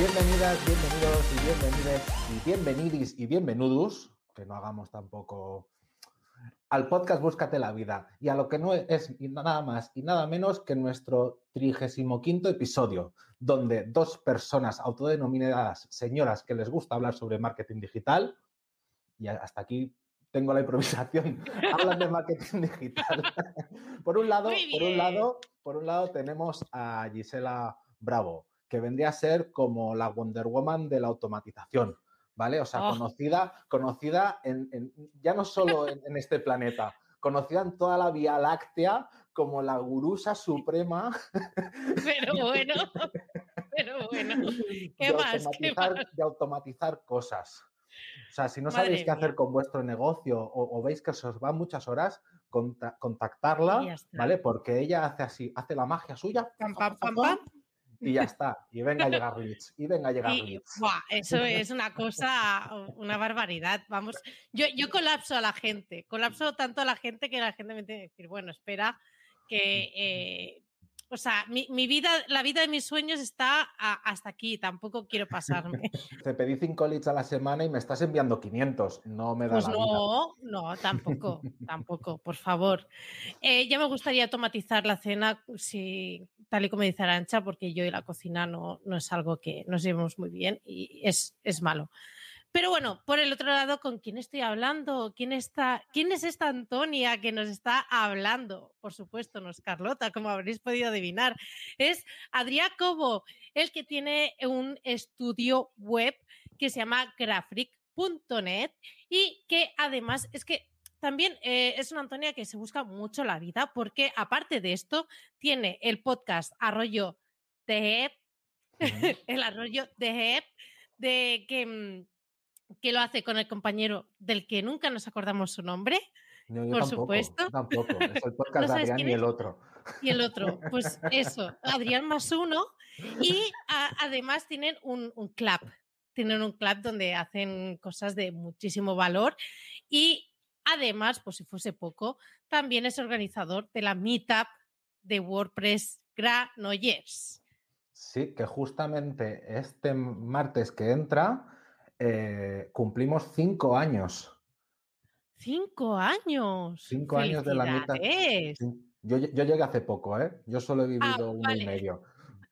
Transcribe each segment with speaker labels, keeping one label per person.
Speaker 1: Bienvenidas, bienvenidos y bienvenidas y bienvenidis y bienvenudus, que no hagamos tampoco al podcast Búscate la vida y a lo que no es nada más y nada menos que nuestro 35 episodio, donde dos personas autodenominadas señoras que les gusta hablar sobre marketing digital, y hasta aquí tengo la improvisación, hablan de marketing digital. por un lado, por un lado, por un lado tenemos a Gisela Bravo, que vendría a ser como la Wonder Woman de la automatización, ¿vale? O sea,
Speaker 2: Oh.
Speaker 1: conocida, conocida en, en- ya no solo en, en este planeta, conocida en toda la Vía Láctea como la gurusa suprema
Speaker 2: Pero bueno, pero bueno. ¿Qué
Speaker 1: de,
Speaker 2: más? ¿Qué
Speaker 1: automatizar,
Speaker 2: más?
Speaker 1: de automatizar cosas. O sea, si no
Speaker 2: Madre
Speaker 1: sabéis qué hacer con vuestro negocio o, o veis que se os van muchas horas, conta- contactarla. ¿vale? Porque ella hace así, hace la magia suya
Speaker 2: Pam, pam, pam, pam.
Speaker 1: Y ya está. Y venga a llegar leads. Y venga a llegar
Speaker 2: Y, buah, eso es una cosa, una barbaridad. Vamos, yo, yo colapso a la gente, colapso tanto a la gente que la gente me tiene que decir, bueno, espera, que, eh, o sea, mi, mi vida, la vida de mis sueños está a- hasta aquí, tampoco quiero pasarme.
Speaker 1: Te pedí 5 leads a la semana y me estás enviando 500. No me da
Speaker 2: Pues
Speaker 1: la vida.
Speaker 2: no, no, tampoco, tampoco, por favor. Eh, ya me gustaría automatizar la cena, si, tal y como dice Arancha, porque yo y la cocina no, no es algo que nos llevemos muy bien y es, es malo. Pero bueno, por el otro lado, ¿con quién estoy hablando? ¿Quién, está, ¿Quién es esta Antonia que nos está hablando? Por supuesto, no es Carlota, como habréis podido adivinar. Es Adrián Cobo, el que tiene un estudio web que se llama grafric.net y que además es que también eh, es una Antonia que se busca mucho la vida porque aparte de esto tiene el podcast Arroyo de el Arroyo de de que, mm, que lo hace con el compañero del que nunca nos acordamos su nombre
Speaker 1: No, yo
Speaker 2: por
Speaker 1: tampoco,
Speaker 2: supuesto.
Speaker 1: yo tampoco. Es el podcast
Speaker 2: ¿No
Speaker 1: de Adrián y el otro.
Speaker 2: y el otro, pues eso, Adrián más uno. Y a- además tienen un, un club, tienen un club donde hacen cosas de muchísimo valor y además, por si fuese poco, también es organizador de la meetup de WordPress Granollers.
Speaker 1: Sí, que justamente este martes que entra eh, cumplimos cinco años.
Speaker 2: Cinco años.
Speaker 1: Cinco años de la mitad. Yo, yo llegué hace poco, ¿eh? Yo solo he vivido
Speaker 2: Ah,
Speaker 1: uno
Speaker 2: vale.
Speaker 1: y medio.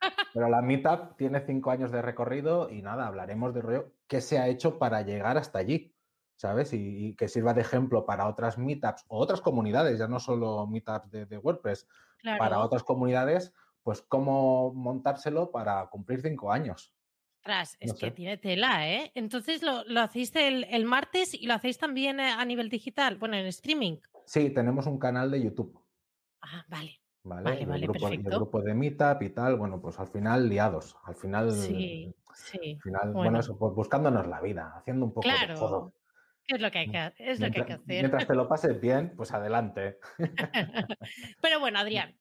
Speaker 1: Pero la Meetup tiene cinco años de recorrido y nada, hablaremos de rollo qué se ha hecho para llegar hasta allí, ¿sabes? Y, y que sirva de ejemplo para otras Meetups o otras comunidades, ya no solo Meetups de, de WordPress,
Speaker 2: Claro.
Speaker 1: para otras comunidades, pues cómo montárselo para cumplir cinco años.
Speaker 2: Ostras, es
Speaker 1: No
Speaker 2: que tiene tela, ¿eh? Entonces lo, lo hacéis el, el martes y lo hacéis también eh, a nivel digital, bueno, en streaming.
Speaker 1: Sí, tenemos un canal de YouTube.
Speaker 2: Ah, vale.
Speaker 1: ¿Vale?
Speaker 2: Vale,
Speaker 1: el
Speaker 2: vale,
Speaker 1: grupo, y el
Speaker 2: perfecto.
Speaker 1: grupo de Meetup y tal, bueno, pues al final liados. Al final,
Speaker 2: Sí, sí.
Speaker 1: al final bueno,
Speaker 2: bueno.
Speaker 1: eso, pues buscándonos la vida, haciendo un poco de
Speaker 2: Claro.
Speaker 1: todo.
Speaker 2: ¿Qué es lo que hay que, es lo que, hay que hacer?
Speaker 1: mientras te lo pases bien, pues adelante.
Speaker 2: Pero bueno, Adrián,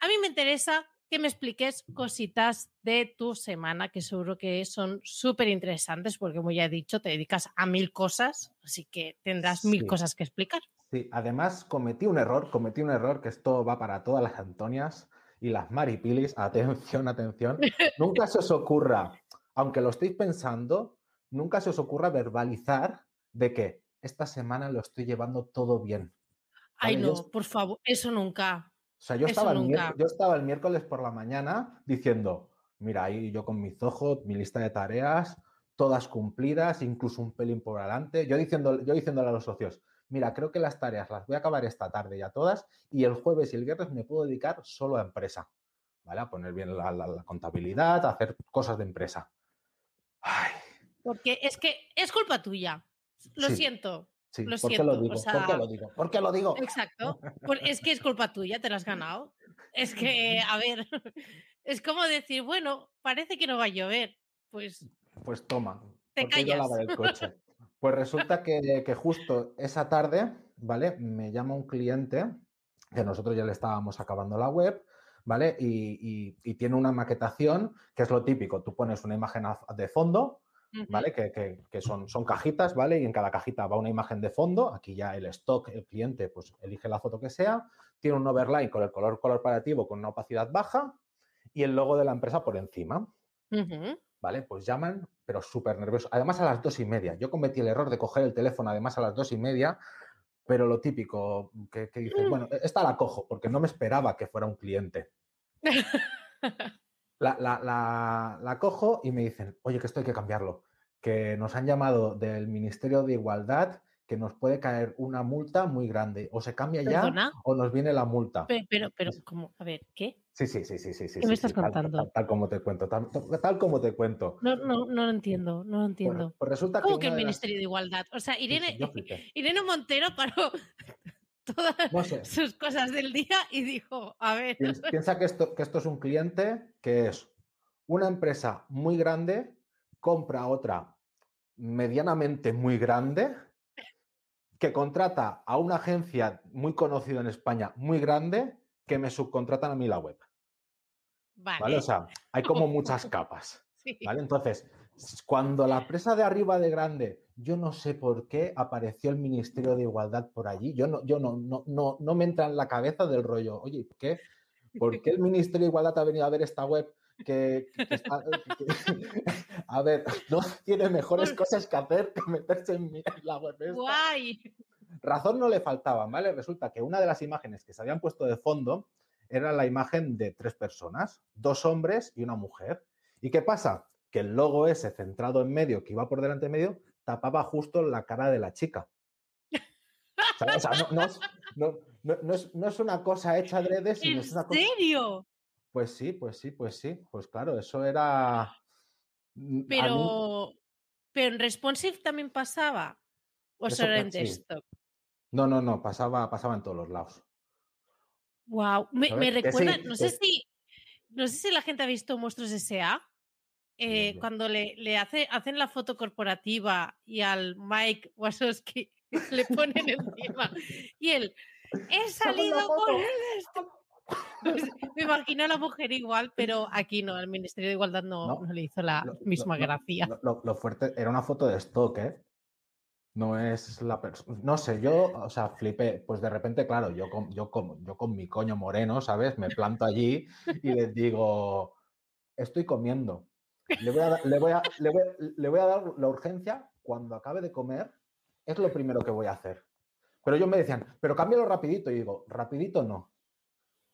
Speaker 2: a mí me interesa que me expliques cositas de tu semana, que seguro que son súper interesantes, porque como ya he dicho, te dedicas a mil cosas, así que tendrás mil cosas que explicar.
Speaker 1: Sí, además cometí un error, cometí un error que esto va para todas las Antonias y las Maripilis. Atención, atención. nunca se os ocurra, aunque lo estéis pensando, nunca se os ocurra verbalizar de que esta semana lo estoy llevando todo bien.
Speaker 2: Ay, no,
Speaker 1: yo-
Speaker 2: por favor, eso nunca.
Speaker 1: O sea, yo estaba, el miércoles, yo estaba el miércoles por la mañana diciendo, mira, ahí yo con mi zojo, mi lista de tareas, todas cumplidas, incluso un pelín por adelante. Yo, diciendo, yo diciéndole a los socios, mira, creo que las tareas las voy a acabar esta tarde ya todas y el jueves y el viernes me puedo dedicar solo a empresa, ¿vale? A poner bien la, la- la contabilidad, a hacer cosas de empresa. Ay,
Speaker 2: Porque es que es culpa tuya. Lo
Speaker 1: Sí.
Speaker 2: siento.
Speaker 1: Sí,
Speaker 2: Lo
Speaker 1: ¿por qué
Speaker 2: siento,
Speaker 1: lo
Speaker 2: o
Speaker 1: digo? ¿Por qué
Speaker 2: sea-
Speaker 1: lo digo? ¿Por qué lo digo?
Speaker 2: Exacto. Es que es culpa tuya, te lo has ganado. Es que, a ver, es como decir, bueno, parece que no va a llover. Pues
Speaker 1: Pues toma,
Speaker 2: Te callas.
Speaker 1: lavar el coche. Pues resulta que, que justo esa tarde, ¿vale? Me llama un cliente que nosotros ya le estábamos acabando la web, ¿vale? Y, y- y tiene una maquetación, que es lo típico. Tú pones una imagen de fondo, ¿vale? Que, que- que son, son cajitas, ¿vale? Y en cada cajita va una imagen de fondo. Aquí ya el stock, el cliente, pues elige la foto que sea. Tiene un overlay con el color corporativo con una opacidad baja y el logo de la empresa por encima. ¿Vale? Pues llaman, pero súper nerviosos. Además, a las dos y media. Yo cometí el error de coger el teléfono, además, a las dos y media, pero lo típico, que, que dices,
Speaker 2: Mm.
Speaker 1: bueno, esta la cojo, porque no me esperaba que fuera un cliente. La, la- la- la cojo y me dicen, oye, que esto hay que cambiarlo, que nos han llamado del Ministerio de Igualdad, que nos puede caer una multa muy grande. O se cambia ya o nos viene la multa.
Speaker 2: Pe- Pero, pero, como, a ver, ¿qué?
Speaker 1: Sí, sí, sí, sí, sí. sí,
Speaker 2: ¿Qué me
Speaker 1: sí,
Speaker 2: estás
Speaker 1: sí, tal-
Speaker 2: contando?
Speaker 1: Tal, tal como te cuento, tal, tal como te cuento.
Speaker 2: No, no, no lo entiendo, no lo entiendo.
Speaker 1: pues resulta
Speaker 2: ¿Cómo
Speaker 1: que
Speaker 2: que el
Speaker 1: una de las-
Speaker 2: Ministerio de Igualdad? O sea,
Speaker 1: sí,
Speaker 2: Irene. Irene Montero paró todas
Speaker 1: No sé.
Speaker 2: sus cosas del día y dijo, a ver,
Speaker 1: Piens- Piensa que esto, que esto es un cliente que es una empresa muy grande, compra otra medianamente muy grande, que contrata a una agencia muy conocida en España, muy grande, que me subcontratan a mí la web.
Speaker 2: vale.
Speaker 1: ¿Vale? O sea, hay como muchas capas.
Speaker 2: sí.
Speaker 1: ¿Vale? Entonces, cuando la presa de arriba de grande, yo no sé por qué apareció el Ministerio de Igualdad por allí, yo no, yo no, no, no, no me entra en la cabeza del rollo, oye, ¿por qué, ¿por qué el Ministerio de Igualdad ha venido a ver esta web? Que, que está- que- a ver, no tiene mejores cosas que hacer que meterse en, mi- en la web. esta.
Speaker 2: Guay.
Speaker 1: Razón no le faltaba, ¿vale? Resulta que una de las imágenes que se habían puesto de fondo era la imagen de tres personas, dos hombres y una mujer. ¿Y qué pasa? Que el logo ese centrado en medio, que iba por delante de medio, tapaba justo la cara de la chica. ¿Sabes? O sea, no, no es, no- es- no es una cosa hecha adrede, sino
Speaker 2: ¿En
Speaker 1: es una cosa...
Speaker 2: serio?
Speaker 1: Pues sí, pues sí, pues sí. Pues claro, eso era... mm, mí-
Speaker 2: Pero, pero en responsive también pasaba. O
Speaker 1: Eso
Speaker 2: solo en
Speaker 1: sí.
Speaker 2: desktop.
Speaker 1: No, no, no, pasaba, pasaba en todos los lados.
Speaker 2: Wow. Me, recuerda, no sé
Speaker 1: que-
Speaker 2: si, no sé si la gente ha visto Monstruos S.A. eh, cuando le, le hace, hacen la foto corporativa y al Mike Wazowski le ponen encima y él he salido
Speaker 1: foto".
Speaker 2: con el esto". Pues, me imagino a la mujer igual, pero aquí no, el Ministerio de Igualdad no,
Speaker 1: No,
Speaker 2: no le hizo la
Speaker 1: lo-
Speaker 2: misma
Speaker 1: lo-
Speaker 2: gracia.
Speaker 1: Lo fuerte era una foto de stock, ¿eh? No es la persona. No sé, yo, o sea, flipé. Pues de repente, claro, yo con, yo, con, yo con mi coño moreno, ¿sabes? Me planto allí y les digo, estoy comiendo. Le voy, a, dar- la urgencia cuando acabe de comer. Es lo primero que voy a hacer. Pero ellos me decían, pero cámbialo rapidito. Y digo, rapidito no.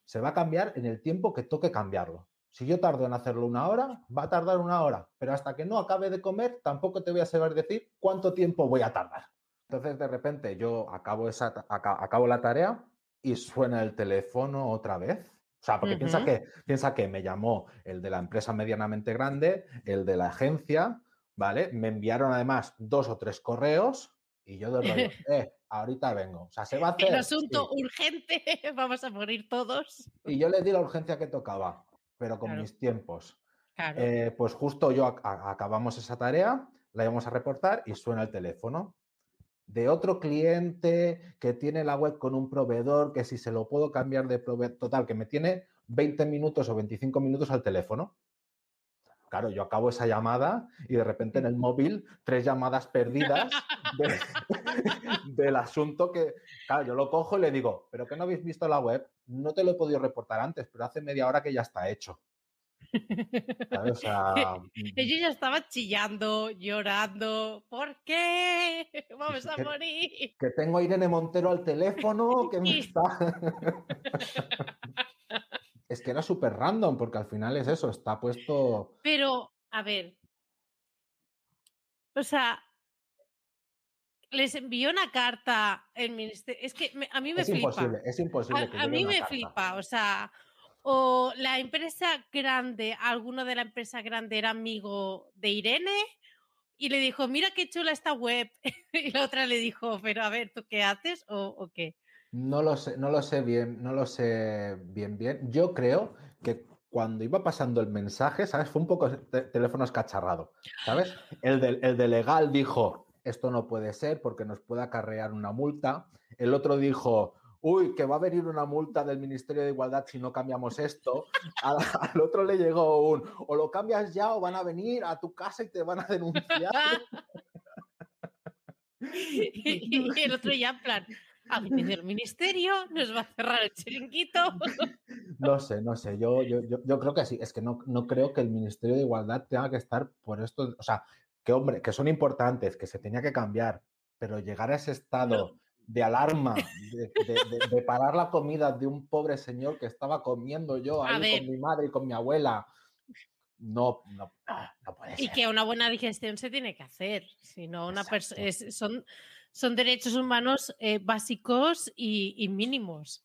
Speaker 1: Se va a cambiar en el tiempo que toque cambiarlo. Si yo tardo en hacerlo una hora, va a tardar una hora, pero hasta que no acabe de comer, tampoco te voy a saber decir cuánto tiempo voy a tardar. Entonces, de repente, yo acabo, esa, acabo la tarea y suena el teléfono otra vez. O sea, porque piensa, que, piensa que me llamó el de la empresa medianamente grande, el de la agencia, ¿vale? Me enviaron además dos o tres correos y yo de rollo, eh, ahorita vengo. O sea, se va a hacer.
Speaker 2: El asunto
Speaker 1: Sí.
Speaker 2: urgente, vamos a morir todos.
Speaker 1: Y yo le di la urgencia que tocaba, pero con
Speaker 2: Claro.
Speaker 1: mis tiempos.
Speaker 2: Claro.
Speaker 1: Eh, pues justo yo a- acabamos esa tarea, la íbamos a reportar y suena el teléfono de otro cliente que tiene la web con un proveedor, que si se lo puedo cambiar de proveedor, total, que me tiene 20 minutos o 25 minutos al teléfono. Claro, yo acabo esa llamada y de repente en el móvil tres llamadas perdidas de- del asunto que, claro, yo lo cojo y le digo, pero que no habéis visto la web, no te lo he podido reportar antes, pero hace media hora que ya está hecho. O sea,
Speaker 2: Ella ya estaba chillando, llorando. ¿Por qué? Vamos a
Speaker 1: que-
Speaker 2: morir.
Speaker 1: que tengo a Irene Montero al teléfono, que me está... es que era súper random, porque al final es eso, está puesto...
Speaker 2: Pero, a ver. O sea, les envió una carta el ministerio. Es que me- a mí me
Speaker 1: Es
Speaker 2: flipa.
Speaker 1: imposible, es imposible. que
Speaker 2: A, a mí me
Speaker 1: carta.
Speaker 2: flipa, o sea, o la empresa grande, alguno de la empresa grande era amigo de Irene y le dijo, mira qué chula esta web. y la otra le dijo, pero a ver, ¿tú qué haces o, qué?
Speaker 1: No lo sé, no lo sé bien, no lo sé bien, bien. Yo creo que cuando iba pasando el mensaje, ¿sabes? Fue un poco te- teléfono escacharrado, ¿sabes? El de, el de legal dijo, esto no puede ser porque nos puede acarrear una multa. El otro dijo, uy, que va a venir una multa del Ministerio de Igualdad si no cambiamos esto. Al, al otro le llegó un, o lo cambias ya o van a venir a tu casa y te van a denunciar.
Speaker 2: y el otro ya en plan, ha venido el ministerio, nos va a cerrar el chiringuito.
Speaker 1: No sé, no sé, yo, yo, yo, yo creo que sí, es que no, no creo que el Ministerio de Igualdad tenga que estar por esto, o sea, que hombre, que son importantes, que se tenía que cambiar, pero llegar a ese estado de alarma, de, de- de- de parar la comida de un pobre señor que estaba comiendo yo ahí con mi madre y con mi abuela, no, no, no puede
Speaker 2: Y
Speaker 1: ser.
Speaker 2: que una buena digestión se tiene que hacer, si no una son, son derechos humanos eh, básicos y, y mínimos.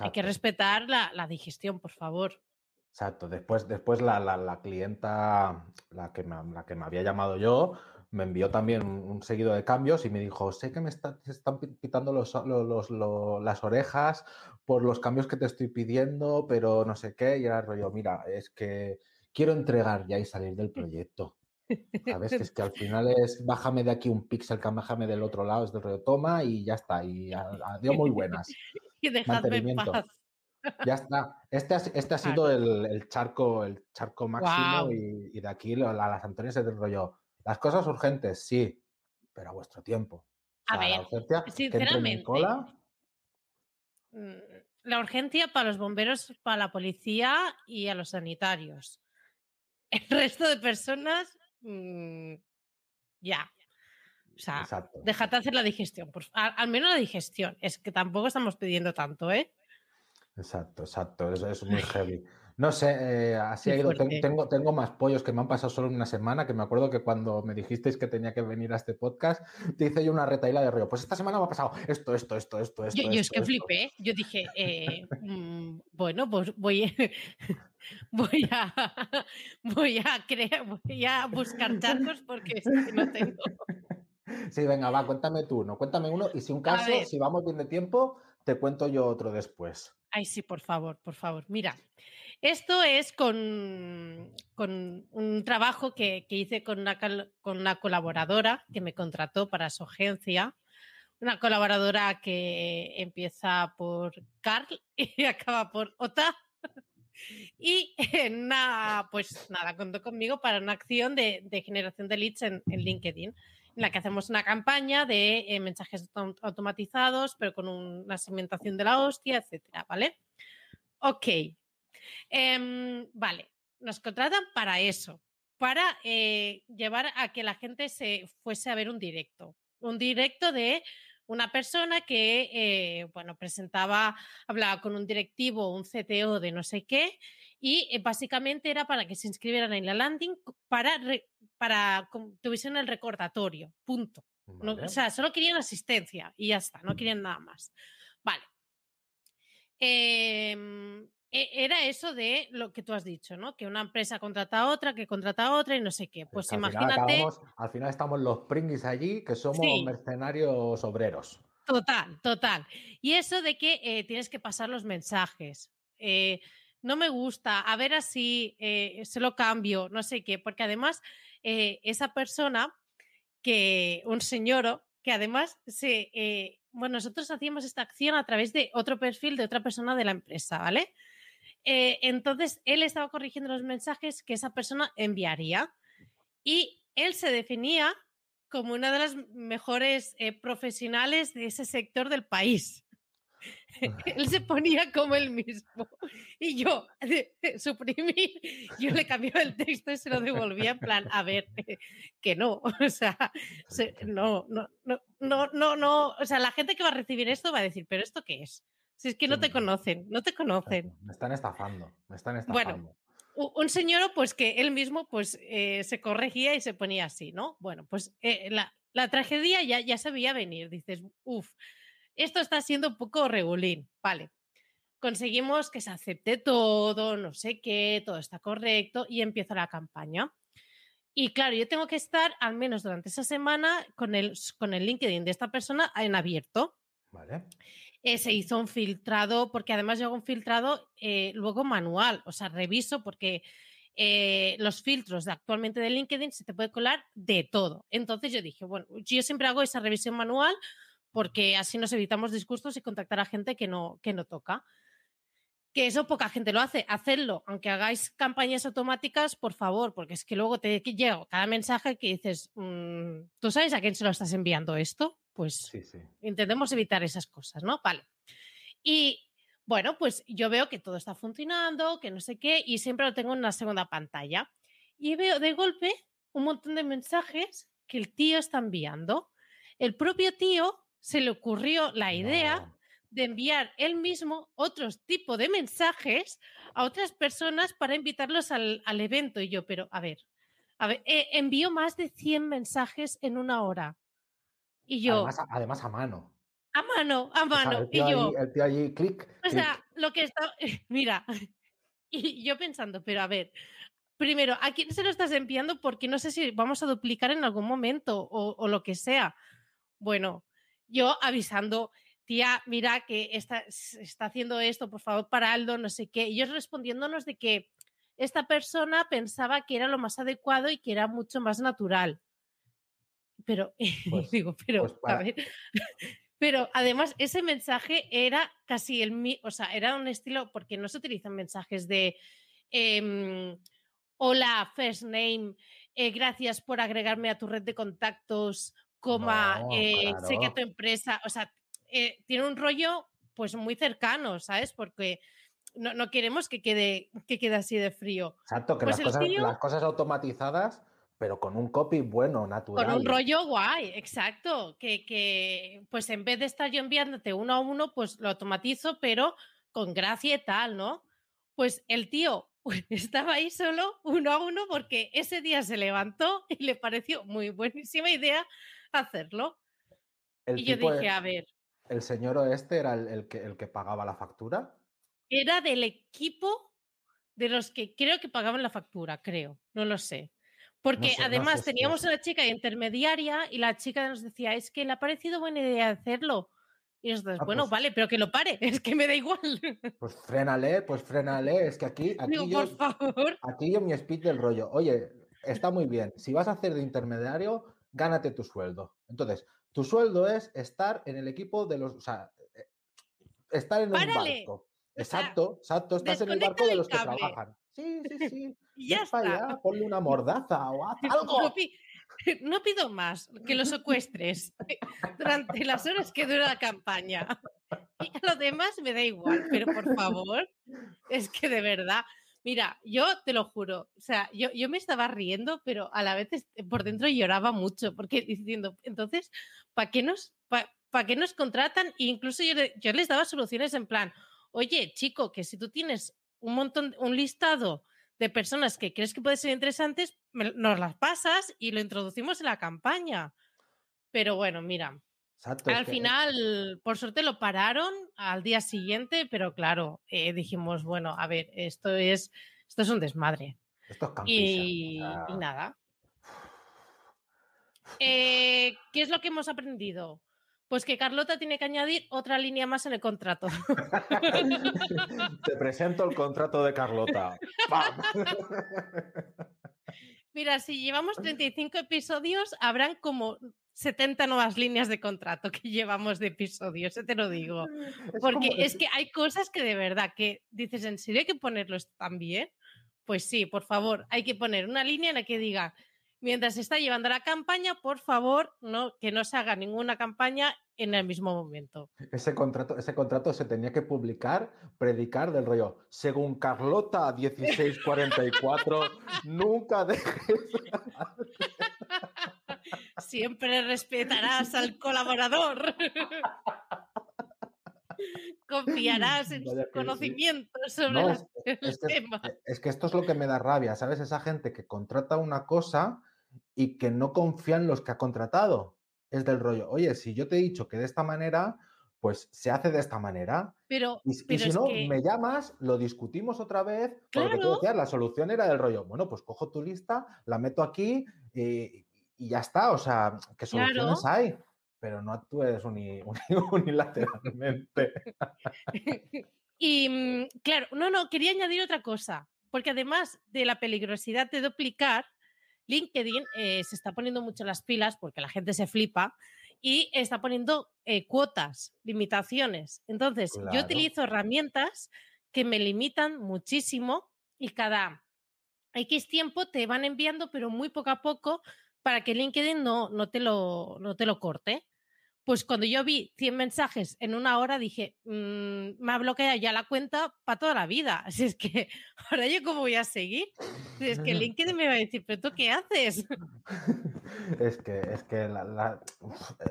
Speaker 2: Hay que respetar la, la digestión, por favor.
Speaker 1: Exacto. Después, después la, la- la clienta, la que, me, la que me había llamado yo, me envió también un, seguido de cambios y me dijo, sé que me está- están pitando los, lo- los- lo- las orejas por los cambios que te estoy pidiendo, pero no sé qué. Y era el rollo, mira, es que quiero entregar ya y salir del proyecto. ¿Sabes? Que es que al final es bájame de aquí un píxel, que bájame del otro lado, es del rollo, toma y ya está. Y a- adiós, muy buenas.
Speaker 2: Y dejadme en
Speaker 1: Mantenimiento.
Speaker 2: paz.
Speaker 1: Ya está. Este este ha sido el, el charco, el charco máximo y, y de aquí la- las Antonias es del rollo. Las cosas urgentes, sí, pero a vuestro tiempo. O
Speaker 2: A
Speaker 1: la
Speaker 2: ver,
Speaker 1: urgencia que
Speaker 2: sinceramente,
Speaker 1: cola,
Speaker 2: Mm, La urgencia para los bomberos, para la policía y a los sanitarios. El resto de personas, mm, ya. O sea,
Speaker 1: exacto.
Speaker 2: déjate hacer la digestión. por al menos la digestión. Es que tampoco estamos pidiendo tanto, ¿eh?
Speaker 1: Exacto, exacto. Es, es muy heavy. No sé, eh, así
Speaker 2: Qué
Speaker 1: ha ido.
Speaker 2: Fuerte.
Speaker 1: Tengo, tengo más pollos que me han pasado solo en una semana, que me acuerdo que cuando me dijisteis que tenía que venir a este podcast, te hice yo una retaíla de rollo. Pues esta semana me ha pasado esto, esto, esto, esto, esto.
Speaker 2: Yo, yo es
Speaker 1: esto,
Speaker 2: que
Speaker 1: esto".
Speaker 2: flipé. Yo dije, eh, mm, bueno, pues voy, voy a voy a crear, voy a buscar charcos porque no tengo.
Speaker 1: Sí, venga, va, cuéntame tú, no, cuéntame uno y si un caso, si vamos bien de tiempo, te cuento yo otro después.
Speaker 2: Ay, sí, por favor, por favor. Mira, esto es con, con un trabajo que, que hice con una, con una colaboradora que me contrató para su agencia. Una colaboradora que empieza por Carl y acaba por Ota. Y una, pues nada, contó conmigo para una acción de, generación de leads en, LinkedIn, en la que hacemos una campaña de eh, mensajes autom- automatizados, pero con un- una segmentación de la hostia, etcétera, ¿vale? Ok. Em, vale, nos contratan para eso, para eh, llevar a que la gente se fuese a ver un directo. Un directo de una persona que, eh, bueno, presentaba, hablaba con un directivo, un CTO de no sé qué, y eh, básicamente era para que se inscribieran en la landing para, re- para que tuviesen el recordatorio, punto. No, o sea, solo querían asistencia y ya está, no querían nada más. Vale. Em, era eso de lo que tú has dicho, ¿no? Que una empresa contrata a otra, que contrata a otra y no sé qué. Pues
Speaker 1: Que al final
Speaker 2: imagínate,
Speaker 1: acabamos- al final estamos los pringuis allí, que somos
Speaker 2: Sí.
Speaker 1: mercenarios obreros.
Speaker 2: total, total. Y eso de que eh, tienes que pasar los mensajes. Eh, no me gusta, a ver así, eh, se lo cambio, no sé qué, porque además esa persona que un señor que además se bueno nosotros hacíamos esta acción a través de otro perfil de otra persona de la empresa vale Eh, entonces él estaba corrigiendo los mensajes que esa persona enviaría y él se definía como una de las mejores eh, profesionales de ese sector del país. Él se ponía como él mismo y yo suprimir yo le cambiaba el texto y se lo devolvía en plan a ver que no o sea se- no, no, no, no, no, no, o sea, la gente que va a recibir esto va a decir, pero ¿esto qué es? Si es que no te
Speaker 1: no.
Speaker 2: conocen, no te conocen.
Speaker 1: Me están estafando, me están
Speaker 2: Bueno,
Speaker 1: estafando.
Speaker 2: U- Un señor, pues que él mismo, pues eh, se corregía y se ponía así, ¿no? Bueno, pues eh, la, la tragedia ya, ya se veía venir. Dices, uff, esto está siendo un poco regulín. Vale. Conseguimos que se acepte todo, no sé qué, todo está correcto y empieza la campaña. Y claro, yo tengo que estar al menos durante esa semana con el, con el LinkedIn de esta persona en abierto.
Speaker 1: Vale.
Speaker 2: Se hizo un filtrado, porque además hago un filtrado eh, luego manual, o sea, reviso porque eh, los filtros actualmente de LinkedIn se te puede colar de todo. Entonces yo dije, bueno, yo siempre hago esa revisión manual porque así nos evitamos disgustos y contactar a gente que no, que no toca. Que eso poca gente lo hace. Hacedlo, aunque hagáis campañas automáticas, por favor, porque es que luego te llega cada mensaje que dices, mm, ¿tú sabes a quién se lo estás enviando esto? Pues
Speaker 1: Sí, sí.
Speaker 2: intentemos evitar esas cosas, ¿no? Vale. Y bueno, pues yo veo que todo está funcionando, que no sé qué, y siempre lo tengo en una segunda pantalla. Y veo de golpe un montón de mensajes que el tío está enviando. El propio tío se le ocurrió la idea
Speaker 1: No.
Speaker 2: de enviar él mismo otros tipos de mensajes a otras personas para invitarlos al, al evento. Y yo, pero a ver, a ver, eh, envió más de 100 mensajes en una hora. Y yo,
Speaker 1: Además, a- además a mano.
Speaker 2: a mano, a
Speaker 1: O sea,
Speaker 2: mano.
Speaker 1: el
Speaker 2: y yo,
Speaker 1: allí, el tío allí, clic.
Speaker 2: o
Speaker 1: clic.
Speaker 2: sea, lo que está. Mira, y yo pensando, pero a ver, primero, ¿a quién se lo estás enviando? Porque no sé si vamos a duplicar en algún momento o, o lo que sea. Bueno, yo avisando, tía, mira que está, está haciendo esto, por favor, paradlo, no sé qué. Y ellos respondiéndonos de que esta persona pensaba que era lo más adecuado y que era mucho más natural. Pero,
Speaker 1: Pues-
Speaker 2: digo, pero,
Speaker 1: pues
Speaker 2: a ver. Pero además, ese mensaje era casi el mismo, o sea, era un estilo, porque no se utilizan mensajes de em, hola, first name, eh, gracias por agregarme a tu red de contactos, coma,
Speaker 1: No,
Speaker 2: eh, sé que tu empresa, o sea, eh, tiene un rollo pues muy cercano, ¿sabes? Porque no, no queremos que quede, que quede así de frío.
Speaker 1: Exacto, que
Speaker 2: pues
Speaker 1: las,
Speaker 2: el
Speaker 1: cosas,
Speaker 2: tío-
Speaker 1: las cosas automatizadas, pero con un copy bueno, natural.
Speaker 2: Con un rollo guay, exacto. Que, que, pues en vez de estar yo enviándote uno a uno, pues lo automatizo, pero con gracia y tal, ¿no? Pues el tío estaba ahí solo uno a uno porque ese día se levantó y le pareció muy buenísima idea hacerlo.
Speaker 1: El
Speaker 2: y yo dije,
Speaker 1: e-
Speaker 2: a ver,
Speaker 1: el señor este era el, el que, el que pagaba la factura.
Speaker 2: era del equipo de los que creo que pagaban la factura, creo, no lo sé. Porque
Speaker 1: sé, no
Speaker 2: además
Speaker 1: sé
Speaker 2: teníamos
Speaker 1: es-
Speaker 2: una chica intermediaria y la chica nos decía, es que le ha parecido buena idea hacerlo. Y nosotros,
Speaker 1: Ah,
Speaker 2: bueno,
Speaker 1: pues-
Speaker 2: vale, pero que lo pare, es que me da igual.
Speaker 1: Pues frénale, pues frénale. Es que aquí, aquí,
Speaker 2: Digo,
Speaker 1: yo,
Speaker 2: por favor.
Speaker 1: aquí yo mi speech del rollo. Oye, está muy bien. Si vas a hacer de intermediario, gánate tu sueldo. Entonces, tu sueldo es estar en el equipo de los. O sea, eh, estar en un
Speaker 2: Párale.
Speaker 1: barco.
Speaker 2: O sea,
Speaker 1: Exacto, exacto. Estás en el barco de los que trabajan. Sí, sí, sí.
Speaker 2: Y ya está.
Speaker 1: allá, ponle una mordaza o haz algo.
Speaker 2: No, pi- no pido más que lo secuestres durante las horas que dura la campaña. Y a lo demás me da igual, pero por favor, es que de verdad, mira, yo te lo juro, o sea, yo, yo me estaba riendo, pero a la vez es- por dentro lloraba mucho, porque diciendo, entonces, ¿para qué nos, qué nos contratan? E incluso yo, yo les daba soluciones en plan, oye, chico, que si tú tienes un montón, un listado de personas que crees que pueden ser interesantes, me- nos las pasas y lo introducimos en la campaña. Pero bueno, mira,
Speaker 1: Exacto,
Speaker 2: al
Speaker 1: que-
Speaker 2: final, por suerte lo pararon al día siguiente, pero claro, eh, dijimos, bueno, a ver, esto es, esto es un desmadre.
Speaker 1: Esto es campisa,
Speaker 2: y nada. Eh, ¿Qué es lo que hemos aprendido? Pues que Carlota tiene que añadir otra línea más en el contrato.
Speaker 1: Te presento el contrato de Carlota. ¡Pam!
Speaker 2: Mira, si llevamos 35 episodios, habrán como 70 nuevas líneas de contrato que llevamos de episodios, eso te lo digo.
Speaker 1: Es
Speaker 2: Porque
Speaker 1: como-
Speaker 2: es que hay cosas que de verdad que dices, ¿en serio hay que ponerlo esto también? Pues sí, por favor, hay que poner una línea en la que diga, mientras se está llevando la campaña, por favor, no, que no se haga ninguna campaña en el mismo momento.
Speaker 1: Ese contrato, ese contrato se tenía que publicar, predicar del rollo. Según Carlota 1644, nunca dejes.
Speaker 2: Siempre respetarás al colaborador. Confiarás en sus conocimientos sobre
Speaker 1: No,
Speaker 2: la-
Speaker 1: es,
Speaker 2: el
Speaker 1: es que,
Speaker 2: tema.
Speaker 1: es que esto es lo que me da rabia, ¿sabes? Esa gente que contrata una cosa y que no confía en los que ha contratado. Es del rollo, oye, si yo te he dicho que de esta manera, pues se hace de esta manera.
Speaker 2: Pero,
Speaker 1: Y, si no,
Speaker 2: que-
Speaker 1: me llamas, lo discutimos otra vez. Porque tú
Speaker 2: Claro.
Speaker 1: decías, la solución era del rollo, bueno, pues cojo tu lista, la meto aquí y, y ya está. O sea, que soluciones
Speaker 2: Claro.
Speaker 1: hay, pero no actúes uni- uni- unilateralmente.
Speaker 2: Y mm, claro, no, no, quería añadir otra cosa, porque además de la peligrosidad de duplicar, LinkedIn eh, se está poniendo mucho las pilas porque la gente se flipa y está poniendo eh, cuotas, limitaciones. Entonces,
Speaker 1: Claro.
Speaker 2: yo utilizo herramientas que me limitan muchísimo y cada X tiempo te van enviando, pero muy poco a poco, para que LinkedIn no, no, te, lo, no te lo corte. Pues cuando yo vi 100 mensajes en una hora, dije, "Mm, me ha bloqueado ya la cuenta para toda la vida. Así es que, ahora yo cómo voy a seguir. Si es que LinkedIn me va a decir, pero tú qué haces?
Speaker 1: Es que, es que la- la-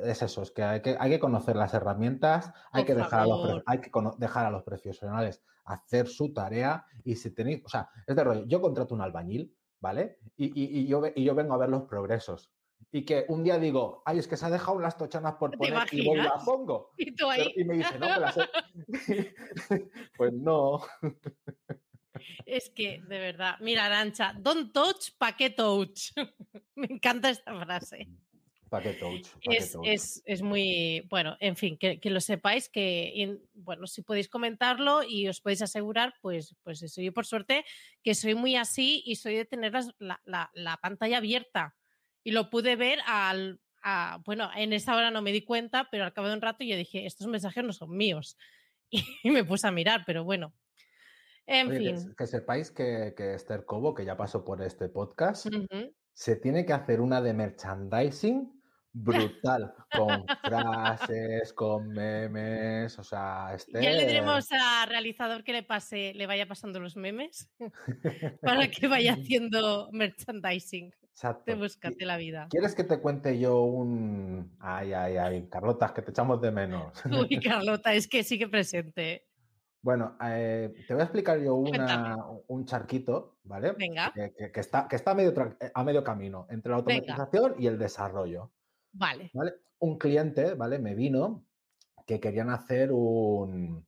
Speaker 1: es eso, es que hay, que hay que conocer las herramientas, hay
Speaker 2: Por
Speaker 1: que, dejar a, los, hay que dejar a los profesionales hacer su tarea y si tenéis, o sea, es de rollo, yo contrato un albañil, ¿vale? Y, y- y yo, y yo vengo a ver los progresos. Y que un día digo, ay, es que se ha dejado las tochanas por
Speaker 2: ¿Te
Speaker 1: poner y voy y las pongo.
Speaker 2: Y tú ahí,
Speaker 1: y me dice, no, que las he-". pues no.
Speaker 2: es que, de verdad, mira, Arancha, don't touch, pa' qué touch. me encanta esta frase.
Speaker 1: ¿Para qué touch? ¿Pa' qué
Speaker 2: es,
Speaker 1: touch?
Speaker 2: es- es muy, bueno, en fin, que, que lo sepáis, que, en- bueno, si podéis comentarlo y os podéis asegurar, pues, pues eso, yo por suerte que soy muy así y soy de tener la- la pantalla abierta y lo pude ver al, a- bueno, en esa hora no me di cuenta, pero al cabo de un rato yo dije, estos mensajes no son míos y me puse a mirar, pero bueno, en
Speaker 1: Oye,
Speaker 2: fin.
Speaker 1: que sepáis que, que Esther Cobo, que ya pasó por este podcast, se tiene que hacer una de merchandising brutal, con frases, con memes, o sea, Esther...
Speaker 2: Ya le diremos al realizador que le pase, le vaya pasando los memes para que vaya haciendo merchandising. Te búscate la vida.
Speaker 1: ¿Quieres que te cuente yo un... Ay, ay, ay, Carlotas, que te echamos de menos.
Speaker 2: Uy, Carlota, es que sigue presente.
Speaker 1: Bueno, eh, te voy a explicar yo una, un charquito, ¿vale?
Speaker 2: Venga,
Speaker 1: Que, que- que está, que está a, medio a medio camino entre la
Speaker 2: Venga.
Speaker 1: automatización y el desarrollo.
Speaker 2: vale.
Speaker 1: ¿vale? Un cliente, ¿vale? Me vino que querían hacer un,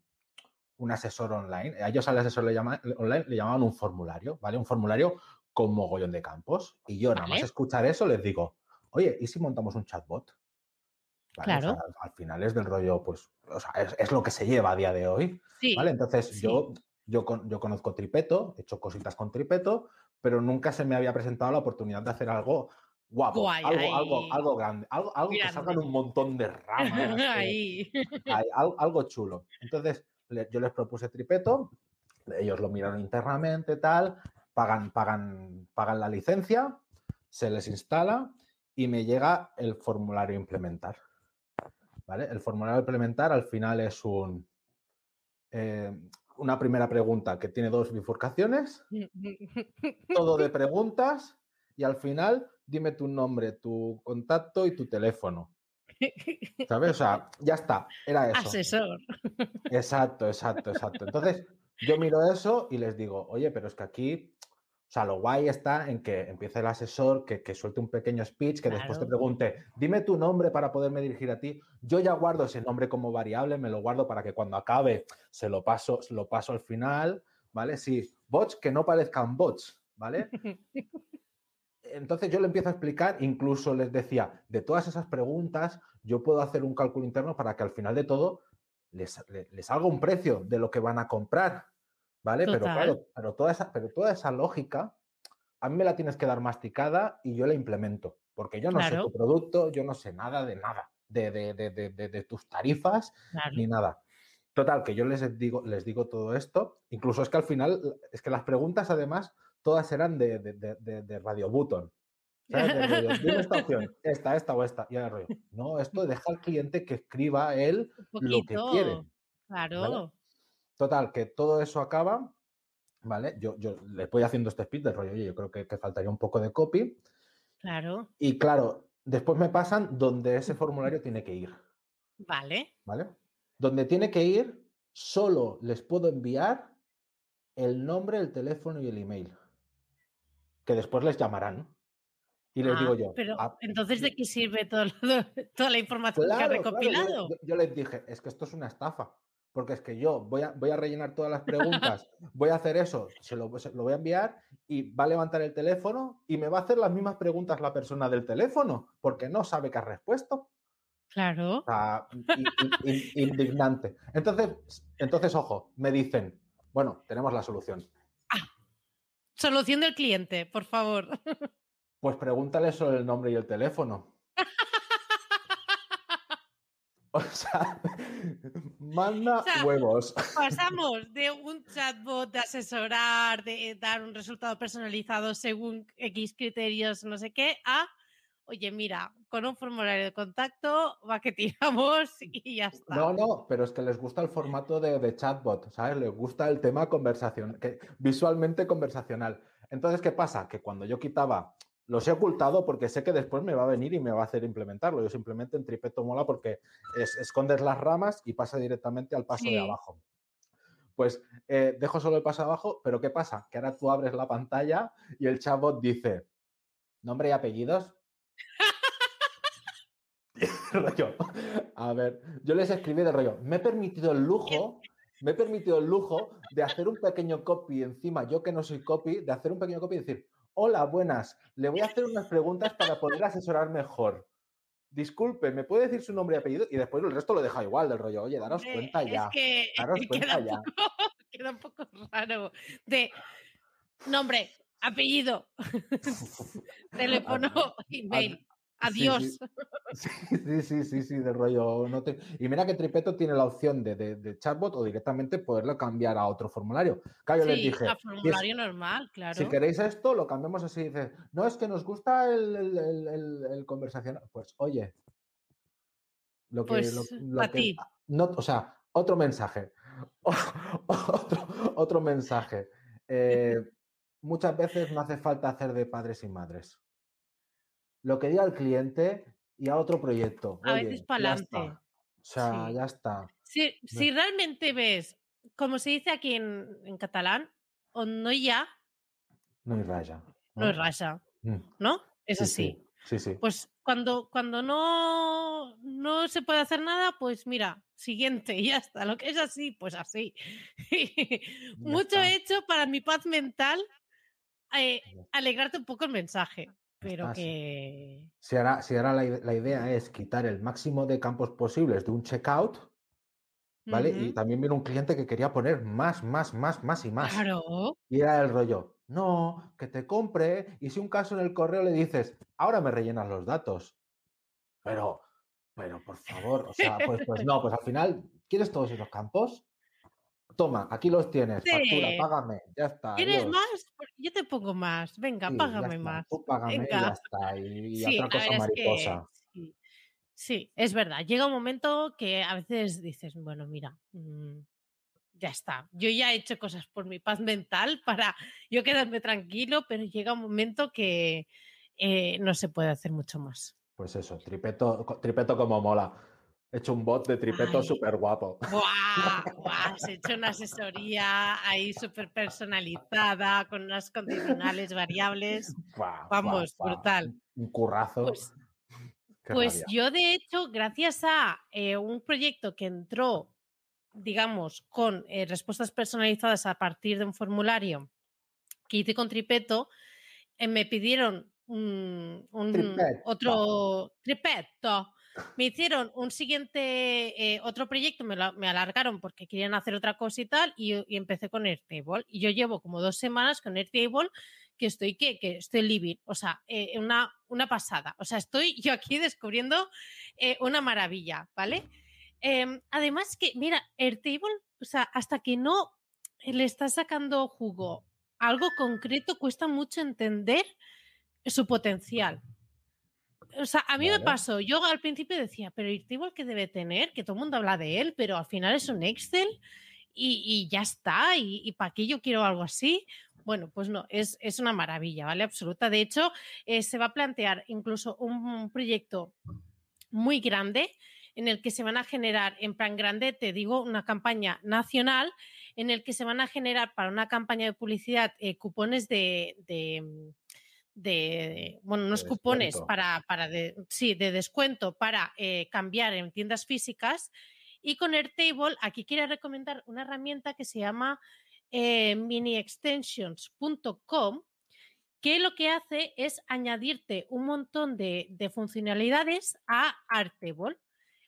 Speaker 1: un asesor online. A ellos al asesor le llama- online le llamaban un formulario, ¿vale? Un formulario con mogollón de campos. Y yo nada más
Speaker 2: Vale.
Speaker 1: escuchar eso les digo, oye, ¿y si montamos un chatbot? ¿Vale? O sea,
Speaker 2: Claro.
Speaker 1: al, al final es del rollo, pues, o sea, es, es lo que se lleva a día de hoy.
Speaker 2: Sí,
Speaker 1: ¿Vale? Entonces,
Speaker 2: sí.
Speaker 1: yo, yo, con- yo conozco Tripeto, he hecho cositas con Tripeto, pero nunca se me había presentado la oportunidad de hacer algo guapo,
Speaker 2: Guay,
Speaker 1: algo, algo,
Speaker 2: ahí.
Speaker 1: algo grande, algo, algo que
Speaker 2: Grande.
Speaker 1: salgan un montón de ramas,
Speaker 2: Ahí.
Speaker 1: hay algo chulo. Entonces, le- yo les propuse Tripeto, ellos lo miraron internamente, tal, pagan, pagan, pagan la licencia, se les instala y me llega el formulario implementar. ¿Vale? El formulario implementar al final es un, eh, una primera pregunta que tiene dos bifurcaciones, todo de preguntas y al final dime tu nombre, tu contacto y tu teléfono. ¿Sabes? O sea, ya está, era eso.
Speaker 2: Asesor.
Speaker 1: Exacto, exacto, exacto. Entonces, yo miro eso y les digo, oye, pero es que aquí, sea, lo guay está en que empiece el asesor, que, que suelte un pequeño speech, que después te pregunte, dime tu nombre para poderme dirigir a ti. Yo ya guardo ese nombre como variable, me lo guardo para que cuando acabe se lo paso, lo paso al final, ¿vale? Sí, bots que no parezcan bots, ¿vale? Entonces yo le empiezo a explicar, incluso les decía, de todas esas preguntas, yo puedo hacer un cálculo interno para que al final de todo les, le- les salga un precio de lo que van a comprar, ¿vale? Pero claro, pero toda, esa, pero toda esa lógica, a mí me la tienes que dar masticada y yo la implemento, porque yo no sé tu producto, yo no sé nada de nada, de, de- de- de- tus tarifas,
Speaker 2: Claro.
Speaker 1: ni nada. Total, que yo les digo, les digo todo esto. Incluso es que al final, es que las preguntas además, todas eran de, de, de- de- de Radio Button. ¿Sabes? Rollo, Dime esta opción, esta, esta o esta. Y ahora rollo, no, esto deja al cliente que escriba él lo que quiere.
Speaker 2: Claro.
Speaker 1: Total, que todo eso acaba, ¿vale? Yo, yo les voy haciendo este speed del rollo, oye, yo creo que, que faltaría un poco de copy.
Speaker 2: Claro.
Speaker 1: Y claro, después me pasan donde ese formulario tiene que ir.
Speaker 2: Vale.
Speaker 1: ¿vale? Donde tiene que ir, solo les puedo enviar el nombre, el teléfono y el email, que después les llamarán. Y les
Speaker 2: Ah,
Speaker 1: digo yo,
Speaker 2: Pero
Speaker 1: "Ah,
Speaker 2: entonces, ¿de qué sirve todo toda la información que ha
Speaker 1: claro,
Speaker 2: recopilado?
Speaker 1: Yo, yo les dije, es que esto es una estafa, porque es que yo voy a, voy a rellenar todas las preguntas, voy a hacer eso, se lo, se lo voy a enviar y va a levantar el teléfono y me va a hacer las mismas preguntas la persona del teléfono, porque no sabe qué ha respuesto.
Speaker 2: Claro.
Speaker 1: O sea, i- i- in- indignante. Entonces, entonces, ojo, me dicen, bueno, tenemos la solución.
Speaker 2: Solución del cliente, por favor.
Speaker 1: Pues pregúntale sobre el nombre y el teléfono. O sea, manda
Speaker 2: O sea,
Speaker 1: huevos.
Speaker 2: Pasamos de un chatbot de asesorar, de dar un resultado personalizado según X criterios, no sé qué, a, oye, mira, con un formulario de contacto va que tiramos y ya está.
Speaker 1: No, no, pero es que les gusta el formato de, de chatbot, ¿sabes? Les gusta el tema conversación, que, visualmente conversacional. Entonces, ¿qué pasa? Que cuando yo quitaba, los he ocultado porque sé que después me va a venir y me va a hacer implementarlo. Yo simplemente en Tripeto mola porque es- escondes las ramas y pasa directamente al paso
Speaker 2: Sí.
Speaker 1: de abajo. Pues eh, dejo solo el paso de abajo, pero ¿qué pasa? Que ahora tú abres la pantalla y el chatbot dice nombre y apellidos. rollo. A ver, yo les escribí de rollo. Me he permitido el lujo, me he permitido el lujo de hacer un pequeño copy encima, yo que no soy copy, de hacer un pequeño copy y decir, hola, buenas, le voy a hacer unas preguntas para poder asesorar mejor. Disculpe, ¿me puede decir su nombre y apellido? Y después el resto lo deja igual del rollo. Oye, daros
Speaker 2: Hombre,
Speaker 1: cuenta ya.
Speaker 2: Es que
Speaker 1: daros
Speaker 2: queda,
Speaker 1: cuenta
Speaker 2: un
Speaker 1: ya.
Speaker 2: poco, queda un poco raro. De nombre, apellido, teléfono, email. Adiós.
Speaker 1: sí. Sí, sí, sí, sí, del rollo. No te... Y mira que Tripeto tiene la opción de, de- de chatbot o directamente poderlo cambiar a otro formulario. Claro, yo les
Speaker 2: Sí,
Speaker 1: dije,
Speaker 2: a
Speaker 1: "Si es-
Speaker 2: formulario normal, claro.
Speaker 1: si queréis esto, lo cambiamos así. Dice, no, es que nos gusta el, el, el- conversacional. Pues oye, lo que.
Speaker 2: Pues,
Speaker 1: lo- lo
Speaker 2: pa'
Speaker 1: que-
Speaker 2: ti.
Speaker 1: no, o sea, otro mensaje. otro, otro mensaje. Eh, muchas veces no hace falta hacer de padres y madres. Lo que diga el cliente y a otro proyecto.
Speaker 2: A
Speaker 1: Oye,
Speaker 2: veces pa'lante.
Speaker 1: está. O sea,
Speaker 2: Sí.
Speaker 1: ya está.
Speaker 2: Si, si realmente ves, como se dice aquí en, en catalán, o no ya,
Speaker 1: No hay raya.
Speaker 2: no es rasa,
Speaker 1: Mm,
Speaker 2: ¿no? Es
Speaker 1: sí,
Speaker 2: así.
Speaker 1: Sí, sí. sí.
Speaker 2: Pues cuando, cuando no, no se puede hacer nada, pues mira, siguiente, y ya está. Lo que es así, pues así. Mucho
Speaker 1: está.
Speaker 2: hecho para mi paz mental, eh, alegrarte un poco el mensaje, pero que...
Speaker 1: Si ahora, si ahora la, la idea es quitar el máximo de campos posibles de un checkout, ¿vale? Y también viene un cliente que quería poner más, más, más, más y más.
Speaker 2: Claro.
Speaker 1: Y era el rollo, no, que te compre. Y si un caso en el correo le dices, ahora me rellenas los datos. Pero, pero por favor, o sea, pues, pues no, pues al final, ¿quieres todos esos campos? Toma, aquí los tienes, factura, págame, ya está.
Speaker 2: ¿Quieres
Speaker 1: adiós.
Speaker 2: más? Yo te pongo más. Venga,
Speaker 1: Sí,
Speaker 2: págame más.
Speaker 1: Tú págame y
Speaker 2: Venga.
Speaker 1: ya está. Y, y
Speaker 2: Sí,
Speaker 1: otra cosa
Speaker 2: ver, es que
Speaker 1: mariposa.
Speaker 2: sí. Es verdad. Llega un momento que a veces dices, bueno, mira, mm, ya está. Yo ya he hecho cosas por mi paz mental para yo quedarme tranquilo, pero llega un momento que eh, no se puede hacer mucho más.
Speaker 1: Pues eso, tripeto, tripeto como mola. He hecho un bot de tripeto súper guapo.
Speaker 2: ¡Buah! ¡Buah! Has hecho una asesoría ahí súper personalizada, con unas condicionales variables. Vamos, brutal.
Speaker 1: Un currazo.
Speaker 2: Pues, Pues yo, de hecho, gracias a eh, un proyecto que entró, digamos, con eh, respuestas personalizadas a partir de un formulario que hice con Tripeto, eh, me pidieron un, un
Speaker 1: Tripeto.
Speaker 2: otro Tripeto. Me hicieron un siguiente, eh, otro proyecto, me, lo- me alargaron porque querían hacer otra cosa y tal, y, y empecé con Airtable. Y yo llevo como dos semanas con Airtable que estoy, que, que estoy living, o sea, eh, una, una pasada. O sea, estoy yo aquí descubriendo eh, una maravilla, ¿vale? Em, además que, mira, Airtable, o sea, hasta que no le estás sacando jugo algo concreto, cuesta mucho entender su potencial. O sea, a mí me pasó, yo al principio decía, pero Airtable que debe tener, que todo el mundo habla de él, pero al final es un Excel y, y ya está, y, y para qué yo quiero algo así. Bueno, pues no, es, es una maravilla, ¿vale? Absoluta. De hecho, eh, se va a plantear incluso un proyecto muy grande en el que se van a generar, en plan grande, te digo, una campaña nacional en el que se van a generar para una campaña de publicidad eh, cupones de, de, de, bueno, unos
Speaker 1: De
Speaker 2: cupones para, para de, sí, de descuento para eh, cambiar en tiendas físicas. Y con Airtable, aquí quiero recomendar una herramienta que se llama eh, miniextensions.com, que lo que hace es añadirte un montón de, de funcionalidades a Airtable.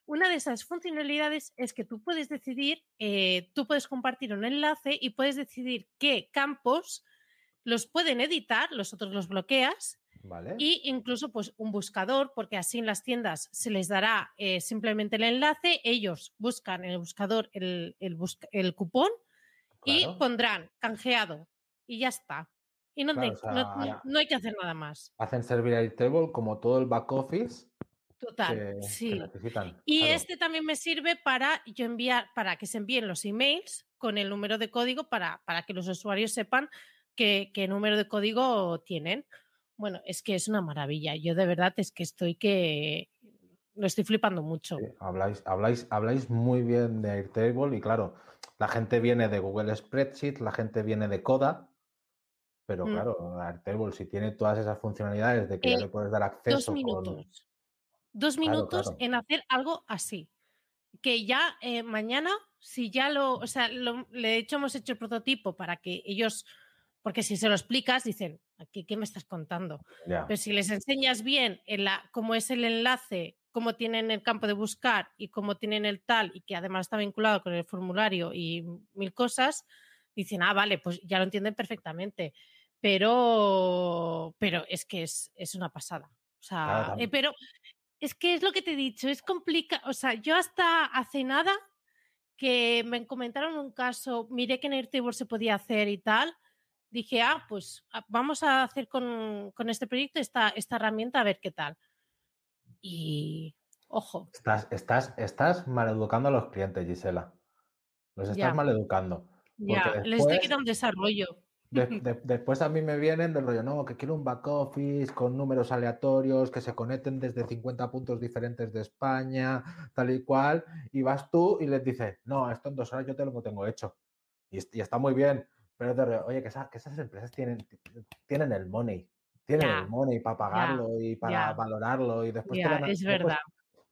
Speaker 2: Una de esas funcionalidades es que tú puedes decidir, eh, tú puedes compartir un enlace y puedes decidir qué campos los pueden editar, los otros los bloqueas,
Speaker 1: ¿Vale?
Speaker 2: y incluso pues un buscador, porque así en las tiendas se les dará eh, simplemente el enlace, ellos buscan en el buscador el, el, busca- el cupón y pondrán canjeado y ya está. Y no,
Speaker 1: Claro,
Speaker 2: te-
Speaker 1: o sea,
Speaker 2: no- no- hay que hacer nada más.
Speaker 1: Hacen servir Airtable como todo el back office
Speaker 2: Total,
Speaker 1: que,
Speaker 2: sí. Y
Speaker 1: claro.
Speaker 2: este también me sirve para yo enviar, para que se envíen los emails con el número de código para, para que los usuarios sepan qué, qué número de código tienen. Bueno, es que es una maravilla. Yo de verdad es que estoy que lo estoy flipando mucho.
Speaker 1: Sí, habláis, habláis, habláis muy bien de Airtable y claro, la gente viene de Google Spreadsheet, la gente viene de Coda, pero
Speaker 2: Mm.
Speaker 1: claro, Airtable si tiene todas esas funcionalidades de que ya
Speaker 2: Eh,
Speaker 1: le puedes dar acceso
Speaker 2: Dos
Speaker 1: con-
Speaker 2: minutos. Dos
Speaker 1: Claro,
Speaker 2: minutos
Speaker 1: claro.
Speaker 2: en hacer algo así. Que ya eh, mañana, si ya lo, o sea, lo- de hecho hemos hecho el prototipo para que ellos, porque si se lo explicas, dicen, ¿aquí qué me estás contando? Pero si les enseñas bien en la, cómo es el enlace, cómo tienen el campo de buscar y cómo tienen el tal, y que además está vinculado con el formulario y mil cosas, dicen, ah, vale, pues ya lo entienden perfectamente. Pero, pero es que es, es una pasada. O sea, eh, pero es que es lo que te he dicho, es complicado. O sea, yo hasta hace nada que me comentaron un caso, miré que en Airtable se podía hacer y tal, dije, ah, pues ah, vamos a hacer con, con este proyecto esta, esta herramienta a ver qué tal. Y, ojo,
Speaker 1: estás, estás, estás maleducando a los clientes, Gisela. Los estás
Speaker 2: Ya.
Speaker 1: maleducando.
Speaker 2: ya, les estoy quitando desarrollo.
Speaker 1: De- de- después a mí me vienen del rollo, no, que quiero un back office con números aleatorios que se conecten desde 50 puntos diferentes de España, tal y cual, y vas tú y les dices, no, esto en dos horas yo te lo tengo hecho. Y está muy bien, pero rollo, oye, que, esa- que esas empresas tienen, tienen el money, tienen el money para pagarlo y para valorarlo y después te van a,
Speaker 2: es
Speaker 1: después-
Speaker 2: verdad.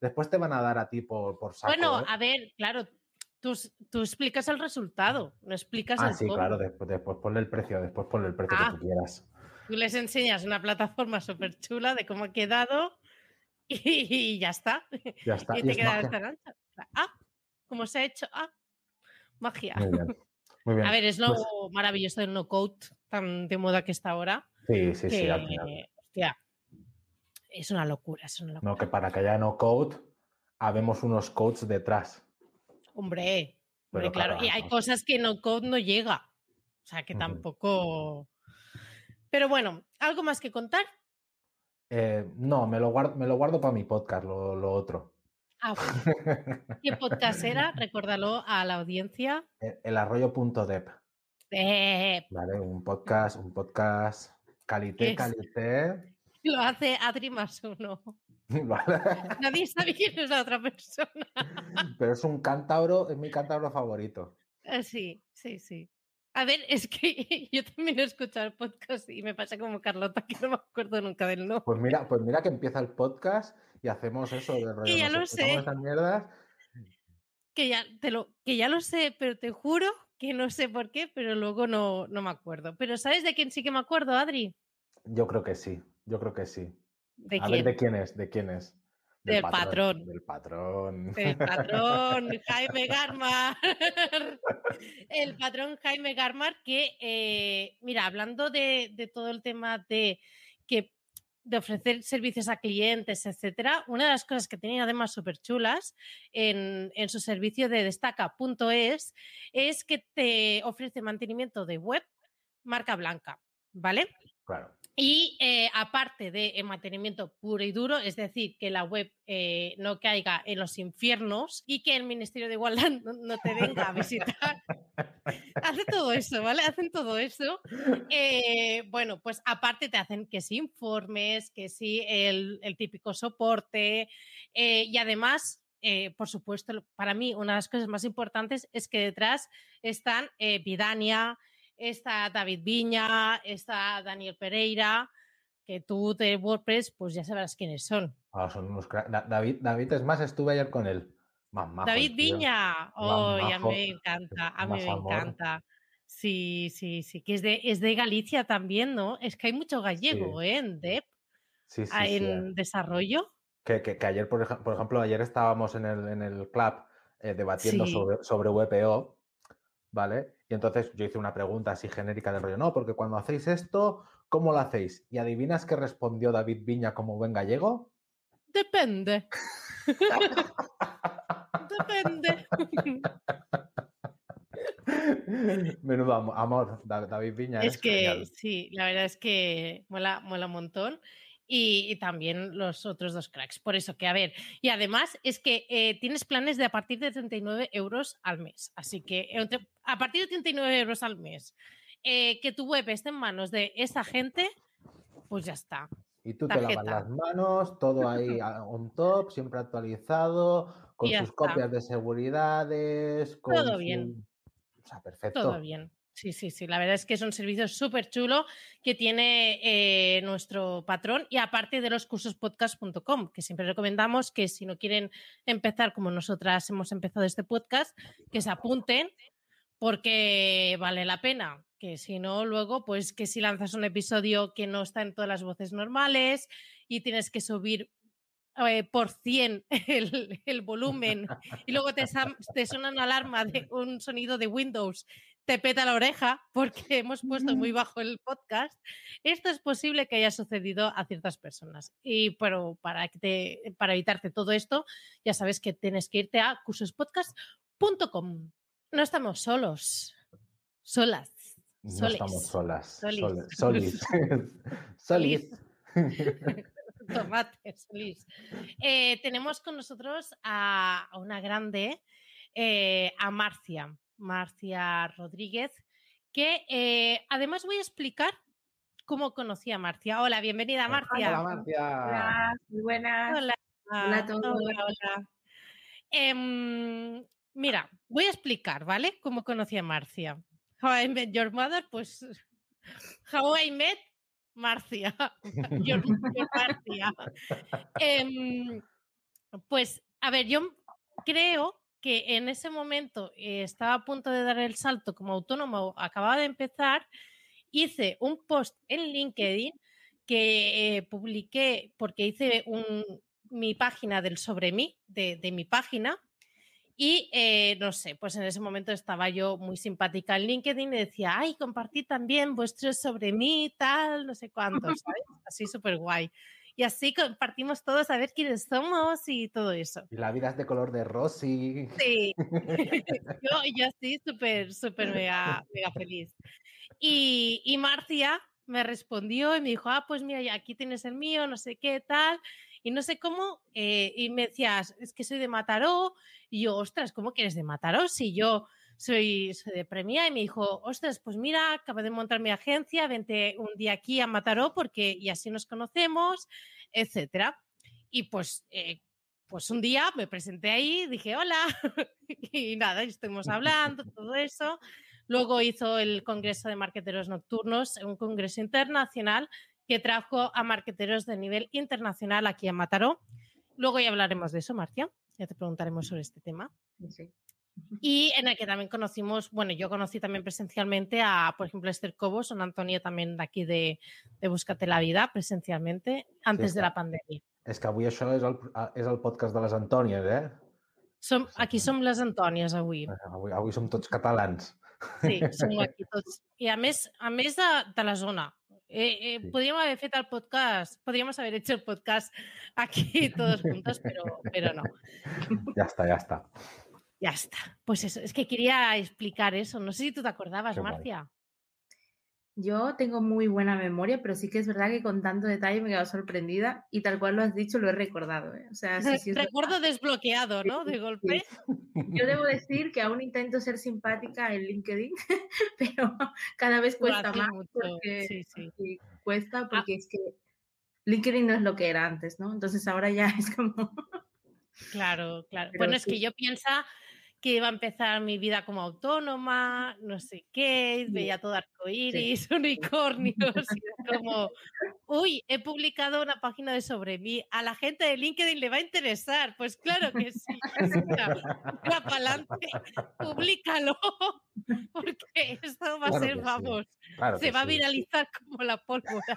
Speaker 1: después te van a dar a ti por, por saco.
Speaker 2: Bueno,
Speaker 1: ¿eh?
Speaker 2: a ver, claro, tú, tú explicas el resultado, no explicas
Speaker 1: Ah,
Speaker 2: el
Speaker 1: sí,
Speaker 2: cómo.
Speaker 1: claro, después, después ponle el precio, después ponle el precio
Speaker 2: Ah.
Speaker 1: que tú quieras.
Speaker 2: Tú les enseñas una plataforma súper chula de cómo ha quedado y, ya está.
Speaker 1: Ya está.
Speaker 2: y
Speaker 1: y
Speaker 2: te
Speaker 1: es
Speaker 2: queda esta. Ah, ¿cómo se ha hecho? Ah, magia.
Speaker 1: Muy bien. Muy bien.
Speaker 2: A ver, es lo
Speaker 1: Pues-
Speaker 2: maravilloso del no code tan de moda que está ahora.
Speaker 1: Sí, sí,
Speaker 2: que,
Speaker 1: sí, al final.
Speaker 2: hostia, es una locura, es una locura.
Speaker 1: No, que para que haya no code, habemos unos codes detrás.
Speaker 2: Hombre, hombre, claro.
Speaker 1: claro,
Speaker 2: Y hay
Speaker 1: no.
Speaker 2: cosas que no code no llega. O sea, que tampoco. Pero bueno, ¿algo más que contar?
Speaker 1: Eh, no, me lo guardo, me lo guardo para mi podcast, lo, lo otro.
Speaker 2: Ah, bueno. ¿Qué podcast era? Recuérdalo a la audiencia.
Speaker 1: El, el arroyo.dep,
Speaker 2: Eh,
Speaker 1: ¿vale? Un podcast, un podcast calité, calité.
Speaker 2: lo hace Adri más uno.
Speaker 1: ¿vale?
Speaker 2: Nadie sabe quién es la otra persona.
Speaker 1: Pero es un cántabro, es mi cántabro favorito.
Speaker 2: Eh, Sí, sí, sí. A ver, es que yo también he escuchado el podcast y me pasa como Carlota, que no me acuerdo nunca del nombre.
Speaker 1: Pues mira, pues mira que empieza el podcast y hacemos eso de rollo.
Speaker 2: ya
Speaker 1: nos
Speaker 2: lo sé.
Speaker 1: mierdas.
Speaker 2: Que ya, te lo, que ya lo sé, pero te juro que no sé por qué, pero luego no, no me acuerdo. Pero ¿sabes de quién sí que me acuerdo, Adri?
Speaker 1: Yo creo que sí, yo creo que sí.
Speaker 2: ¿De
Speaker 1: A
Speaker 2: quién?
Speaker 1: ver, ¿de quién es? ¿De quién es?
Speaker 2: Del patrón.
Speaker 1: Del patrón.
Speaker 2: El patrón Jaime Garmar. El patrón Jaime Garmar que, eh, mira, hablando de, de todo el tema de que de ofrecer servicios a clientes, etcétera, una de las cosas que tenía además súper chulas en, en su servicio de destaca.es es que te ofrece mantenimiento de web marca blanca, ¿vale?
Speaker 1: Claro.
Speaker 2: Y eh, aparte de mantenimiento puro y duro, es decir, que la web eh, no caiga en los infiernos y que el Ministerio de Igualdad no, te venga a visitar. Hace todo eso, ¿vale? Hacen todo eso. Eh, bueno, pues aparte te hacen que sí informes, que sí el, el típico soporte y además... por supuesto, para mí una de las cosas más importantes es que detrás están Vidania, está David Viña, está Daniel Pereira, que tú de WordPress, pues ya sabrás quiénes son.
Speaker 1: Ah, son unos David, David, es más, estuve ayer con él.
Speaker 2: David Viña, oh, a mí me encanta, a mí me encanta. Sí, sí, sí, que es de, es de Galicia también, ¿no? Es que hay mucho gallego ¿eh? en DEP, sí, sí, en desarrollo.
Speaker 1: Que, que, ayer, por, ejemplo, ayer estábamos en el, en el club eh, debatiendo sobre, sobre VPO, ¿vale? Y entonces yo hice una pregunta así genérica de rollo, no, porque cuando hacéis esto, ¿cómo lo hacéis? ¿Y adivinas qué respondió David Viña como buen gallego?
Speaker 2: Depende. Depende.
Speaker 1: Menudo amor, David Viña.
Speaker 2: Es, que sí, la verdad es que mola, mola un montón. Y, también los otros dos cracks. Por eso que, a ver, y además es que eh, tienes planes de a partir de 39 euros al mes. Así que a partir de 39 euros al mes, eh, que tu web esté en manos de esa gente, pues ya está.
Speaker 1: Y tú te lavas las manos, todo ahí on top, siempre actualizado, con sus copias de seguridades. Con
Speaker 2: todo bien.
Speaker 1: O sea, perfecto.
Speaker 2: Todo bien. Sí, sí, sí. La verdad es que es un servicio súper chulo que tiene eh, nuestro patrón y aparte de los cursospodcast.com, que siempre recomendamos que si no quieren empezar como nosotras hemos empezado este podcast, que se apunten porque vale la pena. Que si no, luego, pues que si lanzas un episodio que no está en todas las voces normales y tienes que subir eh, por 100 el, volumen y luego te, te suena una alarma de un sonido de Windows, te peta la oreja porque hemos puesto muy bajo el podcast, esto es posible que haya sucedido a ciertas personas. Y pero para, que para evitarte todo esto, ya sabes que tienes que irte a cursospodcast.com. No estamos solos, solas.
Speaker 1: No estamos solas. Solis. Solis. Solis.
Speaker 2: Tomates, Liz. Eh, tenemos con nosotros a, una grande, eh, a Marcia, Marcia Rodríguez, que eh, además voy a explicar cómo conocí a Marcia. Hola, bienvenida Marcia.
Speaker 1: Hola Marcia.
Speaker 3: Hola, muy buenas.
Speaker 2: Hola.
Speaker 3: Hola a todos.
Speaker 2: Hola, em, mira, voy a explicar, ¿vale? Cómo conocí a Marcia. How I Met Your Mother, pues How I Met Marcia. Marcia. Em, pues, a ver, yo creo que en ese momento eh, estaba a punto de dar el salto como autónomo, acababa de empezar, hice un post en LinkedIn que eh, publiqué porque hice un, mi página del sobre mí, de, de mi página, y eh, no sé, pues en ese momento estaba yo muy simpática en LinkedIn y decía, ay, compartí también vuestros sobre mí, tal, no sé cuántos, ¿sabes? Así súper guay. Y así compartimos todos a ver quiénes somos y todo eso.
Speaker 1: Y la vida es de color de rosy.
Speaker 2: Sí, yo, yo así súper, súper mega, mega feliz. Y, y Marcia me respondió y me dijo, ah, pues mira, aquí tienes el mío, no sé qué, tal. Y no sé cómo, eh, y me decías, es que soy de Mataró y yo, ostras, ¿cómo que eres de Mataró? Si yo soy, de Premia y me dijo, ostras, pues mira, acabo de montar mi agencia, vente un día aquí a Mataró porque y así nos conocemos, etcétera. Y pues, eh, pues un día me presenté ahí, dije hola y nada, estuvimos hablando, todo eso. Luego hizo el Congreso de Marqueteros Nocturnos, un congreso internacional que trajo a marqueteros de nivel internacional aquí a Mataró. Luego ya hablaremos de eso, Marcia. Ya te preguntaremos sobre este tema. Y en el que también conocimos, bueno, yo conocí también presencialmente a, por ejemplo, Esther Cobos, son Antonio también de aquí de, de Búscate la Vida, presencialmente, antes de la pandemia.
Speaker 1: Es que avui això és el, és el podcast de les Antònies, eh?
Speaker 2: Som, aquí som les Antònies, avui.
Speaker 1: Avui, avui som tots catalans.
Speaker 2: Sí, som aquí tots. I a més, a més de, de la zona, Eh, eh, Podríamos haber hecho el podcast, podríamos haber hecho el podcast aquí todos juntos, pero, pero no.
Speaker 1: Ya está, ya está.
Speaker 2: Ya está. Pues eso, es que quería explicar eso. No sé si tú te acordabas, Marcia.
Speaker 3: Yo tengo muy buena memoria, pero sí que es verdad que con tanto detalle me he quedado sorprendida y tal cual lo has dicho, lo he recordado. ¿eh? O sea,
Speaker 2: Recuerdo desbloqueado, ¿no? De golpe.
Speaker 3: Yo debo decir que aún intento ser simpática en LinkedIn, pero cada vez cuesta más. Porque, sí, sí. cuesta ah. porque es que LinkedIn no es lo que era antes, ¿no? Entonces ahora ya es como...
Speaker 2: Claro, claro. bueno, es que yo pienso que iba a empezar mi vida como autónoma, no sé qué, veía todo arcoíris, unicornios, y como, uy, he publicado una página de sobre mí, a la gente de LinkedIn le va a interesar. Pues claro que sí. Va para adelante, públicalo, porque esto va a ser, vamos, se va a viralizar como la pólvora.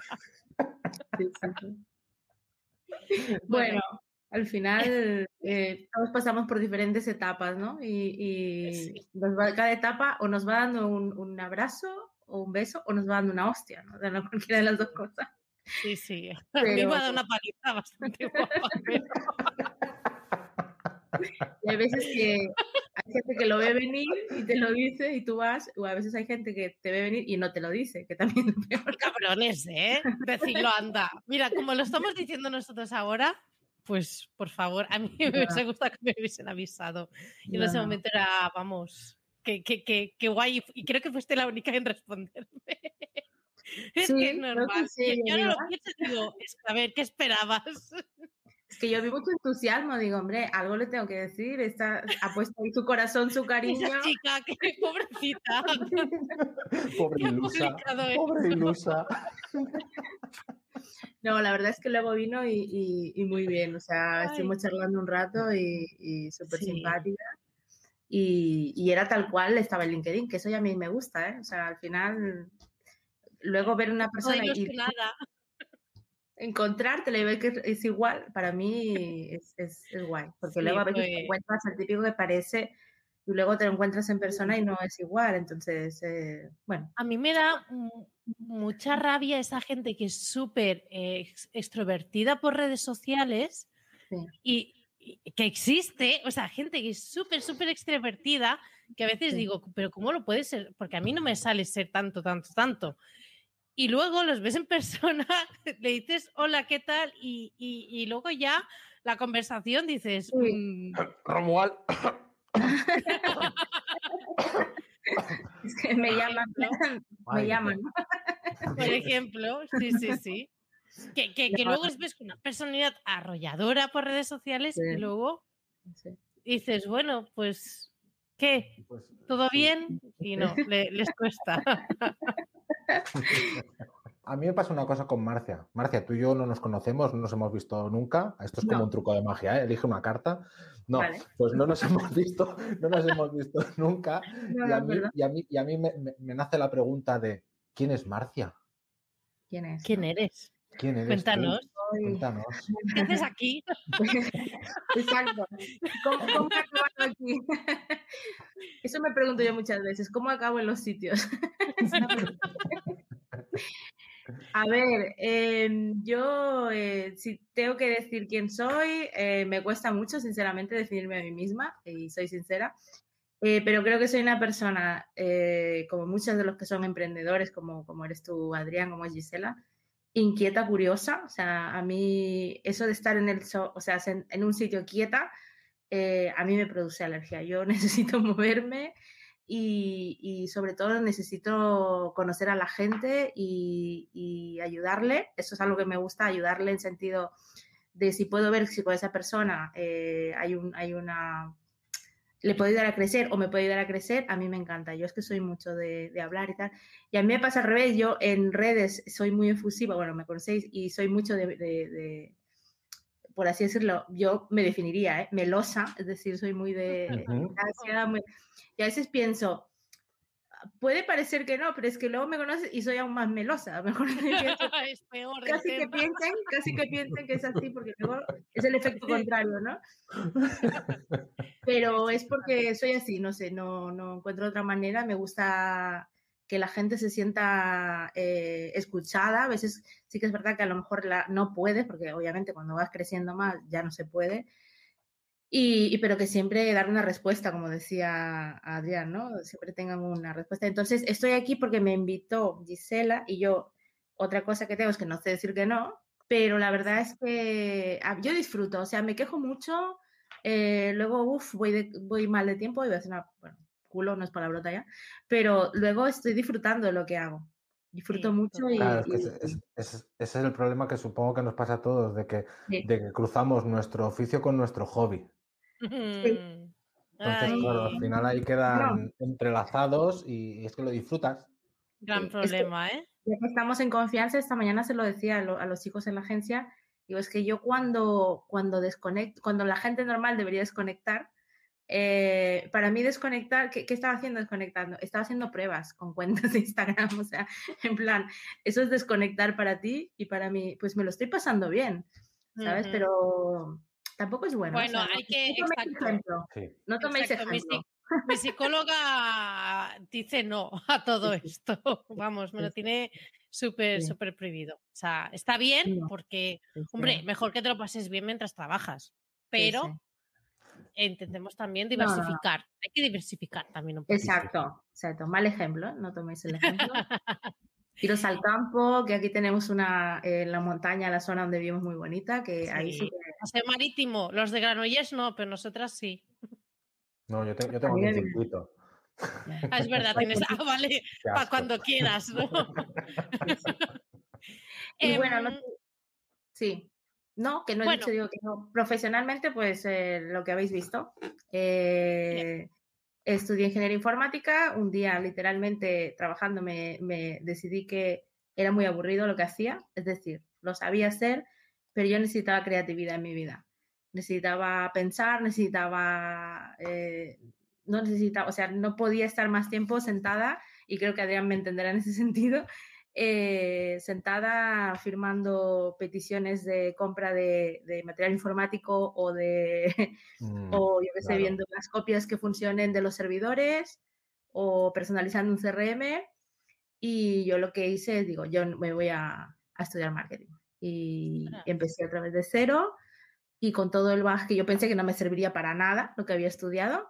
Speaker 3: bueno, al final eh, todos pasamos por diferentes etapas, ¿no? Y, cada etapa o nos va dando un, abrazo o un beso o nos va dando una hostia, ¿no? De cualquiera de las dos cosas.
Speaker 2: Sí, sí. A mí me ha dado una paliza bastante guapa.
Speaker 3: Y hay veces que hay gente que lo ve venir y te lo dice y tú vas, o a veces hay gente que te ve venir y no te lo dice, que también es
Speaker 2: peor. Cabrones, ¿eh? Decirlo, anda. Mira, como lo estamos diciendo nosotros ahora, pues por favor, a mí me hubiese gustado que me hubiesen avisado. Y en ese momento era, vamos, que, que, que, que, guay. Y creo que fuiste la única en responderme. es que es normal. yo no lo pienso digo, a ver, ¿qué esperabas?
Speaker 3: Es que yo vi mucho entusiasmo, digo, hombre, algo le tengo que decir, está, ha puesto ahí su corazón, su cariño.
Speaker 2: Esa chica, qué pobrecita.
Speaker 1: pobre ilusa, pobre ilusa.
Speaker 3: No, la verdad es que luego vino y, muy bien, o sea, estuvimos charlando un rato y, súper simpática. Y, era tal cual estaba en LinkedIn, que eso ya a mí me gusta, ¿eh? O sea, al final, luego ver una persona y
Speaker 2: nada.
Speaker 3: Encontrártela y ver que es igual, para mí es, es, guay, porque luego a veces te encuentras el típico que parece y luego te lo encuentras en persona y no es igual, entonces, eh, bueno.
Speaker 2: A mí me da mucha rabia esa gente que es súper eh, extrovertida por redes sociales y, que existe, o sea, gente que es súper, súper extrovertida, que a veces digo, pero ¿cómo lo puede ser? Porque a mí no me sale ser tanto, tanto, tanto. Y luego los ves en persona, le dices, hola, ¿qué tal? Y, y, luego ya la conversación dices...
Speaker 1: Mm". Romual.
Speaker 3: es que me llaman, me llaman.
Speaker 2: Por ejemplo, sí, sí, sí. Que, que, que luego ves una personalidad arrolladora por redes sociales y luego dices, bueno, pues, ¿qué? Pues, ¿Todo bien? Y no, les cuesta.
Speaker 1: A mí me pasa una cosa con Marcia. Marcia, tú y yo no nos conocemos, no nos hemos visto nunca. Esto es como un truco de magia, ¿eh? Elige una carta. No, pues no nos hemos visto, no nos hemos visto nunca. y, a mí, y, a mí, me, nace la pregunta de ¿quién es Marcia?
Speaker 3: ¿Quién es?
Speaker 2: ¿Quién eres?
Speaker 1: ¿Quién eres?
Speaker 2: Cuéntanos.
Speaker 1: Cuéntanos.
Speaker 2: ¿Qué haces aquí?
Speaker 3: Exacto. ¿Cómo, cómo acabo aquí? Eso me pregunto yo muchas veces. ¿Cómo acabo en los sitios? A ver, em, yo eh, si tengo que decir quién soy, eh, me cuesta mucho, sinceramente, definirme a mí misma, y soy sincera, eh, pero creo que soy una persona, como muchos de los que son emprendedores, como, como eres tú, Adrián, como es Gisela, inquieta, curiosa, o sea, a mí eso de estar en, el, o sea, en un sitio quieta, a mí me produce alergia, yo necesito moverme, y, sobre todo necesito conocer a la gente y, ayudarle. Eso es algo que me gusta, ayudarle en sentido de si puedo ver si con esa persona eh, hay, un, hay una... le puedo ayudar a crecer o me puede ayudar a crecer, a mí me encanta. Yo es que soy mucho de, hablar y tal. Y a mí me pasa al revés, yo en redes soy muy efusiva, bueno, me conocéis, y soy mucho de, por así decirlo, yo me definiría, ¿eh? melosa, es decir, soy muy de... Y a veces pienso, puede parecer que no, pero es que luego me conoces y soy aún más melosa. Mejor
Speaker 2: es peor.
Speaker 3: Casi que, piensen, casi que piensen que es así, porque luego es el efecto contrario, ¿no? Pero es porque soy así, no sé, no, no encuentro otra manera. Me gusta que la gente se sienta eh, escuchada. A veces sí que es verdad que a lo mejor la, no puede, porque obviamente cuando vas creciendo más ya no se puede y, pero que siempre dar una respuesta, como decía Adrián, ¿no? Siempre tengan una respuesta. Entonces, estoy aquí porque me invitó Gisela y yo, otra cosa que tengo es que no sé decir que no, pero la verdad es que ah, yo disfruto, o sea, me quejo mucho, eh, luego, uff, voy, voy mal de tiempo y voy a hacer una, bueno, culo no es palabrota ya, pero luego estoy disfrutando de lo que hago. Disfruto mucho y...
Speaker 1: Claro, es que ese, es el problema que supongo que nos pasa a todos, de que, de que cruzamos nuestro oficio con nuestro hobby. Entonces, claro, al final ahí quedan entrelazados y es que lo disfrutas.
Speaker 2: Gran problema, ¿eh?
Speaker 3: estamos en confianza, esta mañana se lo decía a, los chicos en la agencia, digo, es que yo cuando, cuando desconecto, cuando la gente normal debería desconectar, eh, para mí desconectar, ¿qué, estaba haciendo desconectando? Estaba haciendo pruebas con cuentas de Instagram, o sea, en plan, eso es desconectar para ti y para mí, pues me lo estoy pasando bien, ¿sabes? Pero tampoco es bueno.
Speaker 2: Bueno, hay que...
Speaker 3: No toméis ejemplo. No toméis ejemplo.
Speaker 2: Mi, psicóloga dice no a todo esto. Vamos, me lo tiene súper, súper prohibido. O sea, está bien porque, hombre, mejor que te lo pases bien mientras trabajas, pero intentemos también diversificar. Hay que diversificar también un poco.
Speaker 3: Exacto, exacto. Mal ejemplo, no toméis el ejemplo. Iros al campo, que aquí tenemos una, en eh, la montaña, la zona donde vivimos muy bonita, que ahí sí
Speaker 2: que... marítimo, los de Granollers no, pero nosotras sí.
Speaker 1: No, yo, yo tengo un circuito.
Speaker 2: Ah, es verdad, tienes. Ah, vale, para cuando quieras, ¿no?
Speaker 3: y bueno, no, em, sí. No, que no he dicho, digo que no. Profesionalmente, pues eh, lo que habéis visto. Eh, estudié ingeniería informática. Un día, literalmente, trabajando, me, decidí que era muy aburrido lo que hacía. Es decir, lo sabía hacer, pero yo necesitaba creatividad en mi vida. Necesitaba pensar, necesitaba. Eh, no necesitaba, o sea, no podía estar más tiempo sentada, y creo que Adrián me entenderá en ese sentido, eh, sentada firmando peticiones de compra de, material informático o de, mm, o yo que sé, viendo las copias que funcionen de los servidores o personalizando un CRM. Y yo lo que hice es, digo, yo me voy a, estudiar marketing. Y empecé a través de cero y con todo el bagaje que yo pensé que no me serviría para nada lo que había estudiado,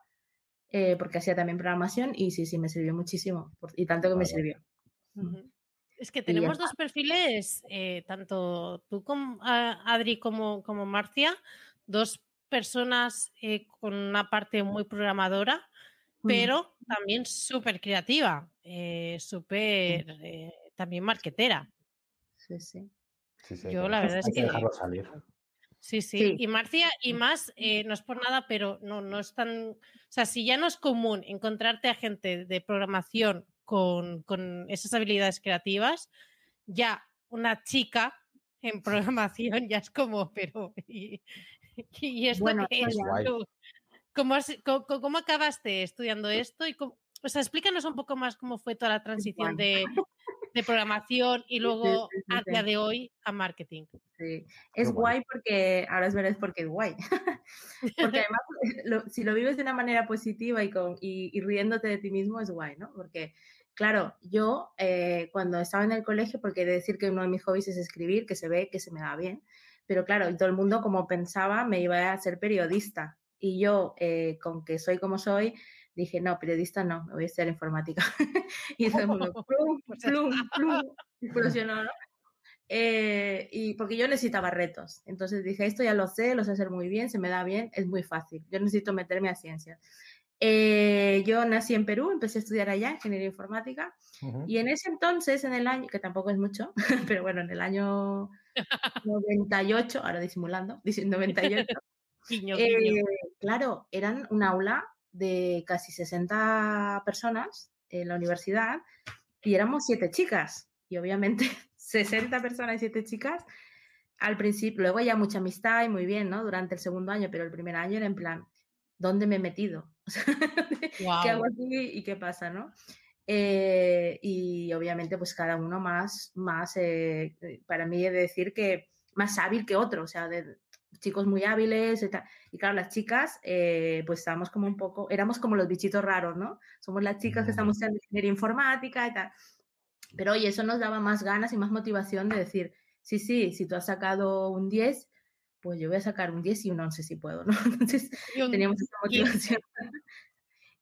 Speaker 3: eh, porque hacía también programación y sí, sí, me sirvió muchísimo y tanto que me sirvió.
Speaker 2: Es que tenemos dos perfiles, eh, tanto tú como Adri como, como Marcia, dos personas eh, con una parte muy programadora, mm. pero también súper creativa, eh, súper también marquetera.
Speaker 3: Sí, sí.
Speaker 2: Yo la verdad es que...
Speaker 1: salir.
Speaker 2: Sí, sí, Y Marcia, y más, no es por nada, pero no, no es tan. O sea, si ya no es común encontrarte a gente de programación con, esas habilidades creativas, ya una chica en programación ya es como, pero ¿y, esto qué es? ¿Cómo, acabaste estudiando esto? Y o sea, explícanos un poco más cómo fue toda la transición de, programación y luego a día de hoy a marketing.
Speaker 3: Sí, es guay porque, ahora es verdad, es porque es guay. porque además, si lo vives de una manera positiva y, con, y riéndote de ti mismo, es guay, ¿no? Porque Claro, yo eh, cuando estaba en el colegio, porque he de decir que uno de mis hobbies es escribir, que se ve que se me da bien, pero claro, todo el mundo como pensaba me iba a ser periodista. Y yo, eh, con que soy como soy, dije, no, periodista no, me voy a estudiar informática. y todo el mundo, plum, plum, plum, explosionó, ¿no? Eh, y porque yo necesitaba retos. Entonces dije, esto ya lo sé, lo sé hacer muy bien, se me da bien, es muy fácil. Yo necesito meterme a ciencias. Eh, yo nací en Perú, empecé a estudiar allá ingeniería informática y en ese entonces, en el año, que tampoco es mucho, pero bueno, en el año 98, ahora disimulando, 98, eh, claro, eran un aula de casi 60 personas en la universidad y éramos siete chicas y obviamente 60 personas y siete chicas al principio, luego ya mucha amistad y muy bien, ¿no? Durante el segundo año, pero el primer año era en plan, ¿dónde me he metido? ¿Qué hago aquí y qué pasa, no? Eh, y obviamente, pues cada uno más, más eh, eh, para mí he de decir que más hábil que otro, o sea, de, chicos muy hábiles y, y claro, las chicas, pues estábamos como un poco, éramos como los bichitos raros, ¿no? Somos las chicas que estamos en ingeniería informática y tal. Pero oye, eso nos daba más ganas y más motivación de decir, sí, sí, si tú has sacado un 10, pues yo voy a sacar un 10 y un 11 si puedo, ¿no? Entonces teníamos esa motivación.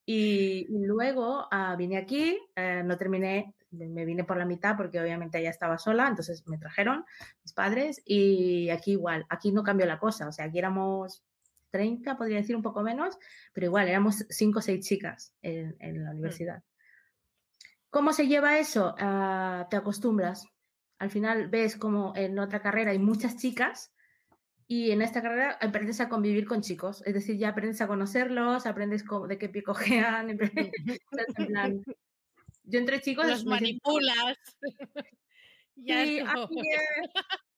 Speaker 3: Y, luego ah, vine aquí, eh, no terminé, me vine por la mitad porque obviamente ya estaba sola, entonces me trajeron mis padres y aquí igual, aquí no cambió la cosa, o sea, aquí éramos 30, podría decir un poco menos, pero igual éramos 5 o 6 chicas en, la mm. universidad. ¿Cómo se lleva eso? Ah, te acostumbras. Al final ves como en otra carrera hay muchas chicas y en esta carrera aprendes a convivir con chicos, es decir, ya aprendes a conocerlos, aprendes de qué picojean. yo entre chicos...
Speaker 2: Los manipulas. Ya
Speaker 3: sí,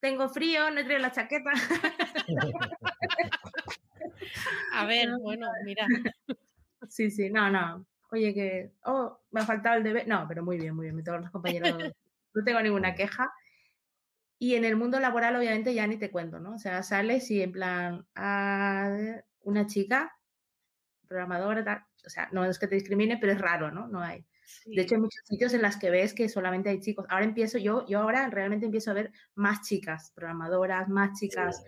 Speaker 3: tengo frío, no traigo la chaqueta.
Speaker 2: A ver, bueno, mira.
Speaker 3: Sí, sí, no, no. Oye, que, oh, me ha faltado el deber. No, pero muy bien, muy bien. Todos los compañeros, no tengo ninguna queja. Y en el mundo laboral, obviamente, ya ni te cuento, ¿no? O sea, sales y en plan, a una chica programadora, tal. O sea, no es que te discrimine, pero es raro, ¿no? No hay. De hecho, hay muchos sitios en los que ves que solamente hay chicos. Ahora empiezo, yo, yo ahora realmente empiezo a ver más chicas programadoras, más chicas.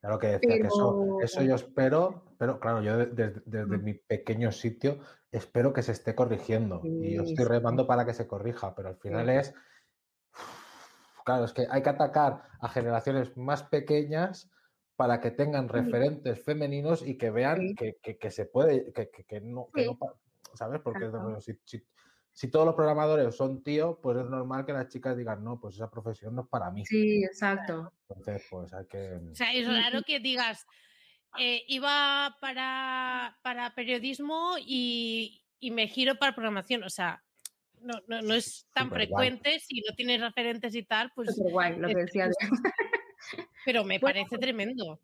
Speaker 1: Claro que decía que eso, eso yo espero, pero claro, yo desde, mi pequeño sitio espero que se esté corrigiendo y yo estoy remando para que se corrija, pero al final es, claro, es que hay que atacar a generaciones más pequeñas para que tengan referentes femeninos y que vean que, se puede, que, no, ¿sabes? Porque si, si todos los programadores son tíos, pues es normal que las chicas digan, no, pues esa profesión no es para mí.
Speaker 3: Sí, exacto.
Speaker 1: Entonces, pues hay que...
Speaker 2: O sea, es raro que digas, eh, iba para, para periodismo y, y, me giro para programación. O sea, no, no, no es tan frecuente, si no tienes referentes y tal, pues...
Speaker 3: guay, lo que decía.
Speaker 2: Pero me parece tremendo.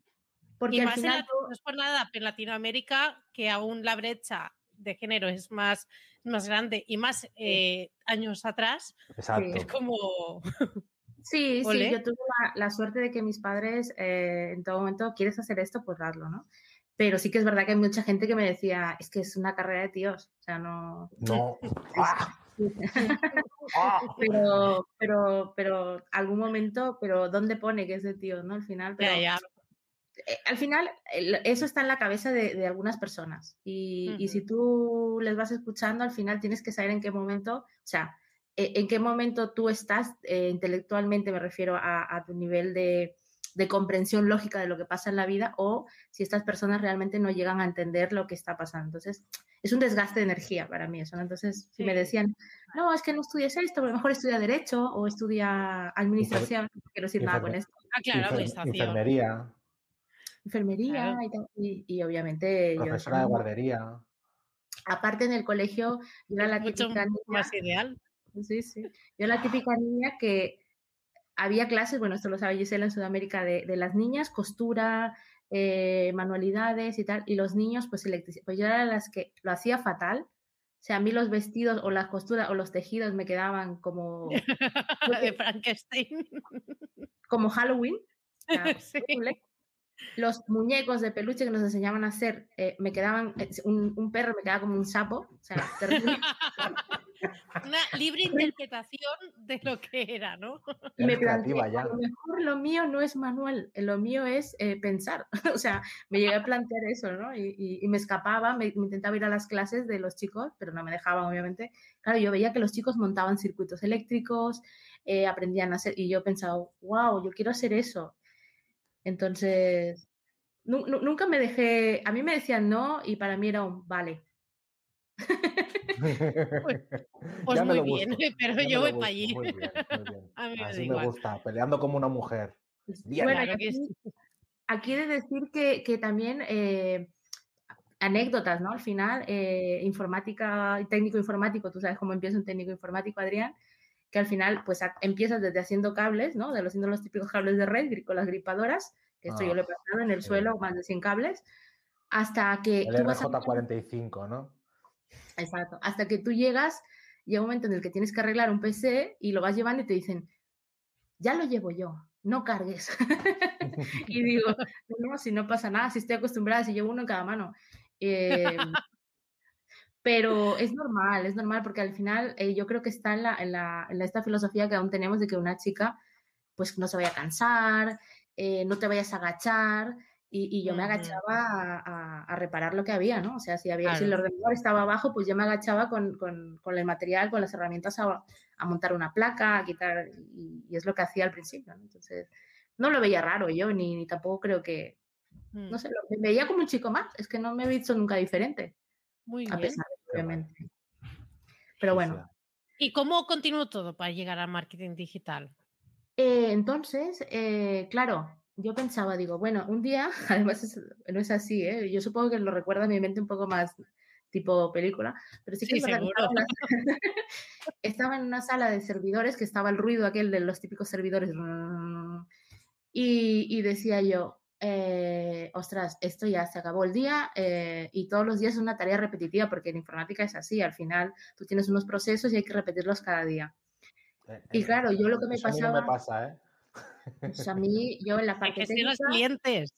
Speaker 2: Porque y más final... no es por nada, en Latinoamérica, que aún la brecha de género es más, más grande y más eh, años atrás,
Speaker 1: Exacto.
Speaker 2: es como...
Speaker 3: Sí, sí, yo tuve la, suerte de que mis padres eh, en todo momento, ¿quieres hacer esto? Pues darlo, ¿no? Pero sí que es verdad que hay mucha gente que me decía, es que es una carrera de tíos, o sea, no...
Speaker 1: No.
Speaker 3: Ah. pero, pero, pero, algún momento, pero ¿dónde pone que es de tíos, no? Al final, pero... Eh, al final, eso está en la cabeza de, algunas personas. Y, si tú les vas escuchando, al final tienes que saber en qué momento, o sea, e, en qué momento tú estás eh, intelectualmente, me refiero a, tu nivel de, comprensión lógica de lo que pasa en la vida o si estas personas realmente no llegan a entender lo que está pasando. Entonces, es un desgaste de energía para mí eso. Entonces, si me decían, no, es que no estudies esto, a lo mejor estudia Derecho o estudia Administración, no quiero decir nada con esto.
Speaker 2: Ah, claro, Administración.
Speaker 1: Enfermería
Speaker 3: enfermería y, obviamente...
Speaker 1: Profesora de guardería.
Speaker 3: Aparte en el colegio, yo era la típica
Speaker 2: niña, más ideal.
Speaker 3: Sí, sí. Yo la típica niña que había clases, bueno, esto lo sabe Gisela en Sudamérica, de, las niñas, costura, eh, manualidades y tal, y los niños, pues electricidad. Pues yo era las que lo hacía fatal. O sea, a mí los vestidos o las costuras o los tejidos me quedaban como...
Speaker 2: de Frankenstein.
Speaker 3: Como Halloween. sí los muñecos de peluche que nos enseñaban a hacer, eh, me quedaban, eh, un, perro me quedaba como un sapo, o sea,
Speaker 2: Una libre interpretación de lo que era, ¿no?
Speaker 3: Me planteé, a lo mejor lo mío no es manual, lo mío es eh, pensar, o sea, me llegué a plantear eso, ¿no? Y, me escapaba, me, intentaba ir a las clases de los chicos, pero no me dejaban, obviamente. Claro, yo veía que los chicos montaban circuitos eléctricos, aprendían a hacer, y yo pensaba, wow, yo quiero hacer eso entonces, nunca me dejé, a mí me decían no y para mí era un vale.
Speaker 2: pues, pues muy bien, pero yo voy para allí.
Speaker 1: Muy bien, A mí Así me, gusta, peleando como una mujer.
Speaker 3: Bueno, aquí, he de decir que, también eh, anécdotas, ¿no? Al final, eh, informática, técnico informático, tú sabes cómo empieza un técnico informático, Adrián, que al final pues empiezas desde haciendo cables, ¿no? De los, haciendo los típicos cables de red con las gripadoras, que esto yo lo he ah, pasado en el suelo, más de 100 cables, hasta que...
Speaker 1: El RJ45, ¿no?
Speaker 3: Exacto, hasta que tú llegas, llega un momento en el que tienes que arreglar un PC y lo vas llevando y te dicen, ya lo llevo yo, no cargues. y digo, no, si no pasa nada, si estoy acostumbrada, si llevo uno en cada mano. Eh, pero es normal, es normal porque al final eh, yo creo que está en, la, en, la, en, esta filosofía que aún tenemos de que una chica pues no se vaya a cansar, eh, no te vayas a agachar y, yo me agachaba a, reparar lo que había, ¿no? O sea, si, había, si el ordenador estaba abajo, pues yo me agachaba con, con, con el material, con las herramientas a, a, montar una placa, a quitar, y, es lo que hacía al principio, ¿no? Entonces, no lo veía raro yo, ni, ni tampoco creo que, no mm. sé, lo, me veía como un chico más, es que no me he visto nunca diferente.
Speaker 2: Muy bien. A pesar
Speaker 3: obviamente. Pero bueno.
Speaker 2: ¿Y cómo continuó todo para llegar al marketing digital?
Speaker 3: Eh, entonces, eh, claro, yo pensaba, digo, bueno, un día, además no es así, ¿eh? yo supongo que lo recuerda mi mente un poco más tipo película, pero sí que estaba, estaba, en una sala de servidores que estaba el ruido aquel de los típicos servidores y, y decía yo, eh, ostras, esto ya se acabó el día eh, y todos los días es una tarea repetitiva porque en informática es así, al final tú tienes unos procesos y hay que repetirlos cada día. Eh, y claro, yo lo que me pasaba...
Speaker 1: me pasa.
Speaker 3: Pues a mí, yo en la parte técnica...
Speaker 2: los clientes.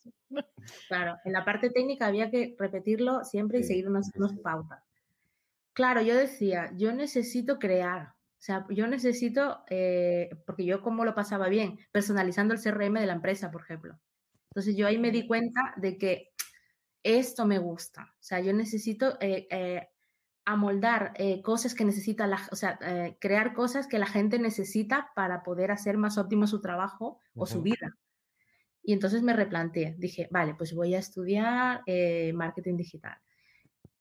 Speaker 3: Claro, en la parte técnica había que repetirlo siempre y seguir unos, unos pautas. Claro, yo decía, yo necesito crear, o sea, yo necesito, porque yo como lo pasaba bien, personalizando el CRM de la empresa, por ejemplo. Entonces yo ahí me di cuenta de que esto me gusta. O sea, yo necesito eh, eh, amoldar eh, cosas que necesita la, o sea, crear cosas que la gente necesita para poder hacer más óptimo su trabajo o su vida. Y entonces me replanteé, dije, vale, pues voy a estudiar marketing digital.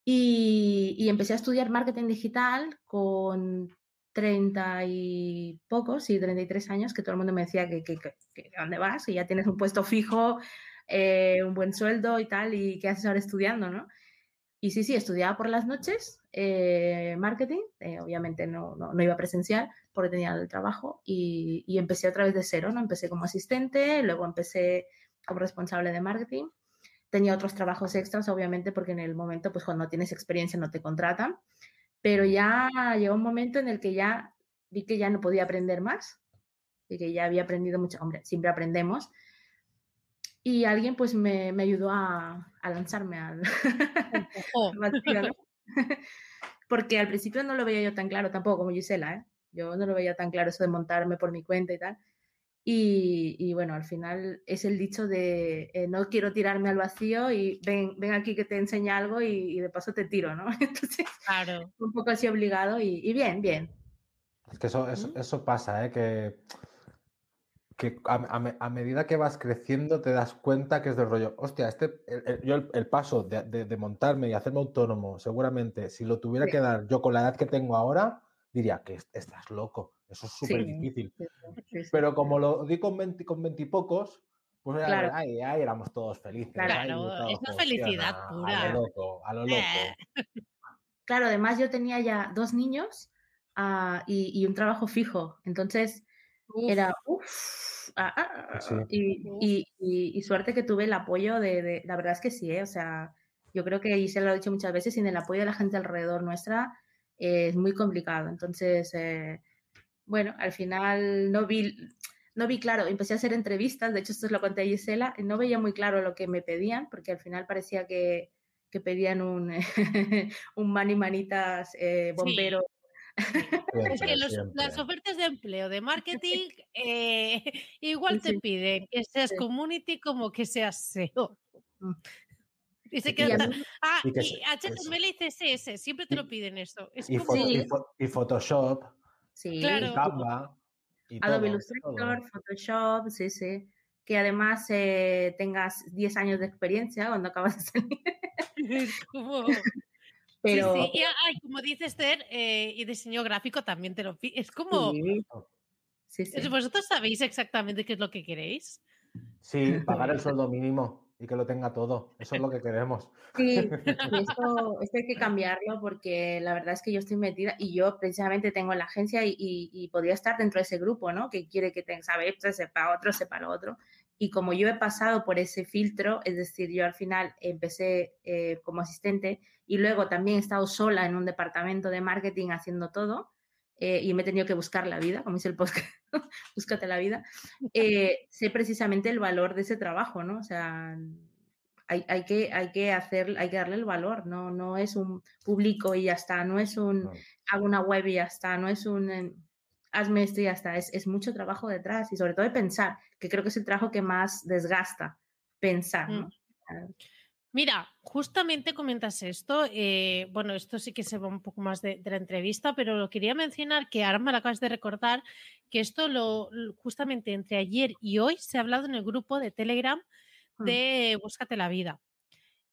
Speaker 3: Y, empecé a estudiar marketing digital con 30 y pocos, y 33 años, que todo el mundo me decía que, que, que, dónde vas, y ya tienes un puesto fijo, eh, un buen sueldo y tal, y qué haces ahora estudiando, ¿no? Y sí, sí, estudiaba por las noches eh, marketing, eh, obviamente no, no, no, iba presencial porque tenía el trabajo y, y, empecé otra vez de cero, ¿no? Empecé como asistente, luego empecé como responsable de marketing. Tenía otros trabajos extras, obviamente, porque en el momento, pues cuando tienes experiencia no te contratan pero ya llegó un momento en el que ya vi que ya no podía aprender más y que ya había aprendido mucho. Hombre, siempre aprendemos. Y alguien pues me, me ayudó a, a, lanzarme al... Porque al principio no lo veía yo tan claro tampoco como Gisela, ¿eh? Yo no lo veía tan claro eso de montarme por mi cuenta y tal. Y, bueno, al final es el dicho de eh, no quiero tirarme al vacío y ven, ven aquí que te enseña algo y, de paso te tiro, ¿no? Entonces,
Speaker 2: claro.
Speaker 3: un poco así obligado y, bien, bien.
Speaker 1: Es que eso, eso, pasa, ¿eh? Que, que a, medida que vas creciendo te das cuenta que es del rollo, hostia, este, el, yo el, paso de, de, montarme y hacerme autónomo, seguramente, si lo tuviera que dar yo con la edad que tengo ahora, diría que estás loco eso es súper difícil. Pero como lo di con, 20, con pocos, pues claro. ahí, éramos todos felices.
Speaker 2: Claro, es felicidad pura.
Speaker 1: A lo loco, a lo loco.
Speaker 3: Claro, además yo tenía ya dos niños uh, y, y, un trabajo fijo. Entonces era uff. Ah, ah, y, y, y, suerte que tuve el apoyo de, de, la verdad es que sí, ¿eh? o sea, yo creo que y se lo he dicho muchas veces, sin el apoyo de la gente alrededor nuestra eh, es muy complicado. Entonces, eh, bueno, al final no vi, no vi claro, empecé a hacer entrevistas, de hecho esto es lo conté a Gisela, no veía muy claro lo que me pedían, porque al final parecía que, que pedían un, un mani manitas eh, bombero.
Speaker 2: Es que las ofertas de empleo, de marketing, eh, igual te piden que seas community como que seas SEO. Mm. Y se queda. ah, y, HTML y CSS, siempre te lo piden eso.
Speaker 1: y, y, Photoshop.
Speaker 3: Sí,
Speaker 1: claro.
Speaker 3: Adobe Illustrator, Photoshop, sí, sí. Que además eh, tengas 10 años de experiencia cuando acabas de salir.
Speaker 2: como... Pero... Sí, sí. Y, como dice Esther, eh, y diseño gráfico también te lo Es como... Sí. Sí, ¿Vosotros sabéis exactamente qué es lo que queréis?
Speaker 1: Sí, pagar el sueldo mínimo y que lo tenga todo. Eso es lo que queremos.
Speaker 3: Sí, esto, esto, hay que cambiarlo porque la verdad es que yo estoy metida y yo precisamente tengo la agencia y, y, podría estar dentro de ese grupo, ¿no? Que quiere que tenga, sabe esto, sepa otro, sepa lo otro. Y como yo he pasado por ese filtro, es decir, yo al final empecé eh, como asistente y luego también he estado sola en un departamento de marketing haciendo todo, eh, y me he tenido que buscar la vida, como dice el podcast, búscate la vida, eh, sé precisamente el valor de ese trabajo, ¿no? O sea, hay, hay, que, hay, que hacer, hay que darle el valor, ¿no? No es un público y ya está, no es un hago una web y ya está, no es un hazme esto y ya está, es, es mucho trabajo detrás y sobre todo de pensar, que creo que es el trabajo que más desgasta, pensar, ¿no? Mm.
Speaker 2: Mira, justamente comentas esto. Eh, bueno, esto sí que se va un poco más de, la entrevista, pero lo quería mencionar que ahora me lo acabas de recordar que esto lo justamente entre ayer y hoy se ha hablado en el grupo de Telegram mm. de Búscate la vida,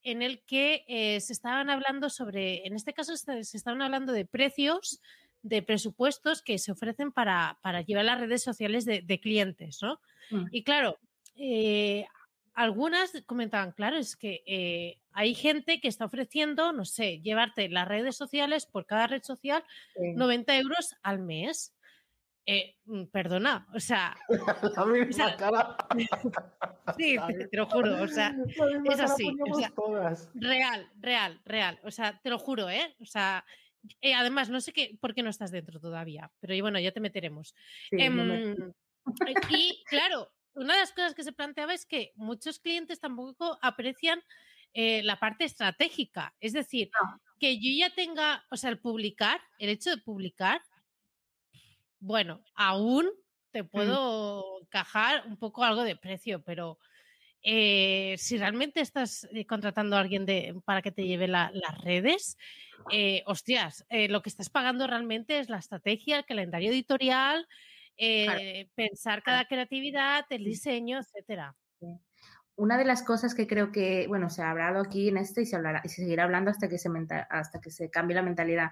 Speaker 2: en el que eh, se estaban hablando sobre, en este caso se, estaban hablando de precios de presupuestos que se ofrecen para, para llevar las redes sociales de, clientes, ¿no? Mm. Y claro, eh, algunas comentaban, claro, es que eh, hay gente que está ofreciendo, no sé, llevarte las redes sociales por cada red social 90 euros al mes. Eh, mm, perdona, o sea.
Speaker 1: La misma cara.
Speaker 2: sí, te, lo juro, o sea, es así. real, real, real. O sea, te lo juro, ¿eh? O sea, eh, además, no sé qué, por qué no estás dentro todavía, pero bueno, ya te meteremos. Em, y claro, una de las cosas que se planteaba es que muchos clientes tampoco aprecian eh, la parte estratégica. Es decir, que yo ya tenga, o sea, el publicar, el hecho de publicar, bueno, aún te mm. puedo encajar un poco algo de precio, pero eh, si realmente estás eh, contratando a alguien de, para que te lleve las redes, eh, hostias, lo que estás pagando realmente es la estrategia, el calendario editorial, pensar cada creatividad, el diseño, etcétera.
Speaker 3: Una de las cosas que creo que, bueno, se ha hablado aquí en esto y se hablará y se seguirá hablando hasta que se, hasta que se cambie la mentalidad,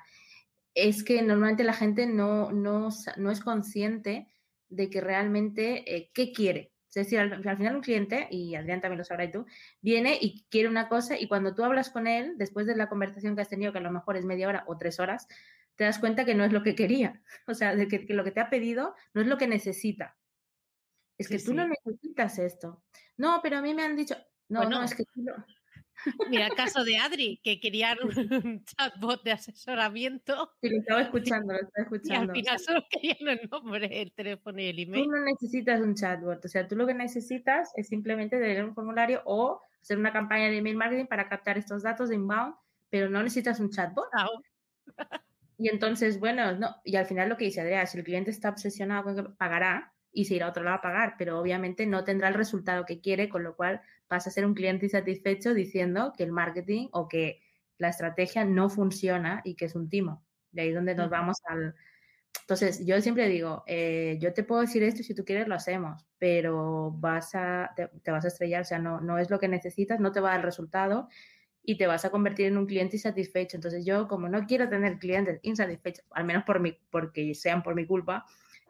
Speaker 3: es que normalmente la gente no, no, no es consciente de que realmente qué quiere. Es decir, al, final un cliente, y Adrián también lo sabrá y tú, viene y quiere una cosa y cuando tú hablas con él, después de la conversación que has tenido, que a lo mejor es media hora o tres horas, te das cuenta que no es lo que quería. O sea, de que, lo que te ha pedido no es lo que necesita. Es que tú no necesitas esto. No, pero a mí me han dicho, no, no, es que tú no.
Speaker 2: Mira el caso de Adri, que quería un chatbot de asesoramiento.
Speaker 3: Lo estaba escuchando, lo estaba escuchando.
Speaker 2: Y al final solo querían el nombre, el teléfono y el email.
Speaker 3: Tú no necesitas un chatbot, o sea, tú lo que necesitas es simplemente tener un formulario o hacer una campaña de email marketing para captar estos datos de inbound, pero no necesitas un chatbot. Y entonces, bueno, no, y al final lo que dice Adrián, si el cliente está obsesionado con que pagará, y se irá a otro lado a pagar, pero obviamente no tendrá el resultado que quiere, con lo cual vas a ser un cliente insatisfecho diciendo que el marketing o que la estrategia no funciona y que es un timo. De ahí donde nos vamos al... Entonces, yo siempre digo, eh, yo te puedo decir esto, si tú quieres lo hacemos, pero vas a, te, vas a estrellar, o sea, no, no es lo que necesitas, no te va a dar el resultado y te vas a convertir en un cliente insatisfecho. Entonces, yo como no quiero tener clientes insatisfechos, al menos por mi, porque sean por mi culpa,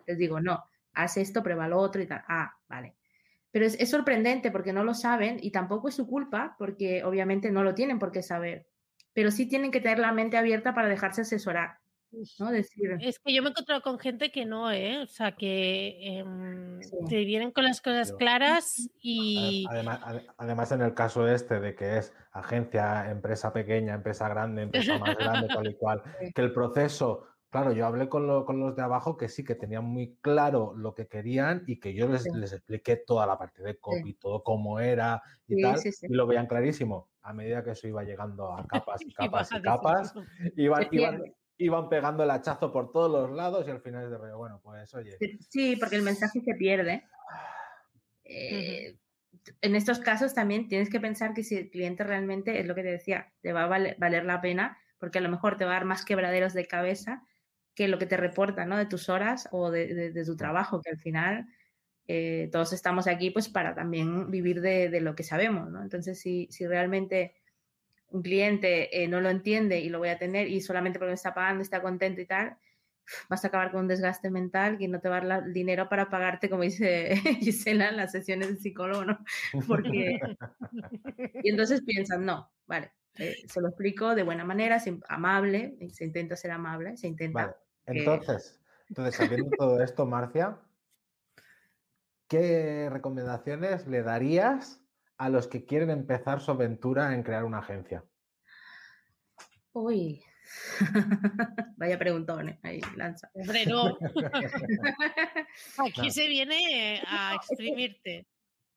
Speaker 3: les digo, no, haz esto, prueba lo otro y tal. Ah, vale. Pero es, sorprendente porque no lo saben y tampoco es su culpa porque obviamente no lo tienen por qué saber. Pero sí tienen que tener la mente abierta para dejarse asesorar. ¿no? Decir...
Speaker 2: Es que yo me he encontrado con gente que no, ¿eh? O sea, que te vienen con las cosas claras y...
Speaker 1: Además, además, en el caso este de que es agencia, empresa pequeña, empresa grande, empresa más grande, tal y cual, que el proceso Claro, yo hablé con, los de abajo que sí, que tenían muy claro lo que querían y que yo les, expliqué toda la parte de copy, todo cómo era y tal, y lo veían clarísimo. A medida que eso iba llegando a capas y capas y capas, iban, iban, pegando el hachazo por todos los lados y al final es de rollo, bueno, pues oye.
Speaker 3: Sí, porque el mensaje se pierde. Eh, en estos casos también tienes que pensar que si el cliente realmente, es lo que te decía, te va a valer la pena, porque a lo mejor te va a dar más quebraderos de cabeza que lo que te reporta, ¿no? De tus horas o de, tu trabajo, que al final eh, todos estamos aquí pues para también vivir de, lo que sabemos, ¿no? Entonces, si, si realmente un cliente eh, no lo entiende y lo voy a tener y solamente porque me está pagando está contento y tal, vas a acabar con un desgaste mental que no te va a dar el dinero para pagarte, como dice Gisela, en las sesiones de psicólogo, ¿no? Porque... y entonces piensan, no, vale, eh, se lo explico de buena manera, amable, se intenta ser amable, se intenta.
Speaker 1: Entonces, entonces, sabiendo todo esto, Marcia, ¿qué recomendaciones le darías a los que quieren empezar su aventura en crear una agencia?
Speaker 3: Uy, vaya preguntón, ¿eh? ahí lanza.
Speaker 2: Hombre, no. Aquí se viene a exprimirte.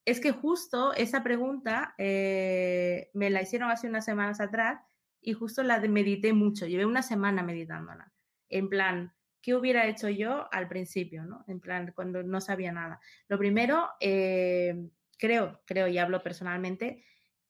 Speaker 3: Es que justo esa pregunta eh, me la hicieron hace unas semanas atrás y justo la medité mucho. Llevé una semana meditándola en plan, ¿qué hubiera hecho yo al principio, ¿no? En plan, cuando no sabía nada. Lo primero, eh, creo, creo y hablo personalmente,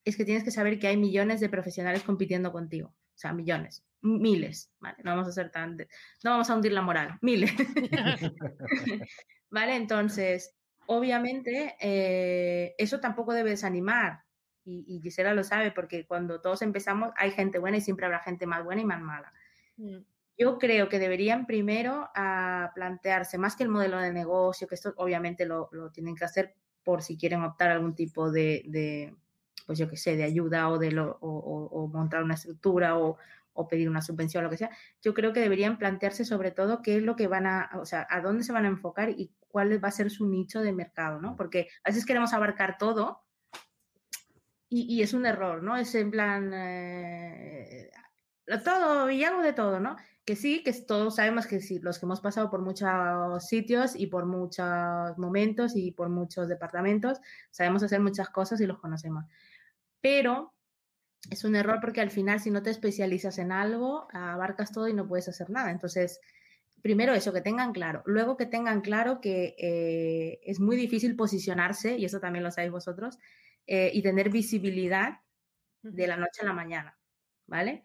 Speaker 3: es que tienes que saber que hay millones de profesionales compitiendo contigo. O sea, millones, miles, ¿vale? No vamos a ser tan... No vamos a hundir la moral, miles. ¿Vale? Entonces, obviamente, eh, eso tampoco debe desanimar. Y, y, Gisela lo sabe, porque cuando todos empezamos hay gente buena y siempre habrá gente más buena y más mala. Mm. Yo creo que deberían primero a plantearse más que el modelo de negocio, que esto obviamente lo, tienen que hacer por si quieren optar algún tipo de, pues yo qué sé, de ayuda o de lo, o, montar una estructura o, o pedir una subvención, lo que sea, yo creo que deberían plantearse sobre todo qué es lo que van a, o sea, a dónde se van a enfocar y cuál va a ser su nicho de mercado, ¿no? Porque a veces queremos abarcar todo y, es un error, ¿no? Es en plan, eh, todo y algo de todo, ¿no? Que sí, que todos sabemos que sí, los que hemos pasado por muchos sitios y por muchos momentos y por muchos departamentos, sabemos hacer muchas cosas y los conocemos. Pero es un error porque al final si no te especializas en algo, abarcas todo y no puedes hacer nada. Entonces, primero eso, que tengan claro. Luego que tengan claro que eh, es muy difícil posicionarse, y eso también lo sabéis vosotros, eh, y tener visibilidad de la noche a la mañana, ¿vale?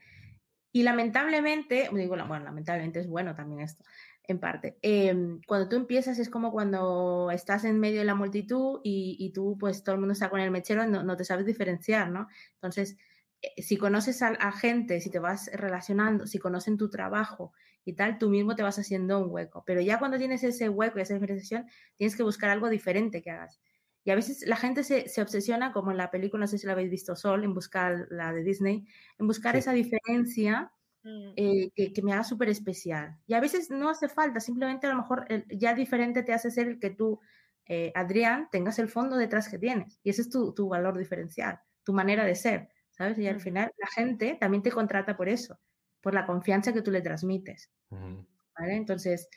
Speaker 3: Y lamentablemente, digo, bueno, lamentablemente es bueno también esto, en parte. Em, cuando tú empiezas es como cuando estás en medio de la multitud y, tú, pues todo el mundo está con el mechero, no, no te sabes diferenciar, ¿no? Entonces, eh, si conoces a, gente, si te vas relacionando, si conocen tu trabajo y tal, tú mismo te vas haciendo un hueco. Pero ya cuando tienes ese hueco y esa diferenciación, tienes que buscar algo diferente que hagas. Y a veces la gente se, obsesiona, como en la película, no sé si la habéis visto, Sol, en buscar la de Disney, en buscar esa diferencia mm. eh, que, me haga súper especial. Y a veces no hace falta, simplemente a lo mejor ya diferente te hace ser el que tú, eh, Adrián, tengas el fondo detrás que tienes. Y ese es tu, valor diferencial, tu manera de ser, ¿sabes? Y al mm. final la gente también te contrata por eso, por la confianza que tú le transmites. ¿Vale? Entonces,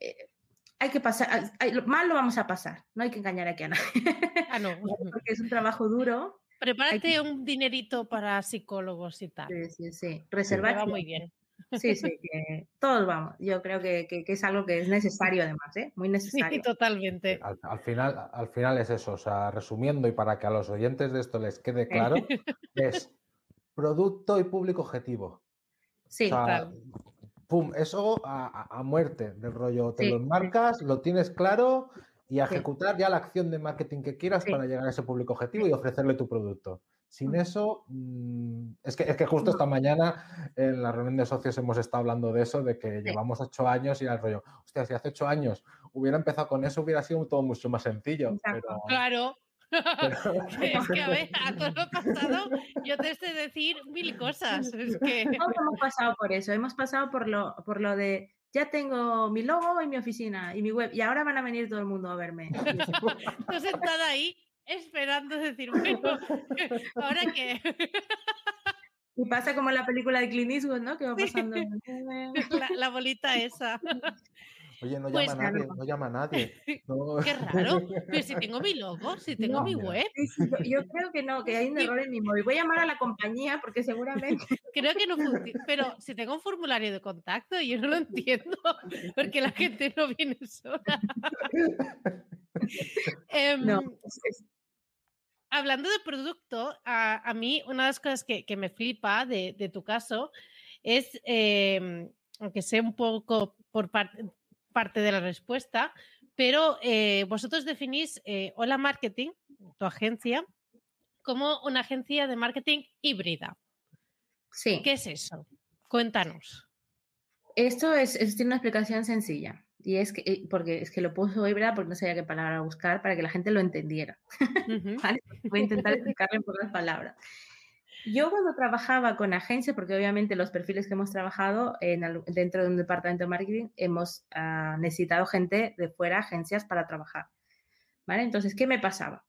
Speaker 3: eh, hay que pasar, mal lo vamos a pasar, no hay que engañar aquí a nadie. Ah, no. Porque es un trabajo duro.
Speaker 2: Prepárate un dinerito para psicólogos y tal.
Speaker 3: Sí, sí, sí. Reservar.
Speaker 2: Va muy bien.
Speaker 3: Sí, sí, que todos vamos. Yo creo que, que, es algo que es necesario además, ¿eh? Muy necesario.
Speaker 2: Sí, totalmente.
Speaker 1: Al, final, al final es eso, o sea, resumiendo y para que a los oyentes de esto les quede claro, es producto y público objetivo.
Speaker 3: Sí,
Speaker 1: pum, eso a, muerte del rollo. Te lo enmarcas, lo tienes claro y a ejecutar ya la acción de marketing que quieras para llegar a ese público objetivo y ofrecerle tu producto. Sin eso, mm, es, que, es que justo esta mañana en la reunión de socios hemos estado hablando de eso, de que llevamos ocho años y el rollo, hostia, si hace ocho años hubiera empezado con eso, hubiera sido todo mucho más sencillo.
Speaker 2: Claro, es que a ver, a todo lo pasado yo te sé decir mil cosas. Es que...
Speaker 3: Todos hemos pasado por eso, hemos pasado por lo, por lo de ya tengo mi logo y mi oficina y mi web y ahora van a venir todo el mundo a verme.
Speaker 2: Estoy sentada ahí esperando decir, bueno, ¿ahora qué?
Speaker 3: Y pasa como en la película de Clint Eastwood, ¿no? Que va pasando.
Speaker 2: La, la bolita esa.
Speaker 1: Oye, no llama pues a nadie, no llama a nadie.
Speaker 2: Qué raro. Pero si tengo mi logo, si tengo mi web.
Speaker 3: yo, creo que no, que hay un error en mi móvil. Voy a llamar a la compañía porque seguramente.
Speaker 2: Creo que no funciona. Pero si tengo un formulario de contacto, yo no lo entiendo. Porque la gente no viene sola. Em, no, Hablando de producto, a, mí una de las cosas que, me flipa de, tu caso es, em, aunque sé un poco por parte parte de la respuesta, pero eh, vosotros definís eh, Hola Marketing, tu agencia, como una agencia de marketing híbrida.
Speaker 3: Sí.
Speaker 2: ¿Qué es eso? Cuéntanos.
Speaker 3: Esto es, tiene una explicación sencilla. Y es que, eh, porque es que lo puso híbrida porque no sabía qué palabra buscar para que la gente lo entendiera. Voy a intentar explicarlo en pocas palabras. Yo cuando trabajaba con agencias, porque obviamente los perfiles que hemos trabajado dentro de un departamento de marketing, hemos ah, necesitado gente de fuera, agencias, para trabajar. ¿Vale? Entonces, ¿qué me pasaba?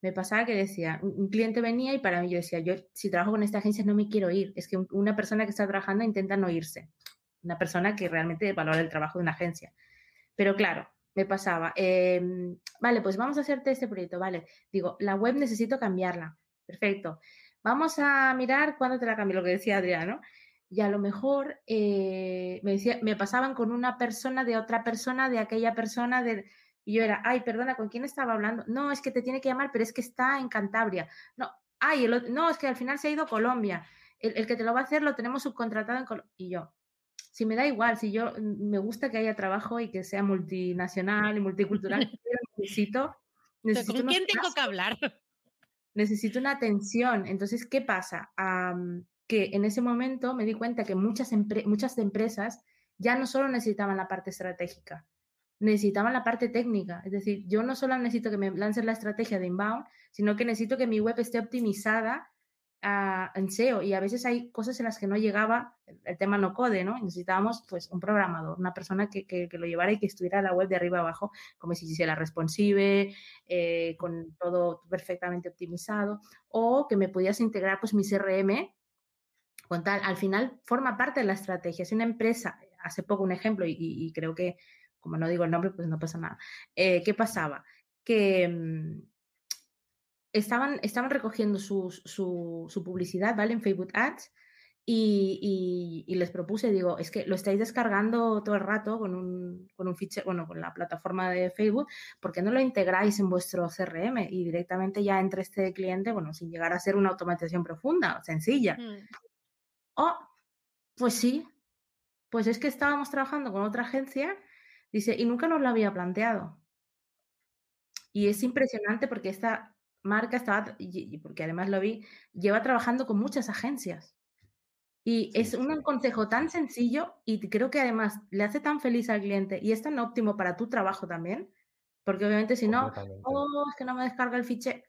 Speaker 3: Me pasaba que decía, un, cliente venía y para mí yo decía, yo si trabajo con esta agencia no me quiero ir. Es que una persona que está trabajando intenta no irse. Una persona que realmente valora el trabajo de una agencia. Pero claro, me pasaba, em, vale, pues vamos a hacerte este proyecto, vale. Digo, la web necesito cambiarla. Perfecto vamos a mirar cuándo te la cambio, lo que decía Adriano. Y a lo mejor eh, me, decía, me pasaban con una persona de otra persona, de aquella persona, de, y yo era, ay, perdona, ¿con quién estaba hablando? No, es que te tiene que llamar, pero es que está en Cantabria. No, ay, no, es que al final se ha ido a Colombia. El, que te lo va a hacer lo tenemos subcontratado en Colombia. Y yo, si me da igual, si yo mm, me gusta que haya trabajo y que sea multinacional y multicultural, necesito,
Speaker 2: necesito ¿Con quién tengo que hablar?
Speaker 3: Necesito una atención. Entonces, ¿qué pasa? que en ese momento me di cuenta que muchas, muchas empresas ya no solo necesitaban la parte estratégica, necesitaban la parte técnica. Es decir, yo no solo necesito que me lancen la estrategia de inbound, sino que necesito que mi web esté optimizada a, en SEO. Y a veces hay cosas en las que no llegaba el, tema no code, ¿no? Necesitábamos pues un programador, una persona que, que, lo llevara y que estuviera la web de arriba abajo, como si hiciera responsive, eh, con todo perfectamente optimizado, o que me pudieras integrar pues mi CRM con tal. Al final forma parte de la estrategia. Es una empresa, hace poco un ejemplo, y creo que como no digo el nombre, pues no pasa nada. Eh, ¿Qué pasaba? Que mm, estaban, estaban recogiendo su, su, publicidad, ¿vale? En Facebook Ads. Y, y, les propuse, digo, es que lo estáis descargando todo el rato con un, con un fichero, bueno, con la plataforma de Facebook, ¿por qué no lo integráis en vuestro CRM y directamente ya entre este cliente, bueno, sin llegar a ser una automatización profunda, sencilla? Mm. Oh, pues sí, pues es que estábamos trabajando con otra agencia Dice, y nunca nos lo había planteado. Y es impresionante porque esta marca estaba, porque además lo vi, lleva trabajando con muchas agencias. Y es un consejo tan sencillo y creo que además le hace tan feliz al cliente y es tan óptimo para tu trabajo también, porque obviamente si no, oh, es que no me descarga el fichero.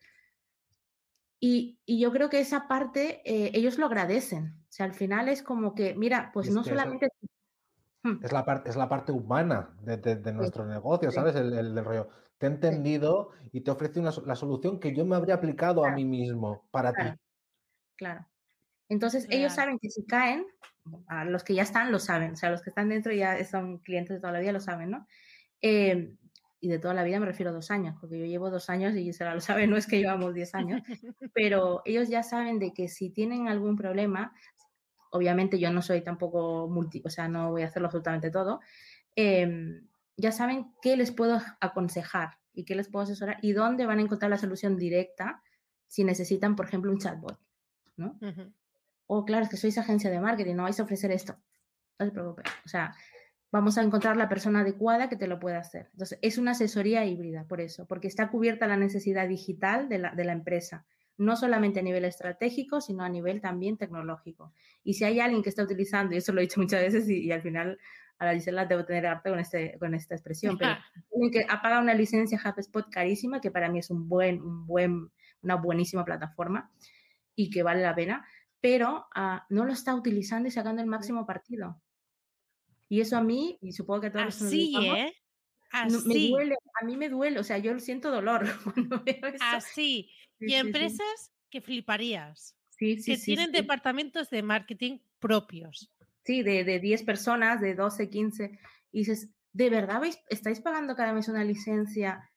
Speaker 3: Y, y, yo creo que esa parte eh, ellos lo agradecen. O sea, al final es como que, mira, pues no solamente.
Speaker 1: Es la, parte, es la parte humana de, nuestro negocio, ¿sabes? El, del rollo. Te he entendido y te ofrece una, la solución que yo me habría aplicado a mí mismo para
Speaker 3: ti.
Speaker 1: Claro.
Speaker 3: Entonces, ellos saben que si caen, a los que ya están lo saben, o sea, los que están dentro ya son clientes de toda la vida, lo saben, ¿no? Eh, y de toda la vida me refiero a dos años, porque yo llevo dos años y Gisela lo sabe, no es que llevamos diez años, pero ellos ya saben de que si tienen algún problema, obviamente yo no soy tampoco multi, o sea, no voy a hacerlo absolutamente todo, em, ya saben qué les puedo aconsejar y qué les puedo asesorar y dónde van a encontrar la solución directa si necesitan, por ejemplo, un chatbot, ¿no? O claro, es que sois agencia de marketing, no vais a ofrecer esto. No se preocupe. O sea, vamos a encontrar la persona adecuada que te lo pueda hacer. Entonces, es una asesoría híbrida, por eso, porque está cubierta la necesidad digital de la, de la empresa no solamente a nivel estratégico, sino a nivel también tecnológico. Y si hay alguien que está utilizando, y eso lo he dicho muchas veces, y, al final a la Gisela debo tener arte con, este, con esta expresión, pero que ha pagado una licencia HubSpot carísima, que para mí es un buen, un buen, una buenísima plataforma y que vale la pena, pero ah, no lo está utilizando y sacando el máximo partido. Y eso a mí, y supongo que a todos
Speaker 2: Así, ¿eh?
Speaker 3: Así. duele, a mí me duele, o sea, yo siento dolor cuando veo eso.
Speaker 2: Así, y empresas que fliparías. que tienen departamentos de marketing propios.
Speaker 3: Sí, de, de 10 personas, de 12, 15. Y dices, ¿de verdad estáis pagando cada mes una licencia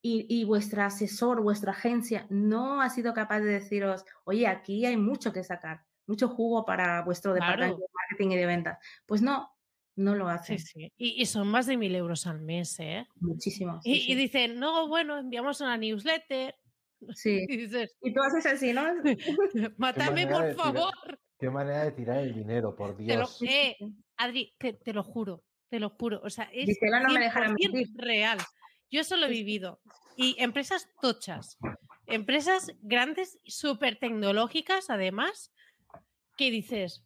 Speaker 3: y, y vuestro asesor, vuestra agencia no ha sido capaz de deciros, oye, aquí hay mucho que sacar, mucho jugo para vuestro departamento de marketing y de ventas? Pues no, no lo hacen.
Speaker 2: Sí, Y, son más de mil euros al mes, ¿eh?
Speaker 3: Muchísimo.
Speaker 2: y, y, dicen, no, bueno, enviamos una newsletter,
Speaker 3: Sí. Y, tú haces así, ¿no?
Speaker 2: Mátame, por favor.
Speaker 1: qué manera de tirar el dinero, por Dios.
Speaker 2: Te lo, eh, Adri, te, lo juro, te lo juro. O sea, es
Speaker 3: no me
Speaker 2: real. Yo eso lo he vivido. Y empresas tochas, empresas grandes, súper tecnológicas, además, que dices,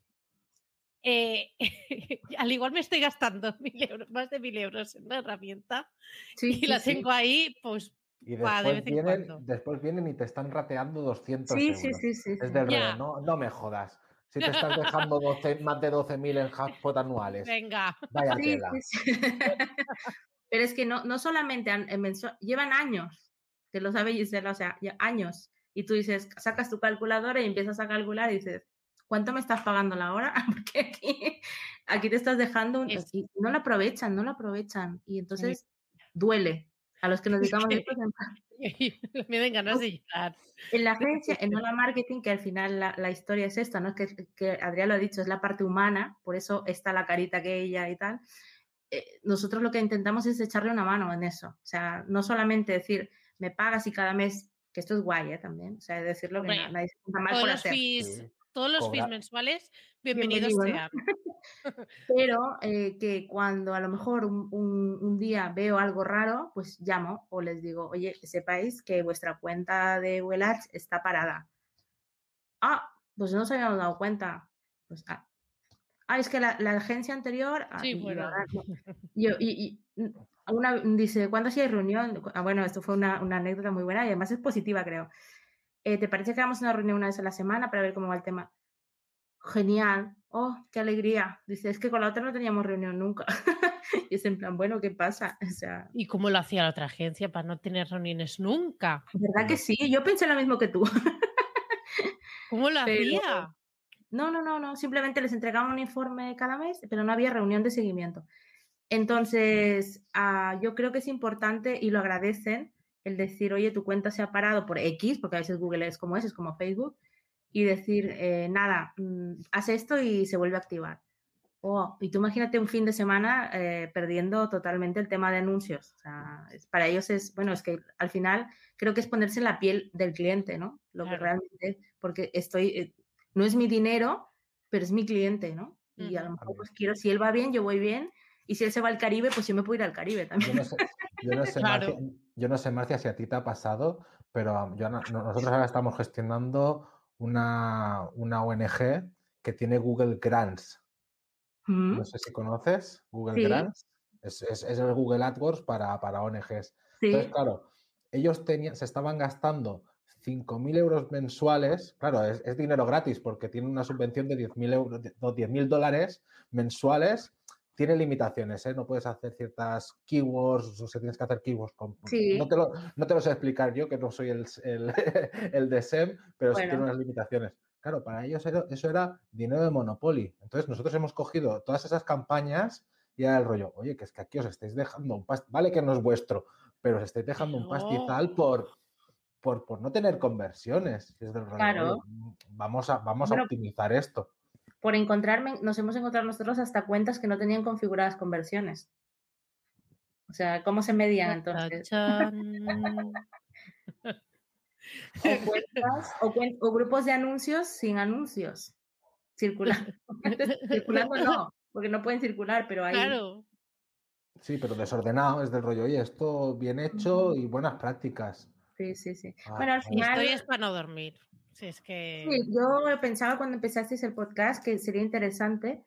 Speaker 2: eh, al igual me estoy gastando mil euros, más de mil euros en una herramienta y la tengo ahí, pues
Speaker 1: y después, vienen, después vienen y te están rateando 200
Speaker 3: sí,
Speaker 1: euros.
Speaker 3: Sí, sí, sí.
Speaker 1: Es del rey, no, no me jodas. Si te estás dejando 12, más de 12.000 en HubSpot anuales.
Speaker 2: Venga.
Speaker 1: Vaya tela.
Speaker 3: Pero es que no, no solamente han, llevan años, que lo sabe Gisela, o sea, años. Y tú dices, sacas tu calculadora y empiezas a calcular y dices, ¿cuánto me estás pagando la hora? Porque aquí, aquí te estás dejando, no lo aprovechan, no lo aprovechan. Y entonces duele, a los que nos dedicamos a esto.
Speaker 2: Me den ganas de llorar.
Speaker 3: En la agencia, en Hola Marketing, que al final la, historia es esta, ¿no? Que, que Adrián lo ha dicho, es la parte humana, por eso está la carita que ella y tal. Eh, nosotros lo que intentamos es echarle una mano en eso. O sea, no solamente decir, me pagas y cada mes, que esto es guay ¿eh? también, o sea, decirlo que nadie se mal por hacer
Speaker 2: todos los fees mensuales, bienvenidos, sean.
Speaker 3: Pero eh, que cuando a lo mejor un, día veo algo raro, pues llamo o les digo, oye, que sepáis que vuestra cuenta de Wellach está parada. Ah, pues no se habíamos dado cuenta. Pues, ah, ah es que la, agencia anterior. Ah,
Speaker 2: sí, bueno.
Speaker 3: yo, y, Una, dice, ¿cuándo hay reunión? Ah, bueno, esto fue una, una, anécdota muy buena y además es positiva, creo. Eh, ¿Te parece que hagamos una reunión una vez a la semana para ver cómo va el tema? Genial. Oh, qué alegría. Dice, es que con la otra no teníamos reunión nunca. y es en plan, bueno, ¿qué pasa? O sea,
Speaker 2: ¿Y cómo lo hacía la otra agencia para no tener reuniones nunca?
Speaker 3: ¿Verdad que sí? Yo pensé lo mismo que tú.
Speaker 2: ¿Cómo lo hacía?
Speaker 3: No, no, no, no. Simplemente les entregaban un informe cada mes, pero no había reunión de seguimiento. Entonces, uh, yo creo que es importante y lo agradecen el decir, oye, tu cuenta se ha parado por X, porque a veces Google es como es, es como Facebook, y decir, eh, nada, mm, hace esto y se vuelve a activar. Oh, y tú imagínate un fin de semana eh, perdiendo totalmente el tema de anuncios. O sea, es, para ellos es, bueno, es que al final creo que es ponerse en la piel del cliente, ¿no? Lo claro. que realmente, porque estoy, eh, no es mi dinero, pero es mi cliente, ¿no? Y a lo mejor pues quiero, si él va bien, yo voy bien, y si él se va al Caribe, pues yo me puedo ir al Caribe también.
Speaker 1: Yo no sé, yo no sé, claro. Marcia, yo no sé Marcia, si a ti te ha pasado, pero yo, nosotros ahora estamos gestionando una, una ONG que tiene Google Grants. ¿Mm? No sé si conoces Google sí. Grants. Es, es, es, el Google AdWords para, para ONGs. Sí. Entonces, claro, ellos tenían, se estaban gastando 5.000 euros mensuales, claro, es, es, dinero gratis porque tiene una subvención de 10.000 euros, 10.000 dólares mensuales. Tiene limitaciones, ¿eh? No puedes hacer ciertas keywords, o sea, tienes que hacer keywords. Con,
Speaker 3: sí.
Speaker 1: no, te lo, no te lo sé explicar yo, que no soy el, el, el de SEM, pero bueno. sí tiene unas limitaciones. Claro, para ellos era, eso era dinero de Monopoly. Entonces, nosotros hemos cogido todas esas campañas y era el rollo, oye, que es que aquí os estáis dejando un pastizal, vale que no es vuestro, pero os estáis dejando un pastizal por, por, por no tener conversiones. Es del rollo,
Speaker 3: claro.
Speaker 1: vamos a, vamos bueno, a optimizar esto.
Speaker 3: Por encontrarme, nos hemos encontrado nosotros hasta cuentas que no tenían configuradas conversiones. O sea, ¿cómo se medían entonces? o, cuentas, o, cuen o, grupos de anuncios sin anuncios. Circulando. Circulando no, porque no pueden circular, pero ahí.
Speaker 2: Claro.
Speaker 1: Sí, pero desordenado, es del rollo, oye, esto bien hecho y buenas prácticas.
Speaker 3: Sí, sí, sí.
Speaker 2: Ah, bueno, al final. Es para no dormir. Sí, es que...
Speaker 3: Sí, yo pensaba cuando empezasteis el podcast que sería interesante.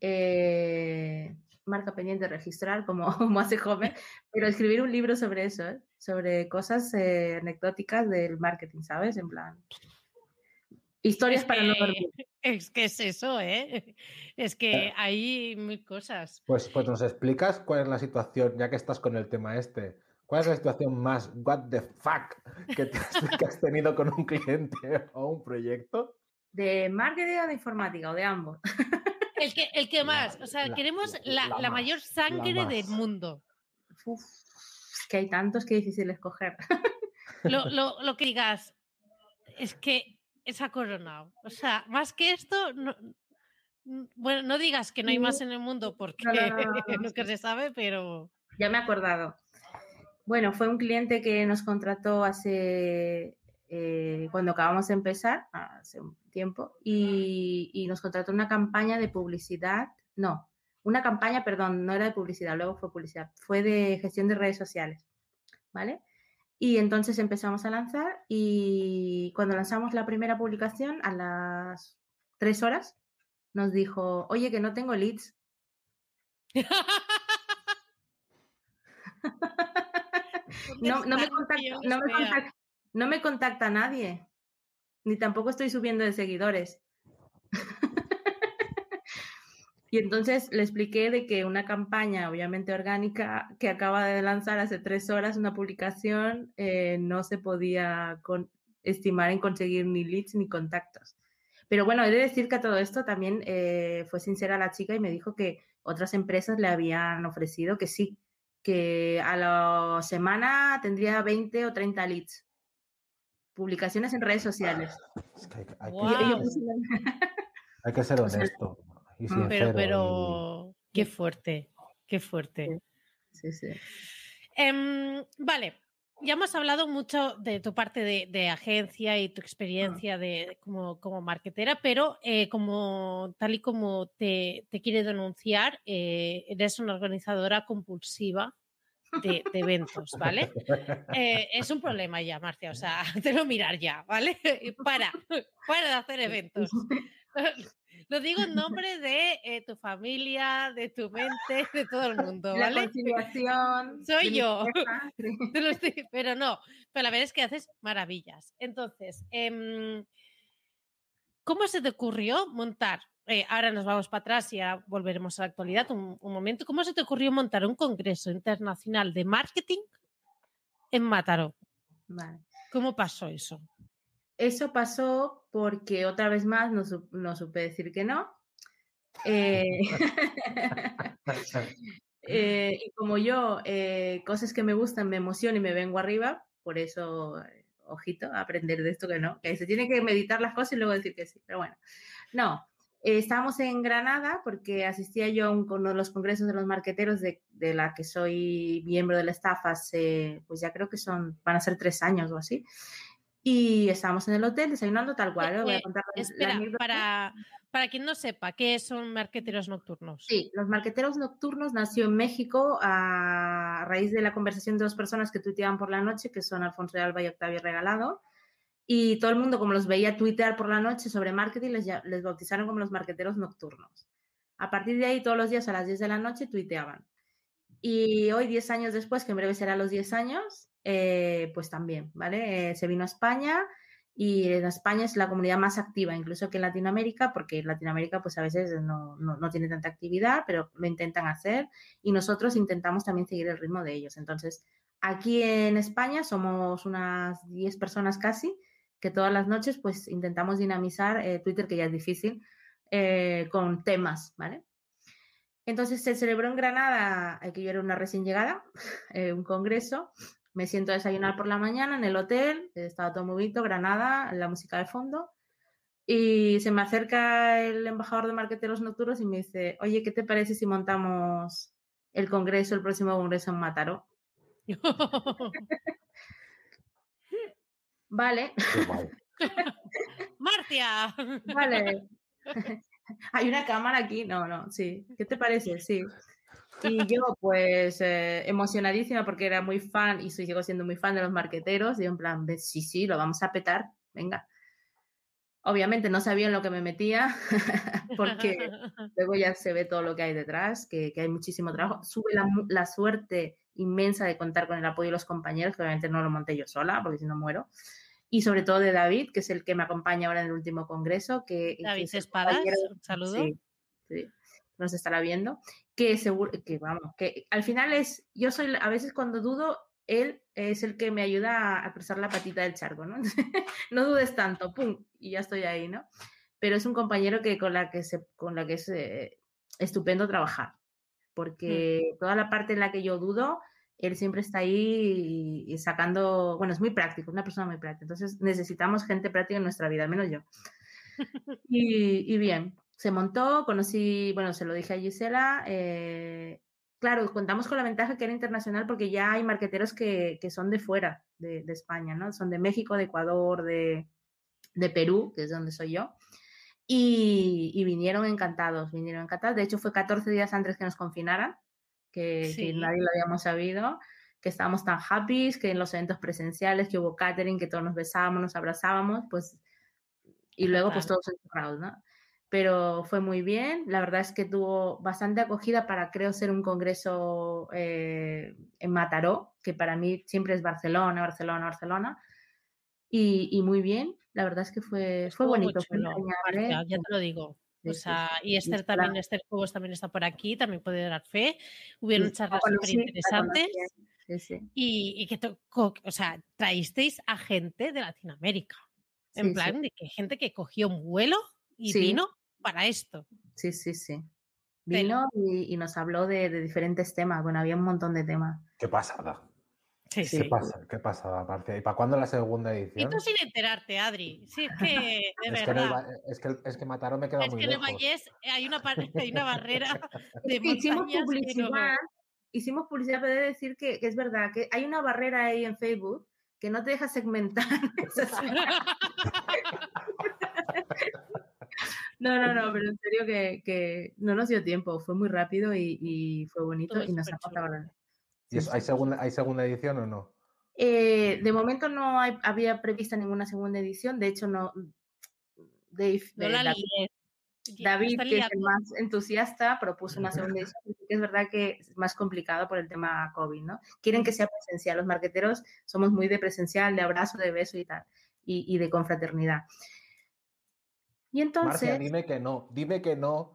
Speaker 3: Eh, marca pendiente registrar, como, como hace Homer, pero escribir un libro sobre eso, ¿eh? sobre cosas eh, anecdóticas del marketing, ¿sabes? En plan. Historias
Speaker 2: es
Speaker 3: para
Speaker 2: que,
Speaker 3: no dormir.
Speaker 2: Es que es eso, ¿eh? Es que hay mil cosas.
Speaker 1: Pues, pues nos explicas cuál es la situación, ya que estás con el tema este. ¿Cuál es la situación más what the fuck que, te has, que has tenido con un cliente o un proyecto?
Speaker 3: ¿De marketing o de informática o de ambos?
Speaker 2: El que, el que más, o sea, la, queremos la, la, la más, mayor sangre del mundo.
Speaker 3: Uf, es que hay tantos que es difícil escoger.
Speaker 2: Lo, lo, lo, que digas es que es coronado. O sea, más que esto, no, bueno, no digas que no hay más en el mundo porque nunca se sabe, pero...
Speaker 3: Ya me he acordado. Bueno, fue un cliente que nos contrató hace eh, cuando acabamos de empezar, hace un tiempo, y, y, nos contrató una campaña de publicidad, no, una campaña, perdón, no era de publicidad, luego fue publicidad, fue de gestión de redes sociales, ¿vale? Y entonces empezamos a lanzar y cuando lanzamos la primera publicación, a las tres horas, nos dijo, oye, que no tengo leads. no, no, me contacta, no, me contacta, no me contacta nadie, ni tampoco estoy subiendo de seguidores. y entonces le expliqué de que una campaña, obviamente orgánica, que acaba de lanzar hace tres horas una publicación, eh, no se podía con, estimar en conseguir ni leads ni contactos. Pero bueno, he de decir que a todo esto también eh, fue sincera la chica y me dijo que otras empresas le habían ofrecido que sí, que a la semana tendría 20 o 30 leads. Publicaciones en redes sociales.
Speaker 1: Es que hay, hay, wow. que, yo, hay, que, ser honesto. Y sincero
Speaker 2: pero, pero, y... qué fuerte, qué fuerte.
Speaker 3: Sí, sí.
Speaker 2: Um, vale, ya hemos hablado mucho de tu parte de, de agencia y tu experiencia de, como, como marketera, pero eh, como tal y como te, te quiere denunciar, eh, eres una organizadora compulsiva de, de eventos, ¿vale? Eh, es un problema ya, Marcia, o sea, te lo mirar ya, ¿vale? Para, para de hacer eventos. Lo digo en nombre de eh, tu familia, de tu mente, de todo el mundo, ¿vale?
Speaker 3: La conciliación.
Speaker 2: Soy yo. pero no, pero la verdad es que haces maravillas. Entonces, em, ¿cómo se te ocurrió montar? Eh, ahora nos vamos para atrás y ya volveremos a la actualidad un, un momento. ¿Cómo se te ocurrió montar un congreso internacional de marketing en Mataró?
Speaker 3: Vale.
Speaker 2: ¿Cómo pasó eso?
Speaker 3: Eso pasó porque otra vez más no, no supe decir que no. Eh, eh, y como yo, eh, cosas que me gustan me emocionan y me vengo arriba, por eso, ojito, aprender de esto que no, que se tiene que meditar las cosas y luego decir que sí, pero bueno, no. estábamos en Granada porque asistía yo a uno de los congresos de los marqueteros de, de, la que soy miembro de la staff hace, pues ya creo que son, van a ser tres años o así. Y estábamos en el hotel desayunando tal cual. Voy a
Speaker 2: eh, contar espera, para, para quien no sepa, ¿qué son marqueteros nocturnos?
Speaker 3: Sí, los marqueteros nocturnos nació en México a raíz de la conversación de dos personas que tuiteaban por la noche, que son Alfonso de Alba y Octavio Regalado. Y todo el mundo, como los veía tuitear por la noche sobre marketing, les, les bautizaron como los marqueteros nocturnos. A partir de ahí, todos los días a las 10 de la noche tuiteaban. Y hoy, 10 años después, que en breve será los 10 años, eh, pues también, ¿vale? Eh, se vino a España y en España es la comunidad más activa, incluso que en Latinoamérica, porque en Latinoamérica pues a veces no, no, tiene tanta actividad, pero lo intentan hacer y nosotros intentamos también seguir el ritmo de ellos. Entonces, aquí en España somos unas 10 personas casi, que todas las noches pues intentamos dinamizar eh, Twitter, que ya es difícil, con temas, ¿vale? Entonces se celebró en Granada, que yo era una recién llegada, un congreso, me siento a desayunar por la mañana en el hotel, estaba todo muy bonito, Granada, la música de fondo, y se me acerca el embajador de marqueteros nocturnos y me dice, oye, ¿qué te parece si montamos el congreso, el próximo congreso en Mataró? vale.
Speaker 2: Marcia.
Speaker 3: vale. Hay una cámara aquí, no, no, sí. ¿Qué te parece? Sí. Y yo, pues, eh, emocionadísima porque era muy fan y sigo siendo muy fan de los marqueteros. Y en plan, sí, sí, lo vamos a petar, venga. Obviamente no sabía en lo que me metía, porque luego ya se ve todo lo que hay detrás, que, que hay muchísimo trabajo. Sube la, la, suerte inmensa de contar con el apoyo de los compañeros, que obviamente no lo monté yo sola, porque si no muero. Y sobre todo de David, que es el que me acompaña ahora en el último congreso. Que,
Speaker 2: David Espadas, un saludo.
Speaker 3: Sí, sí nos estará viendo, que seguro, que vamos, que al final es, yo soy, a veces cuando dudo, él es el que me ayuda a cruzar la patita del charco, ¿no? no dudes tanto, pum, y ya estoy ahí, ¿no? Pero es un compañero que con la que se, con la que es eh, estupendo trabajar, porque toda la parte en la que yo dudo, él siempre está ahí y, sacando, bueno, es muy práctico, una persona muy práctica, entonces necesitamos gente práctica en nuestra vida, menos yo. y, y bien, se montó, conocí, bueno, se lo dije a Gisela. Eh, claro, contamos con la ventaja que era internacional porque ya hay marqueteros que, que son de fuera de, de, España, ¿no? Son de México, de Ecuador, de, de Perú, que es donde soy yo. Y, y, vinieron encantados, vinieron encantados. De hecho, fue 14 días antes que nos confinaran, que, sí. que nadie lo habíamos sabido, que estábamos tan happy, que en los eventos presenciales, que hubo catering, que todos nos besábamos, nos abrazábamos, pues, y luego pues todos encerrados, ¿no? Pero fue muy bien. La verdad es que tuvo bastante acogida para, creo, ser un congreso eh, en Mataró, que para mí siempre es Barcelona, Barcelona, Barcelona. Y, y muy bien, la verdad es que fue, fue bonito. Fue
Speaker 2: ya te lo digo. O sea, y Esther también, Esther Cobos también está por aquí, también puede dar fe. Hubieron charlas súper interesantes. Y, y, que, o sea, traísteis a gente de Latinoamérica. En plan, de que gente que cogió un vuelo y vino para esto.
Speaker 3: Sí, sí, sí. Vino y, y, nos habló de, de, diferentes temas. Bueno, había un montón de temas.
Speaker 1: Qué pasada.
Speaker 2: Sí,
Speaker 1: ¿Qué
Speaker 2: sí.
Speaker 1: pasa? ¿Qué pasada, Marcia? ¿Y para cuándo la segunda edición?
Speaker 2: Y tú sin enterarte, Adri. Sí, es que, de
Speaker 1: es,
Speaker 2: verdad.
Speaker 1: Que es, que, es que Mataró me queda
Speaker 2: es
Speaker 1: muy
Speaker 2: que
Speaker 1: lejos.
Speaker 2: en el Vallés hay una, hay una barrera de
Speaker 3: hicimos
Speaker 2: montañas
Speaker 3: publicidad,
Speaker 2: que no...
Speaker 3: hicimos publicidad, pero he de decir que, que, es verdad, que hay una barrera ahí en Facebook que no te deja segmentar. No, no, no, pero en serio que, que, no nos dio tiempo, fue muy rápido y, y fue bonito y nos ha pasado la
Speaker 1: ¿Y ¿hay, segunda, ¿Hay segunda edición o no?
Speaker 3: Eh, de momento no hay, había prevista ninguna segunda edición, de hecho no. Dave,
Speaker 2: No la
Speaker 3: David. David, que es el más entusiasta, propuso una segunda edición, porque es verdad que es más complicado por el tema COVID, ¿no? Quieren que sea presencial. Los marqueteros somos muy de presencial, de abrazo, de beso y tal, y, de confraternidad.
Speaker 1: Y entonces... Marcia, dime que no, dime que no,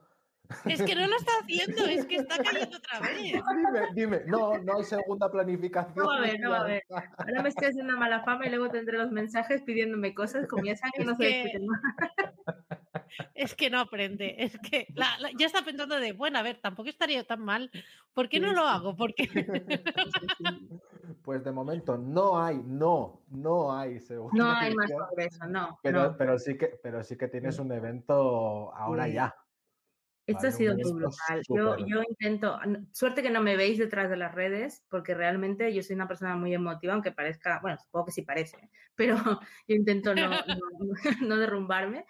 Speaker 2: es que no lo está haciendo, es que está cayendo otra vez.
Speaker 1: Dime, dime, no, no hay segunda planificación.
Speaker 3: No va a ver, no va a ver. Ahora me estoy haciendo mala fama y luego tendré los mensajes pidiéndome cosas, comienzan que no sé
Speaker 2: Es que no aprende, es que ya está pensando de, bueno, a ver, tampoco estaría tan mal, ¿por qué no lo hago? Porque...
Speaker 1: Pues de momento no hay, no, no hay
Speaker 3: segunda. No hay más progreso, no.
Speaker 1: Pero, pero, sí que, pero sí que tienes un evento ahora ya.
Speaker 3: Esto ha sido muy brutal. Yo, yo, intento, suerte que no me veis detrás de las redes, porque realmente yo soy una persona muy emotiva, aunque parezca, bueno, supongo que sí parece, pero yo intento no, no, derrumbarme,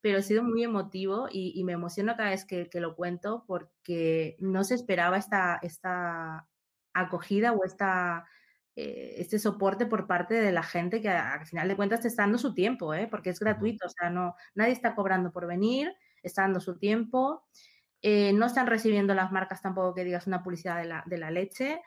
Speaker 3: pero ha sido muy emotivo y, me emociono cada vez que, que, lo cuento porque no se esperaba esta, esta acogida o esta, eh, este soporte por parte de la gente que al final de cuentas te está dando su tiempo, ¿eh? porque es gratuito, o sea, no, nadie está cobrando por venir está dando su tiempo. Eh, no están recibiendo las marcas tampoco que digas una publicidad de la, leche.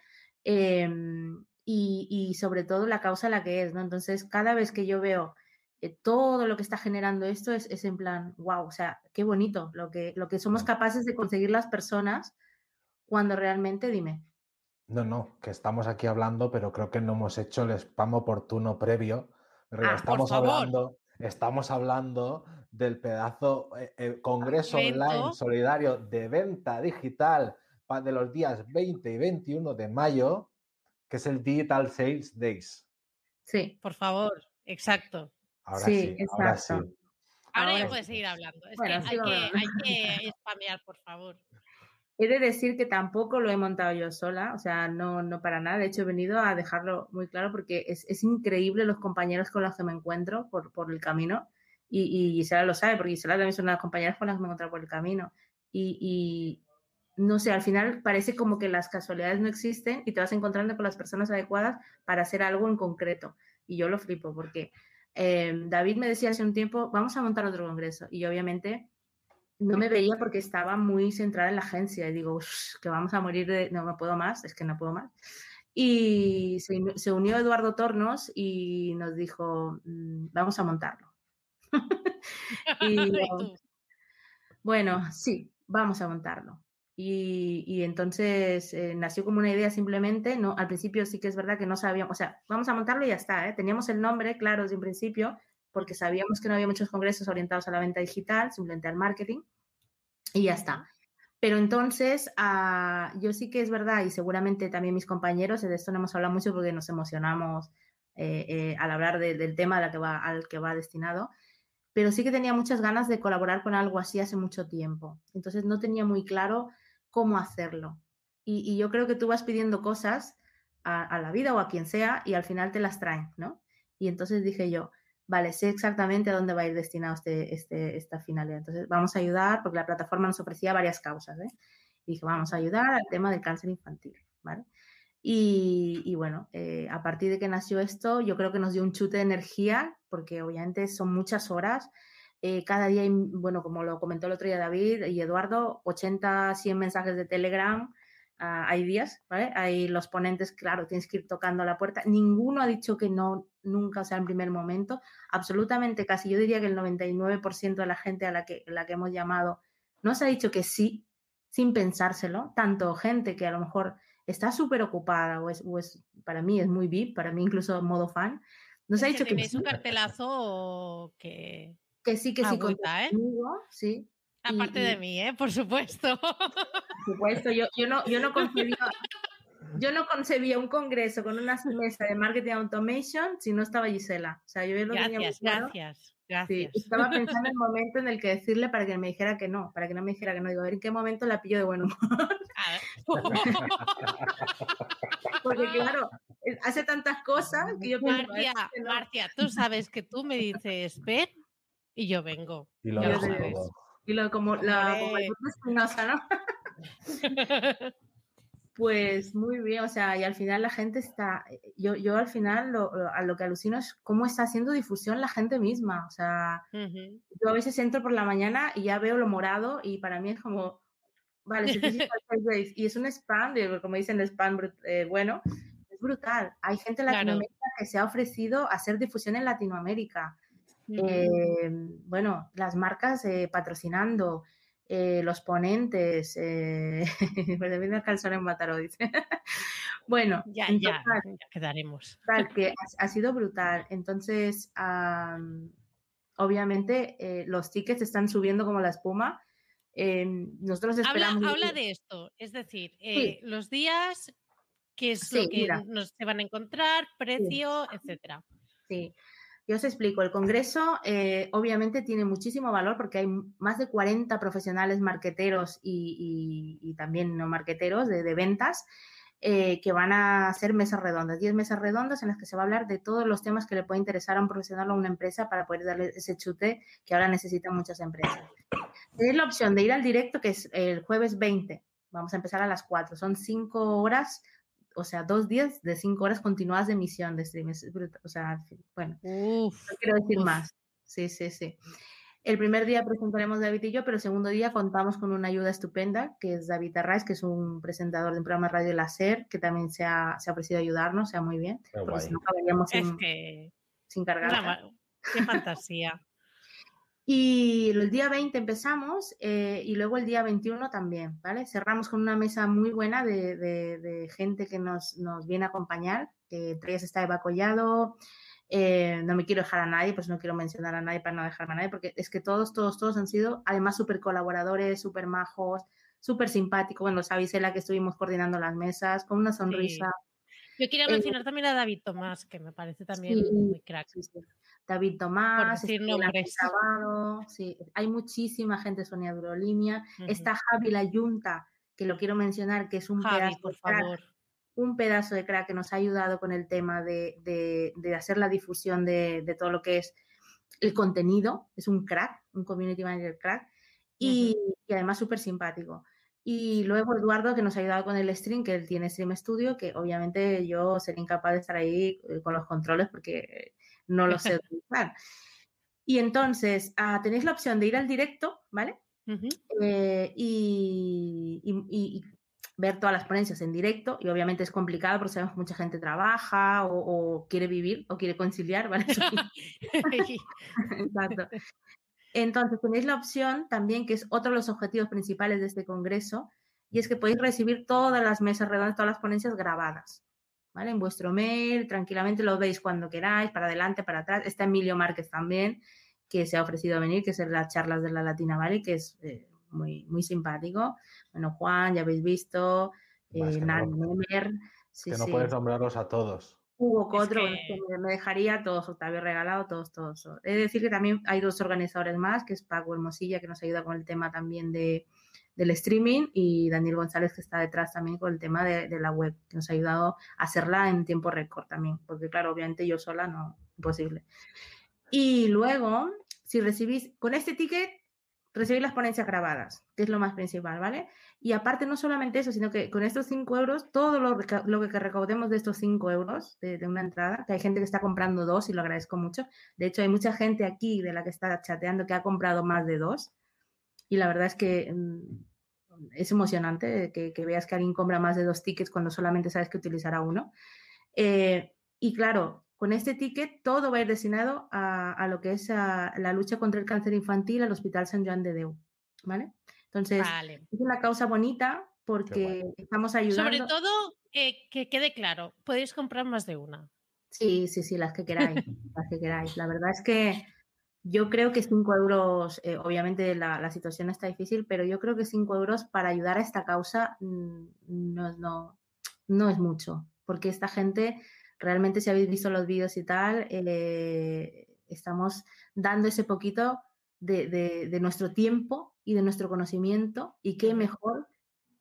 Speaker 3: Em, y, sobre todo la causa la que es, ¿no? Entonces, cada vez que yo veo eh, todo lo que está generando esto es, es, en plan, wow, o sea, qué bonito lo que, lo que somos capaces de conseguir las personas cuando realmente, dime.
Speaker 1: No, no, que estamos aquí hablando, pero creo que no hemos hecho el spam oportuno previo. Ah, estamos hablando, estamos hablando del pedazo eh, eh, Congreso Online Solidario de Venta Digital de los días 20 y 21 de mayo, que es el Digital Sales Days.
Speaker 2: Sí, por favor, exacto.
Speaker 1: Ahora sí, ahora sí.
Speaker 2: Ahora, ya puedes seguir hablando. Es que hay, que, hay spamear, por favor.
Speaker 3: He de decir que tampoco lo he montado yo sola, o sea, no, no para nada. De hecho, he venido a dejarlo muy claro porque es, es increíble los compañeros con los que me encuentro por, por el camino y, y, Gisela lo sabe, porque Gisela también son las compañeras con las que me he encontrado por el camino. Y, y, no sé, al final parece como que las casualidades no existen y te vas encontrando con las personas adecuadas para hacer algo en concreto. Y yo lo flipo porque eh, David me decía hace un tiempo, vamos a montar otro congreso. Y obviamente no me veía porque estaba muy centrada en la agencia y digo, que vamos a morir de, no me puedo más, es que no puedo más. Y se, se unió Eduardo Tornos y nos dijo, mm, vamos a montarlo. y, bueno, sí, vamos a montarlo. Y, entonces eh, nació como una idea simplemente, no, al principio sí que es verdad que no sabíamos, o sea, vamos a montarlo y ya está, ¿eh? teníamos el nombre claro desde un principio, porque sabíamos que no había muchos congresos orientados a la venta digital, simplemente al marketing, y ya está. Pero entonces, ah, yo sí que es verdad, y seguramente también mis compañeros, de esto no hemos hablado mucho porque nos emocionamos eh, al hablar del tema al que, va, al que va destinado, pero sí que tenía muchas ganas de colaborar con algo así hace mucho tiempo. Entonces no tenía muy claro cómo hacerlo. Y, yo creo que tú vas pidiendo cosas a, la vida o a quien sea y al final te las traen, ¿no? Y entonces dije yo, vale, sé exactamente a dónde va a ir destinado este, este, esta finalidad. Entonces vamos a ayudar, porque la plataforma nos ofrecía varias causas, ¿eh? Y dije, vamos a ayudar al tema del cáncer infantil, ¿vale? Y, bueno, eh, a partir de que nació esto, yo creo que nos dio un chute de energía, porque obviamente son muchas horas. Eh, cada día, hay, bueno, como lo comentó el otro día David y Eduardo, 80, 100 mensajes de Telegram. Ah, hay días, ¿vale? Hay los ponentes, claro, tienes que ir tocando la puerta. Ninguno ha dicho que no, nunca, o sea, en primer momento. Absolutamente casi, yo diría que el 99% de la gente a la que, la que hemos llamado nos ha dicho que sí, sin pensárselo. Tanto gente que a lo mejor está súper ocupada o es, o es, para mí es muy VIP, para mí incluso modo fan. Nos ha dicho que...
Speaker 2: es un cartelazo que...
Speaker 3: Que sí, que sí, ¿eh? sí.
Speaker 2: Aparte de mí, ¿eh? Por supuesto.
Speaker 3: Por supuesto, yo, yo, no, yo no concebía... Yo no concebía un congreso con una mesa de marketing automation si no estaba Gisela. O sea, yo lo
Speaker 2: gracias, gracias. Gracias.
Speaker 3: estaba pensando en el momento en el que decirle para que me dijera que no, para que no me dijera que no. Digo, a ver en qué momento la pillo de buen humor. Porque claro, eh, hace tantas cosas que yo
Speaker 2: pienso, Marcia, Marcia, tú sabes que tú me dices, ven, y yo vengo.
Speaker 1: Y lo,
Speaker 3: y lo como la como ¿no? Pues muy bien, o sea, y al final la gente está, eh, yo, yo al final lo, a lo que alucino es cómo está haciendo difusión la gente misma, o sea, yo a veces entro por la mañana y ya veo lo morado y para mí es como, vale, y es un spam, como dicen, spam eh, bueno, es brutal. Hay gente en Latinoamérica que se ha ofrecido hacer difusión en Latinoamérica. Eh, bueno, las marcas patrocinando, eh, los ponentes, eh, pues Mataró, dice. bueno,
Speaker 2: ya, ya, quedaremos.
Speaker 3: que ha, sido brutal. Entonces, obviamente, eh, los tickets están subiendo como la espuma. nosotros esperamos.
Speaker 2: Habla, de esto, es decir, los días, qué es lo que nos se van a encontrar, precio, etcétera.
Speaker 3: Sí. Yo os explico, el Congreso eh, obviamente tiene muchísimo valor porque hay más de 40 profesionales marqueteros y, también no marqueteros de, ventas eh, que van a hacer mesas redondas, 10 mesas redondas en las que se va a hablar de todos los temas que le puede interesar a un profesional o a una empresa para poder darle ese chute que ahora necesitan muchas empresas. Tenéis la opción de ir al directo que es el jueves 20, vamos a empezar a las 4, son 5 horas o sea, dos días de cinco horas continuadas de emisión de stream. o sea, bueno, no quiero decir más. Sí, sí, sí. El primer día presentaremos David y yo, pero el segundo día contamos con una ayuda estupenda, que es David Arraiz, que es un presentador de un programa radio Láser, que también se ha, se ha ofrecido ayudarnos, sea muy bien. porque si no acabaríamos sin, sin cargar.
Speaker 2: Qué fantasía.
Speaker 3: Y el día 20 empezamos eh, y luego el día 21 también, ¿vale? Cerramos con una mesa muy buena de, de, gente que nos, nos, viene a acompañar, que entre ellas está Eva Collado, eh, no me quiero dejar a nadie, pues no quiero mencionar a nadie para no dejarme a nadie, porque es que todos, todos, todos han sido además súper colaboradores, súper majos, súper simpáticos. Bueno, sabéis la que estuvimos coordinando las mesas, con una sonrisa.
Speaker 2: Yo quería eh, mencionar también a David Tomás, que me parece también muy crack.
Speaker 3: David Tomás, sí, hay muchísima gente, Sonia Durolínea, está Javi La Yunta, que lo quiero mencionar, que es un pedazo de crack, un pedazo de crack que nos ha ayudado con el tema de, hacer la difusión de, todo lo que es el contenido, es un crack, un community manager crack, y, y además súper simpático. Y luego Eduardo, que nos ha ayudado con el stream, que él tiene Stream Studio, que obviamente yo sería incapaz de estar ahí eh, con los controles porque no lo sé utilizar. Y entonces ah, tenéis la opción de ir al directo, ¿vale? Eh, y, ver todas las ponencias en directo. Y obviamente es complicado porque sabemos que mucha gente trabaja o, quiere vivir o quiere conciliar, ¿vale? Exacto. Entonces, tenéis la opción también, que es otro de los objetivos principales de este congreso, y es que podéis recibir todas las mesas redondas, todas las ponencias grabadas, ¿vale? En vuestro mail, tranquilamente lo veis cuando queráis, para adelante, para atrás. Está Emilio Márquez también, que se ha ofrecido a venir, que es en las charlas de la Latina, ¿vale? Que es eh, muy, muy simpático. Bueno, Juan, ya habéis visto, eh, Nemer.
Speaker 1: que no puedes nombrarlos a todos.
Speaker 3: Hugo Cotro, me dejaría todos, Octavio Regalado, todos, todos. He de decir que también hay dos organizadores más, que es Paco Hermosilla, que nos ayuda con el tema también de, del streaming, y Daniel González, que está detrás también con el tema de, la web, que nos ha ayudado a hacerla en tiempo récord también, porque claro, obviamente yo sola no, imposible. Y luego, si recibís, con este ticket, recibís las ponencias grabadas, que es lo más principal, ¿vale? Y aparte, no solamente eso, sino que con estos 5 euros, todo lo, lo, que recaudemos de estos 5 euros de, una entrada, que hay gente que está comprando dos y lo agradezco mucho. De hecho, hay mucha gente aquí de la que está chateando que ha comprado más de dos. Y la verdad es que mm, es emocionante que, veas que alguien compra más de dos tickets cuando solamente sabes que utilizará uno. Eh, y claro, con este ticket todo va a ir destinado a, lo que es la lucha contra el cáncer infantil al Hospital San Joan de Deu. ¿Vale? Entonces, es una causa bonita porque estamos ayudando.
Speaker 2: Sobre todo, eh, que quede claro, podéis comprar más de una.
Speaker 3: Sí, sí, sí, las que queráis, las que queráis. La verdad es que yo creo que 5 euros, eh, obviamente la, situación está difícil, pero yo creo que 5 euros para ayudar a esta causa mm, no, no, no, es mucho, porque esta gente, realmente si habéis visto los vídeos y tal, eh, estamos dando ese poquito de, de, nuestro tiempo y de nuestro conocimiento y qué mejor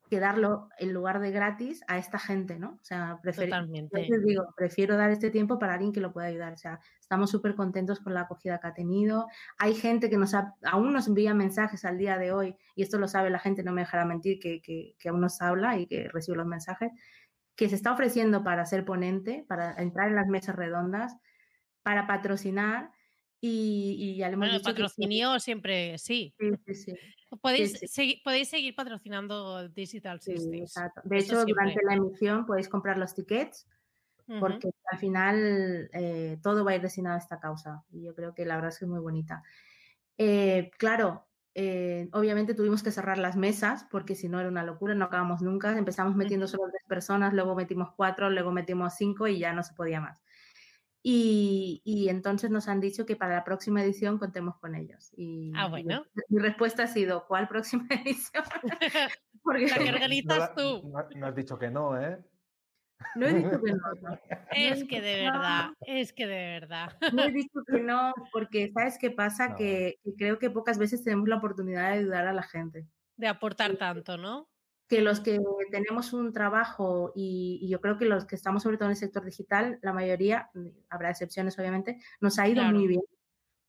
Speaker 3: que darlo en lugar de gratis a esta gente, ¿no? O sea, prefiero, digo, prefiero dar este tiempo para alguien que lo pueda ayudar. O sea, estamos súper contentos con la acogida que ha tenido. Hay gente que nos aún nos envía mensajes al día de hoy, y esto lo sabe la gente, no me dejará mentir, que, que, que aún nos habla y que recibe los mensajes, que se está ofreciendo para ser ponente, para entrar en las mesas redondas, para patrocinar y, ya le hemos
Speaker 2: bueno, patrocinio siempre sí.
Speaker 3: Sí, sí, sí.
Speaker 2: Podéis, Seguir, podéis seguir patrocinando Digital Systems.
Speaker 3: De hecho, durante la emisión podéis comprar los tickets porque al final eh, todo va a ir destinado a esta causa y yo creo que la verdad es que es muy bonita. Eh, claro, eh, obviamente tuvimos que cerrar las mesas porque si no era una locura, no acabamos nunca. Empezamos metiendo solo tres personas, luego metimos cuatro, luego metimos cinco y ya no se podía más. Y, entonces nos han dicho que para la próxima edición contemos con ellos. Y,
Speaker 2: ah, bueno.
Speaker 3: mi respuesta ha sido, ¿cuál próxima edición?
Speaker 2: Porque la que organizas tú.
Speaker 1: No, has dicho que no, ¿eh?
Speaker 3: No he dicho que no.
Speaker 2: Es que de verdad, es que de verdad.
Speaker 3: No he dicho que no, porque ¿sabes qué pasa? Que, que creo que pocas veces tenemos la oportunidad de ayudar a la gente.
Speaker 2: De aportar tanto, ¿no?
Speaker 3: que los que tenemos un trabajo y, yo creo que los que estamos sobre todo en el sector digital, la mayoría, mm, habrá excepciones obviamente, nos ha ido muy bien,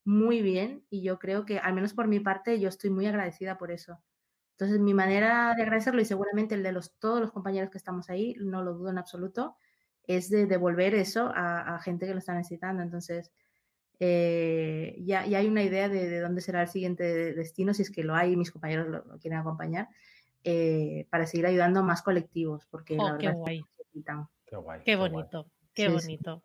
Speaker 3: muy bien y yo creo que al menos por mi parte yo estoy muy agradecida por eso. Entonces mi manera de agradecerlo y seguramente el de los, todos los compañeros que estamos ahí, no lo dudo en absoluto, es de devolver eso a, gente que lo está necesitando. Entonces eh, ya, ya, hay una idea de, dónde será el siguiente destino, si es que lo hay y mis compañeros lo quieren acompañar. Eh, para seguir ayudando a más colectivos, porque la
Speaker 2: oh,
Speaker 3: verdad
Speaker 2: qué guay.
Speaker 1: Qué, guay,
Speaker 2: qué, bonito. Qué bonito.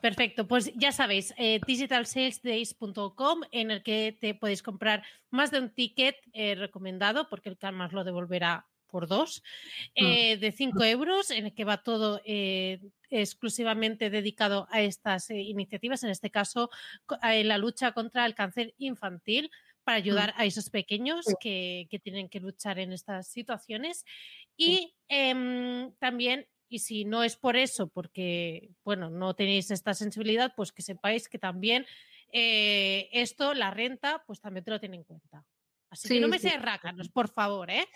Speaker 2: Perfecto. Pues ya sabéis, eh, digitalsalesdays.com en el que te podéis comprar más de un ticket eh, recomendado, porque el Carmas lo devolverá por dos, mm. de 5 euros, en el que va todo exclusivamente dedicado a estas iniciativas, en este caso, en la lucha contra el cáncer infantil para mm. ayudar a esos pequeños que, tienen que luchar en estas situaciones. Y em, también, y si no es por eso, porque, bueno, no tenéis esta sensibilidad, pues que sepáis que también eh, esto, la renta, pues también te lo tiene en cuenta. Así que no me seas rácanos, por favor, ¿eh?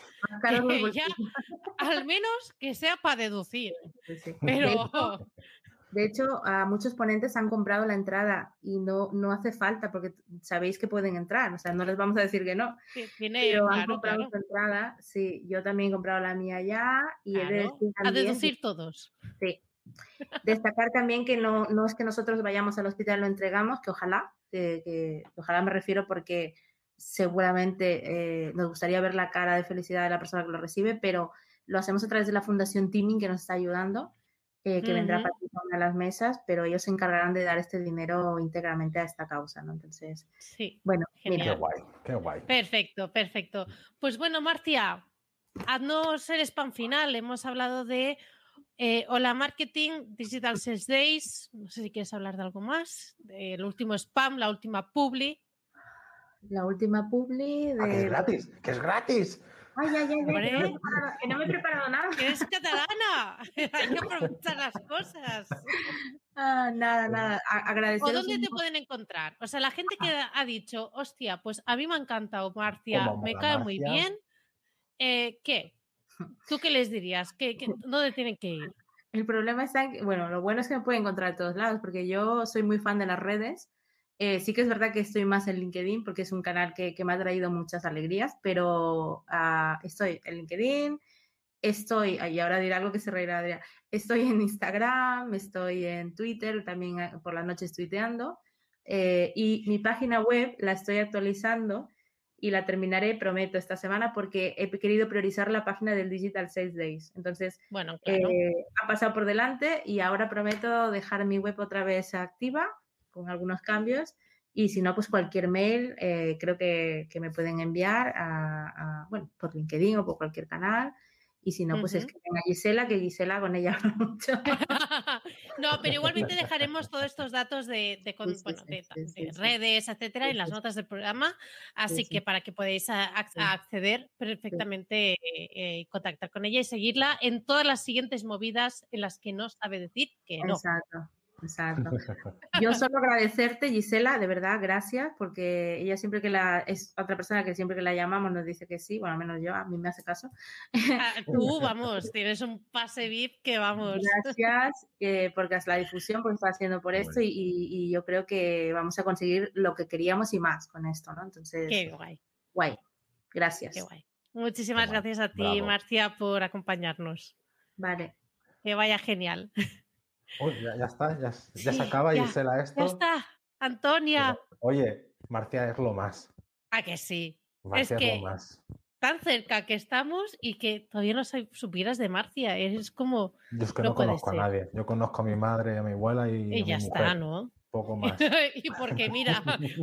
Speaker 2: al menos que sea para deducir. Pero
Speaker 3: de hecho, a muchos ponentes han comprado la entrada y no, no hace falta porque sabéis que pueden entrar, o sea, no les vamos a decir que no. pero han comprado su entrada, sí, yo también he comprado la mía ya y he de
Speaker 2: a deducir todos.
Speaker 3: Sí. Destacar también que no, no es que nosotros vayamos al hospital y lo entregamos, que ojalá, que, ojalá me refiero porque seguramente eh, nos gustaría ver la cara de felicidad de la persona que lo recibe, pero lo hacemos a través de la Fundación Teaming que nos está ayudando eh, que vendrá para a las mesas, pero ellos se encargarán de dar este dinero íntegramente a esta causa, ¿no? Entonces,
Speaker 2: sí,
Speaker 3: bueno,
Speaker 1: Qué guay, qué guay.
Speaker 2: Perfecto, perfecto. Pues bueno, Marcia, haznos el spam final. Hemos hablado de eh, Hola Marketing, Digital Sales Days. No sé si quieres hablar de algo más. El último spam, la última publi.
Speaker 3: La última publi
Speaker 1: ah, de... que es gratis, que es gratis.
Speaker 3: Ay, ay, ay, que no me he preparado nada.
Speaker 2: Que es catalana. Hay que aprovechar las cosas.
Speaker 3: Ah, nada, nada. Agradecer.
Speaker 2: ¿O dónde te pueden encontrar? O sea, la gente que ha dicho, hostia, pues a mí me ha encantado Marcia, me cae muy bien. Eh, ¿Qué? ¿Tú qué les dirías? ¿Qué, dónde tienen que ir?
Speaker 3: El problema está que, bueno, lo bueno es que me pueden encontrar a todos lados, porque yo soy muy fan de las redes eh, sí que es verdad que estoy más en LinkedIn porque es un canal que, me ha traído muchas alegrías, pero ah, estoy en LinkedIn, estoy, y ahora diré algo que se reirá Adrián, estoy en Instagram, estoy en Twitter, también ah, por la noche estoy tuiteando, eh, y mi página web la estoy actualizando y la terminaré, prometo, esta semana porque he querido priorizar la página del Digital Sales Days. Entonces,
Speaker 2: bueno,
Speaker 3: eh, ha pasado por delante y ahora prometo dejar mi web otra vez activa con algunos cambios. Y si no, pues cualquier mail eh, creo que, me pueden enviar a, bueno, por LinkedIn o por cualquier canal. Y si no, pues es que a Gisela, que Gisela con ella mucho.
Speaker 2: no, pero igualmente dejaremos todos estos datos de, redes, etcétera, en las notas del programa. Así que para que podáis acceder perfectamente eh, contactar con ella y seguirla en todas las siguientes movidas en las que no sabe decir que no.
Speaker 3: Exacto. Exacto. Yo solo agradecerte, Gisela, de verdad, gracias, porque ella siempre que la, es otra persona que siempre que la llamamos nos dice que sí, bueno, al menos yo, a mí me hace caso.
Speaker 2: Ah, tú, vamos, tienes un pase VIP que vamos.
Speaker 3: Gracias, eh, porque es la difusión pues está haciendo por esto y, y, yo creo que vamos a conseguir lo que queríamos y más con esto, ¿no? Entonces.
Speaker 2: Qué guay.
Speaker 3: Guay. Gracias.
Speaker 2: Qué guay. Muchísimas gracias a ti, Marcia, por acompañarnos.
Speaker 3: Vale.
Speaker 2: Que vaya genial.
Speaker 1: Ya, está, ya, se acaba y esto.
Speaker 2: Ya está, Antonia.
Speaker 1: oye, Marcia es lo más.
Speaker 2: Ah, que sí. es, que lo más. tan cerca que estamos y que todavía no supieras de Marcia. Es como.
Speaker 1: Yo es que no, conozco a nadie. Yo conozco a mi madre a mi abuela y.
Speaker 2: Y ya está, ¿no?
Speaker 1: Poco más.
Speaker 2: y porque mira,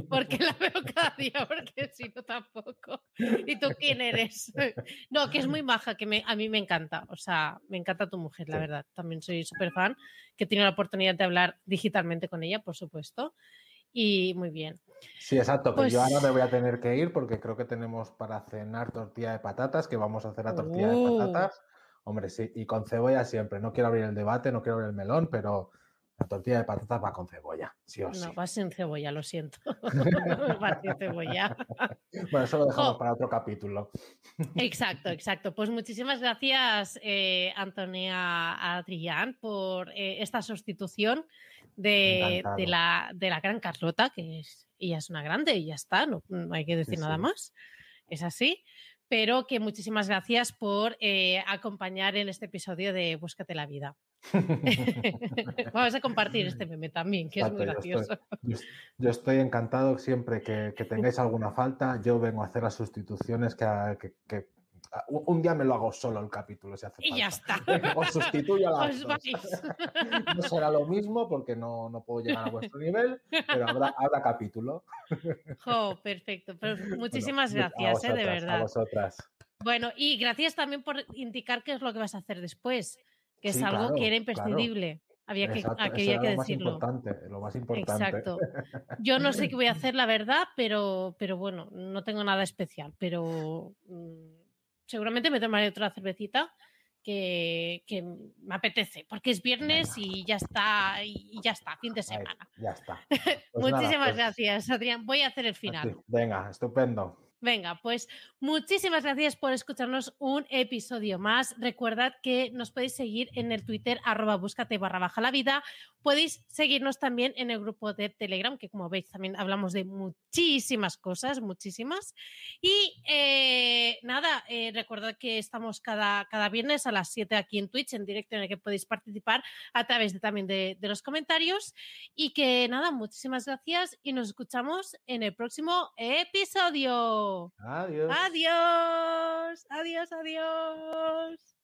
Speaker 2: porque la veo cada día, porque si no tampoco. ¿Y tú quién eres? no, que es muy maja, que me, a mí me encanta. O sea, me encanta tu mujer, la verdad. También soy súper fan, que he tenido la oportunidad de hablar digitalmente con ella, por supuesto. Y muy bien.
Speaker 1: Sí, exacto, que yo ahora me voy a pues tener que ir porque creo que tenemos para cenar tortilla de patatas, que vamos a hacer la tortilla de uh. patatas. Hombre, sí, y con cebolla siempre. No quiero abrir el debate, no quiero abrir el melón, pero la tortilla de patatas va con cebolla, sí o
Speaker 2: sí. No, va sin cebolla, lo siento. va sin cebolla.
Speaker 1: bueno, eso lo dejamos para otro capítulo.
Speaker 2: exacto, exacto. Pues muchísimas gracias, eh, Antonia Adrián, por eh, esta sustitución de, la, de, la, gran Carlota, que es, ella es una grande y ya está, no, hay que decir nada más. Es así pero que muchísimas gracias por eh, acompañar en este episodio de Búscate la vida. Vamos a compartir este meme también, que es muy gracioso.
Speaker 1: Yo estoy, encantado siempre que, tengáis alguna falta. Yo vengo a hacer las sustituciones que, que, un día me lo hago solo el capítulo si hace
Speaker 2: y ya está.
Speaker 1: Os sustituyo a No será lo mismo porque no, no, puedo llegar a vuestro nivel, pero habrá, habrá capítulo.
Speaker 2: Perfecto. muchísimas gracias, eh, de verdad.
Speaker 1: A vosotras.
Speaker 2: Bueno, y gracias también por indicar qué es lo que vas a hacer después que es algo que era imprescindible. Había que,
Speaker 1: Exacto,
Speaker 2: había que decirlo.
Speaker 1: Lo más, importante, lo más importante.
Speaker 2: Exacto. Yo no sé qué voy a hacer, la verdad, pero, pero bueno, no tengo nada especial. Pero mm, seguramente me tomaré otra cervecita que, que, me apetece, porque es viernes y ya está, y ya está, fin de semana.
Speaker 1: ya está.
Speaker 2: Pues Muchísimas pues gracias, Adrián. Voy a hacer el final.
Speaker 1: Venga, estupendo.
Speaker 2: Venga, pues muchísimas gracias por escucharnos un episodio más. Recordad que nos podéis seguir en el Twitter arroba búscate barra baja la vida. Podéis seguirnos también en el grupo de Telegram, que como veis también hablamos de muchísimas cosas, muchísimas. Y eh, nada, eh, recordad que estamos cada, cada viernes a las 7 aquí en Twitch, en directo en el que podéis participar a través de, también de, de los comentarios. Y que nada, muchísimas gracias y nos escuchamos en el próximo episodio.
Speaker 1: Adiós.
Speaker 2: Adiós. Adiós, adiós.